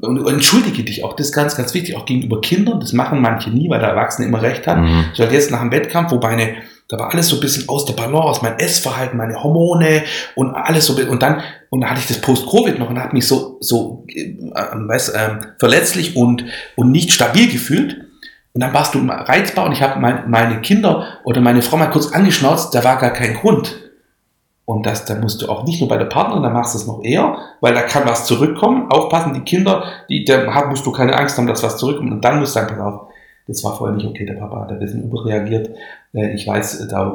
und, und entschuldige dich auch, das ist ganz, ganz wichtig, auch gegenüber Kindern, das machen manche nie, weil der Erwachsene immer recht hat. Mhm. So halt jetzt nach dem Wettkampf, wo meine, da war alles so ein bisschen aus der Balance, mein Essverhalten, meine Hormone und alles so, und dann, und dann hatte ich das Post-Covid noch und habe mich so, so, äh, weißt, äh, verletzlich und, und nicht stabil gefühlt. Und dann warst du reizbar und ich habe mein, meine Kinder oder meine Frau mal kurz angeschnauzt, da war gar kein Grund. Und das, da musst du auch nicht nur bei der Partnerin, da machst du es noch eher, weil da kann was zurückkommen. Aufpassen, die Kinder, die, da musst du keine Angst haben, dass was zurückkommt. Und dann musst du sagen, pass auf, das war vorher nicht okay, der Papa hat ein bisschen überreagiert. Äh, ich weiß, da,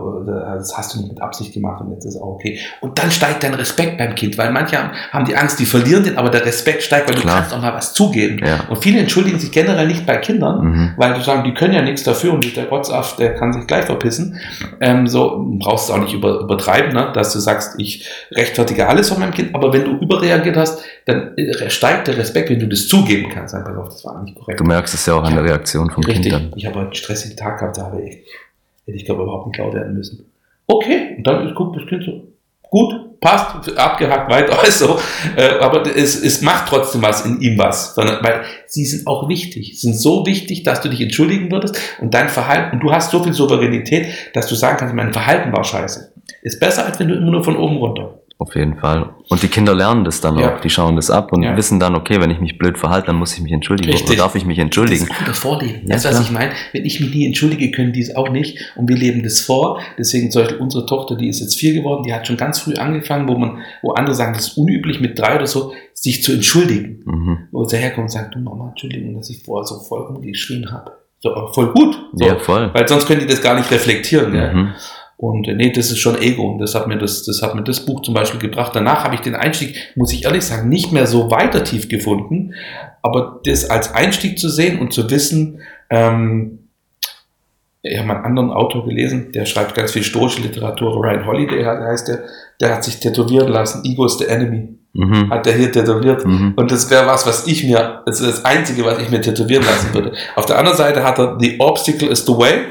das hast du nicht mit Absicht gemacht und jetzt ist auch okay. Und dann steigt dein Respekt beim Kind, weil manche haben, die Angst, die verlieren den, aber der Respekt steigt, weil Klar. du kannst auch mal was zugeben. Ja. Und viele entschuldigen sich generell nicht bei Kindern, mhm. weil du sagen, die können ja nichts dafür und der Gottsaf, der kann sich gleich verpissen. Ähm, so brauchst du auch nicht über, übertreiben, ne? dass du sagst, ich rechtfertige alles von meinem Kind, aber wenn du überreagiert hast, dann äh, steigt der Respekt, wenn du das zugeben kannst. Auf, das war nicht korrekt. Du merkst es ja auch an der Reaktion vom Richtig. Kind dann. Ich habe einen stressigen Tag gehabt, da habe ich, hätte ich glaube überhaupt nicht laut werden müssen. Okay, und dann ist guckt das Kind so, gut, passt, abgehakt, weiter, also, äh, aber es, es macht trotzdem was in ihm was, sondern, weil sie sind auch wichtig, sind so wichtig, dass du dich entschuldigen würdest und dein Verhalten, und du hast so viel Souveränität, dass du sagen kannst, mein Verhalten war scheiße. Ist besser, als wenn du immer nur von oben runter. Auf jeden Fall. Und die Kinder lernen das dann Ja. auch. Die schauen das ab und Ja. wissen dann, okay, wenn ich mich blöd verhalte, dann muss ich mich entschuldigen. Richtig. Oder darf ich mich Das entschuldigen? ist ein guter Vorleben. Ja, du, was klar. ich meine? Wenn ich mich nie entschuldige, können die es auch nicht. Und wir leben das vor. Deswegen zum Beispiel unsere Tochter, die ist jetzt vier geworden, die hat schon ganz früh angefangen, wo man, wo andere sagen, das ist unüblich mit drei oder so, sich zu entschuldigen. Mhm. Wo sie herkommt und sagt, du Mama, Entschuldigung, dass ich vorher so voll rumgeschrien habe. So, voll gut. So. Ja, voll. Weil sonst können die das gar nicht reflektieren. Mhm. Und äh, nee, das ist schon Ego. Und das hat mir das, das hat mir das Buch zum Beispiel gebracht. Danach habe ich den Einstieg, muss ich ehrlich sagen, nicht mehr so weiter tief gefunden. Aber das als Einstieg zu sehen und zu wissen, ähm, ich habe einen anderen Autor gelesen, der schreibt ganz viel stoische Literatur, Ryan Holiday heißt der, der hat sich tätowieren lassen, Ego is the enemy, Mhm. hat der hier tätowiert. Mhm. Und das wäre was, was ich mir, das ist das Einzige, was ich mir tätowieren lassen würde. Auf der anderen Seite hat er The Obstacle is the Way.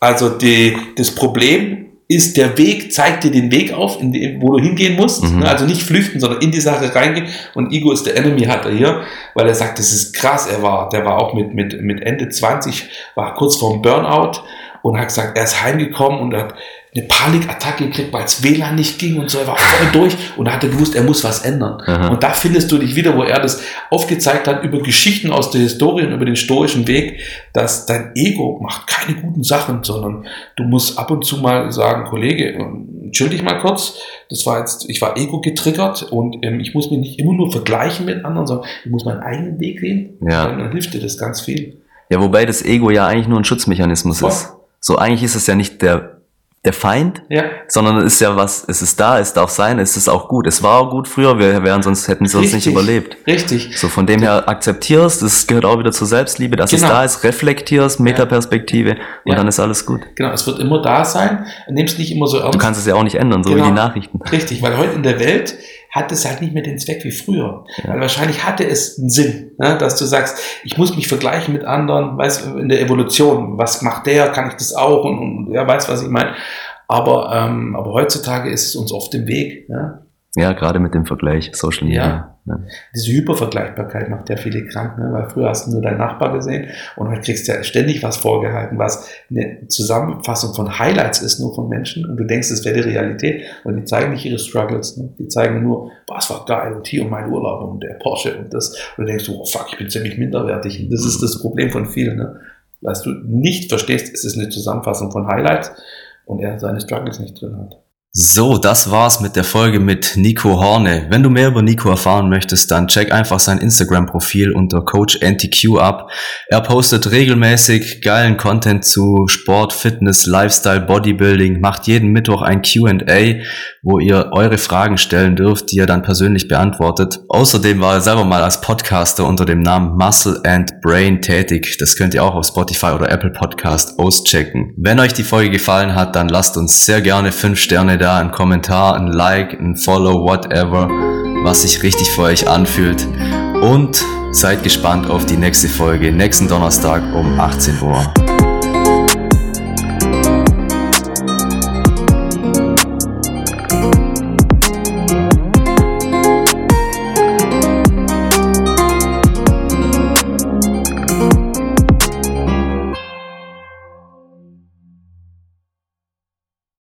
Also die, das Problem ist der Weg, zeigt dir den Weg auf, in dem, wo du hingehen musst. Mhm. Ne? Also nicht flüchten, sondern in die Sache reingehen. Und Ego is the Enemy hat er hier, weil er sagt, das ist krass. Er war, der war auch mit, mit, mit Ende 20, war kurz vorm Burnout und hat gesagt, er ist heimgekommen und hat eine Panikattacke gekriegt, weil es WLAN nicht ging und so. Er war voll durch und hatte gewusst, er muss was ändern. Aha. Und da findest du dich wieder, wo er das aufgezeigt hat über Geschichten aus der Historie und über den stoischen Weg, dass dein Ego macht keine guten Sachen, sondern du musst ab und zu mal sagen, Kollege, entschuldige mal kurz, das war jetzt, ich war Ego getriggert und ähm, ich muss mich nicht immer nur vergleichen mit anderen, sondern ich muss meinen eigenen Weg gehen. Ja. Dann, dann hilft dir das ganz viel. Ja, wobei das Ego ja eigentlich nur ein Schutzmechanismus Voll. ist. So eigentlich ist es ja nicht der, der Feind, Ja, sondern es ist ja was, es ist da, es darf sein, es ist auch gut. Es war auch gut früher, wir wären sonst, hätten sie uns nicht überlebt. richtig. So von dem her akzeptierst, das gehört auch wieder zur Selbstliebe, dass es Genau. da ist, reflektierst, Metaperspektive und Ja. dann ist alles gut. Genau, es wird immer da sein. Nimm es nicht immer so ernst. Du kannst es ja auch nicht ändern, so Genau. wie die Nachrichten. Richtig, weil heute in der Welt hat es halt nicht mehr den Zweck wie früher. Ja. Weil wahrscheinlich hatte es einen Sinn, ne? dass du sagst, ich muss mich vergleichen mit anderen, weißt du, in der Evolution, was macht der, kann ich das auch und, und ja, weißt was ich meine. Aber, ähm, aber heutzutage ist es uns oft im Weg. Ne? Ja, gerade mit dem Vergleich, Social Media. Ja. Diese Hypervergleichbarkeit macht ja viele krank, ne? weil früher hast du nur deinen Nachbar gesehen und heute kriegst du ja ständig was vorgehalten, was eine Zusammenfassung von Highlights ist, nur von Menschen und du denkst, es wäre die Realität und die zeigen nicht ihre Struggles, ne? die zeigen nur, was war geil und hier und mein Urlaub und der Porsche und das und du denkst, oh fuck, ich bin ziemlich minderwertig und das ist das Problem von vielen, ne? dass du nicht verstehst, es ist eine Zusammenfassung von Highlights und er seine Struggles nicht drin hat. So, das war's mit der Folge mit Nico Horne. Wenn du mehr über Nico erfahren möchtest, dann check einfach sein Instagram-Profil unter Coach NTQ ab. Er postet regelmäßig geilen Content zu Sport, Fitness, Lifestyle, Bodybuilding, macht jeden Mittwoch ein Q&A, wo ihr eure Fragen stellen dürft, die er dann persönlich beantwortet. Außerdem war er selber mal als Podcaster unter dem Namen Muscle and Brain tätig. Das könnt ihr auch auf Spotify oder Apple Podcast auschecken. Wenn euch die Folge gefallen hat, dann lasst uns sehr gerne fünf Sterne da, einen Kommentar, ein Like, ein Follow, whatever, was sich richtig für euch anfühlt. Und seid gespannt auf die nächste Folge nächsten Donnerstag um 18 Uhr.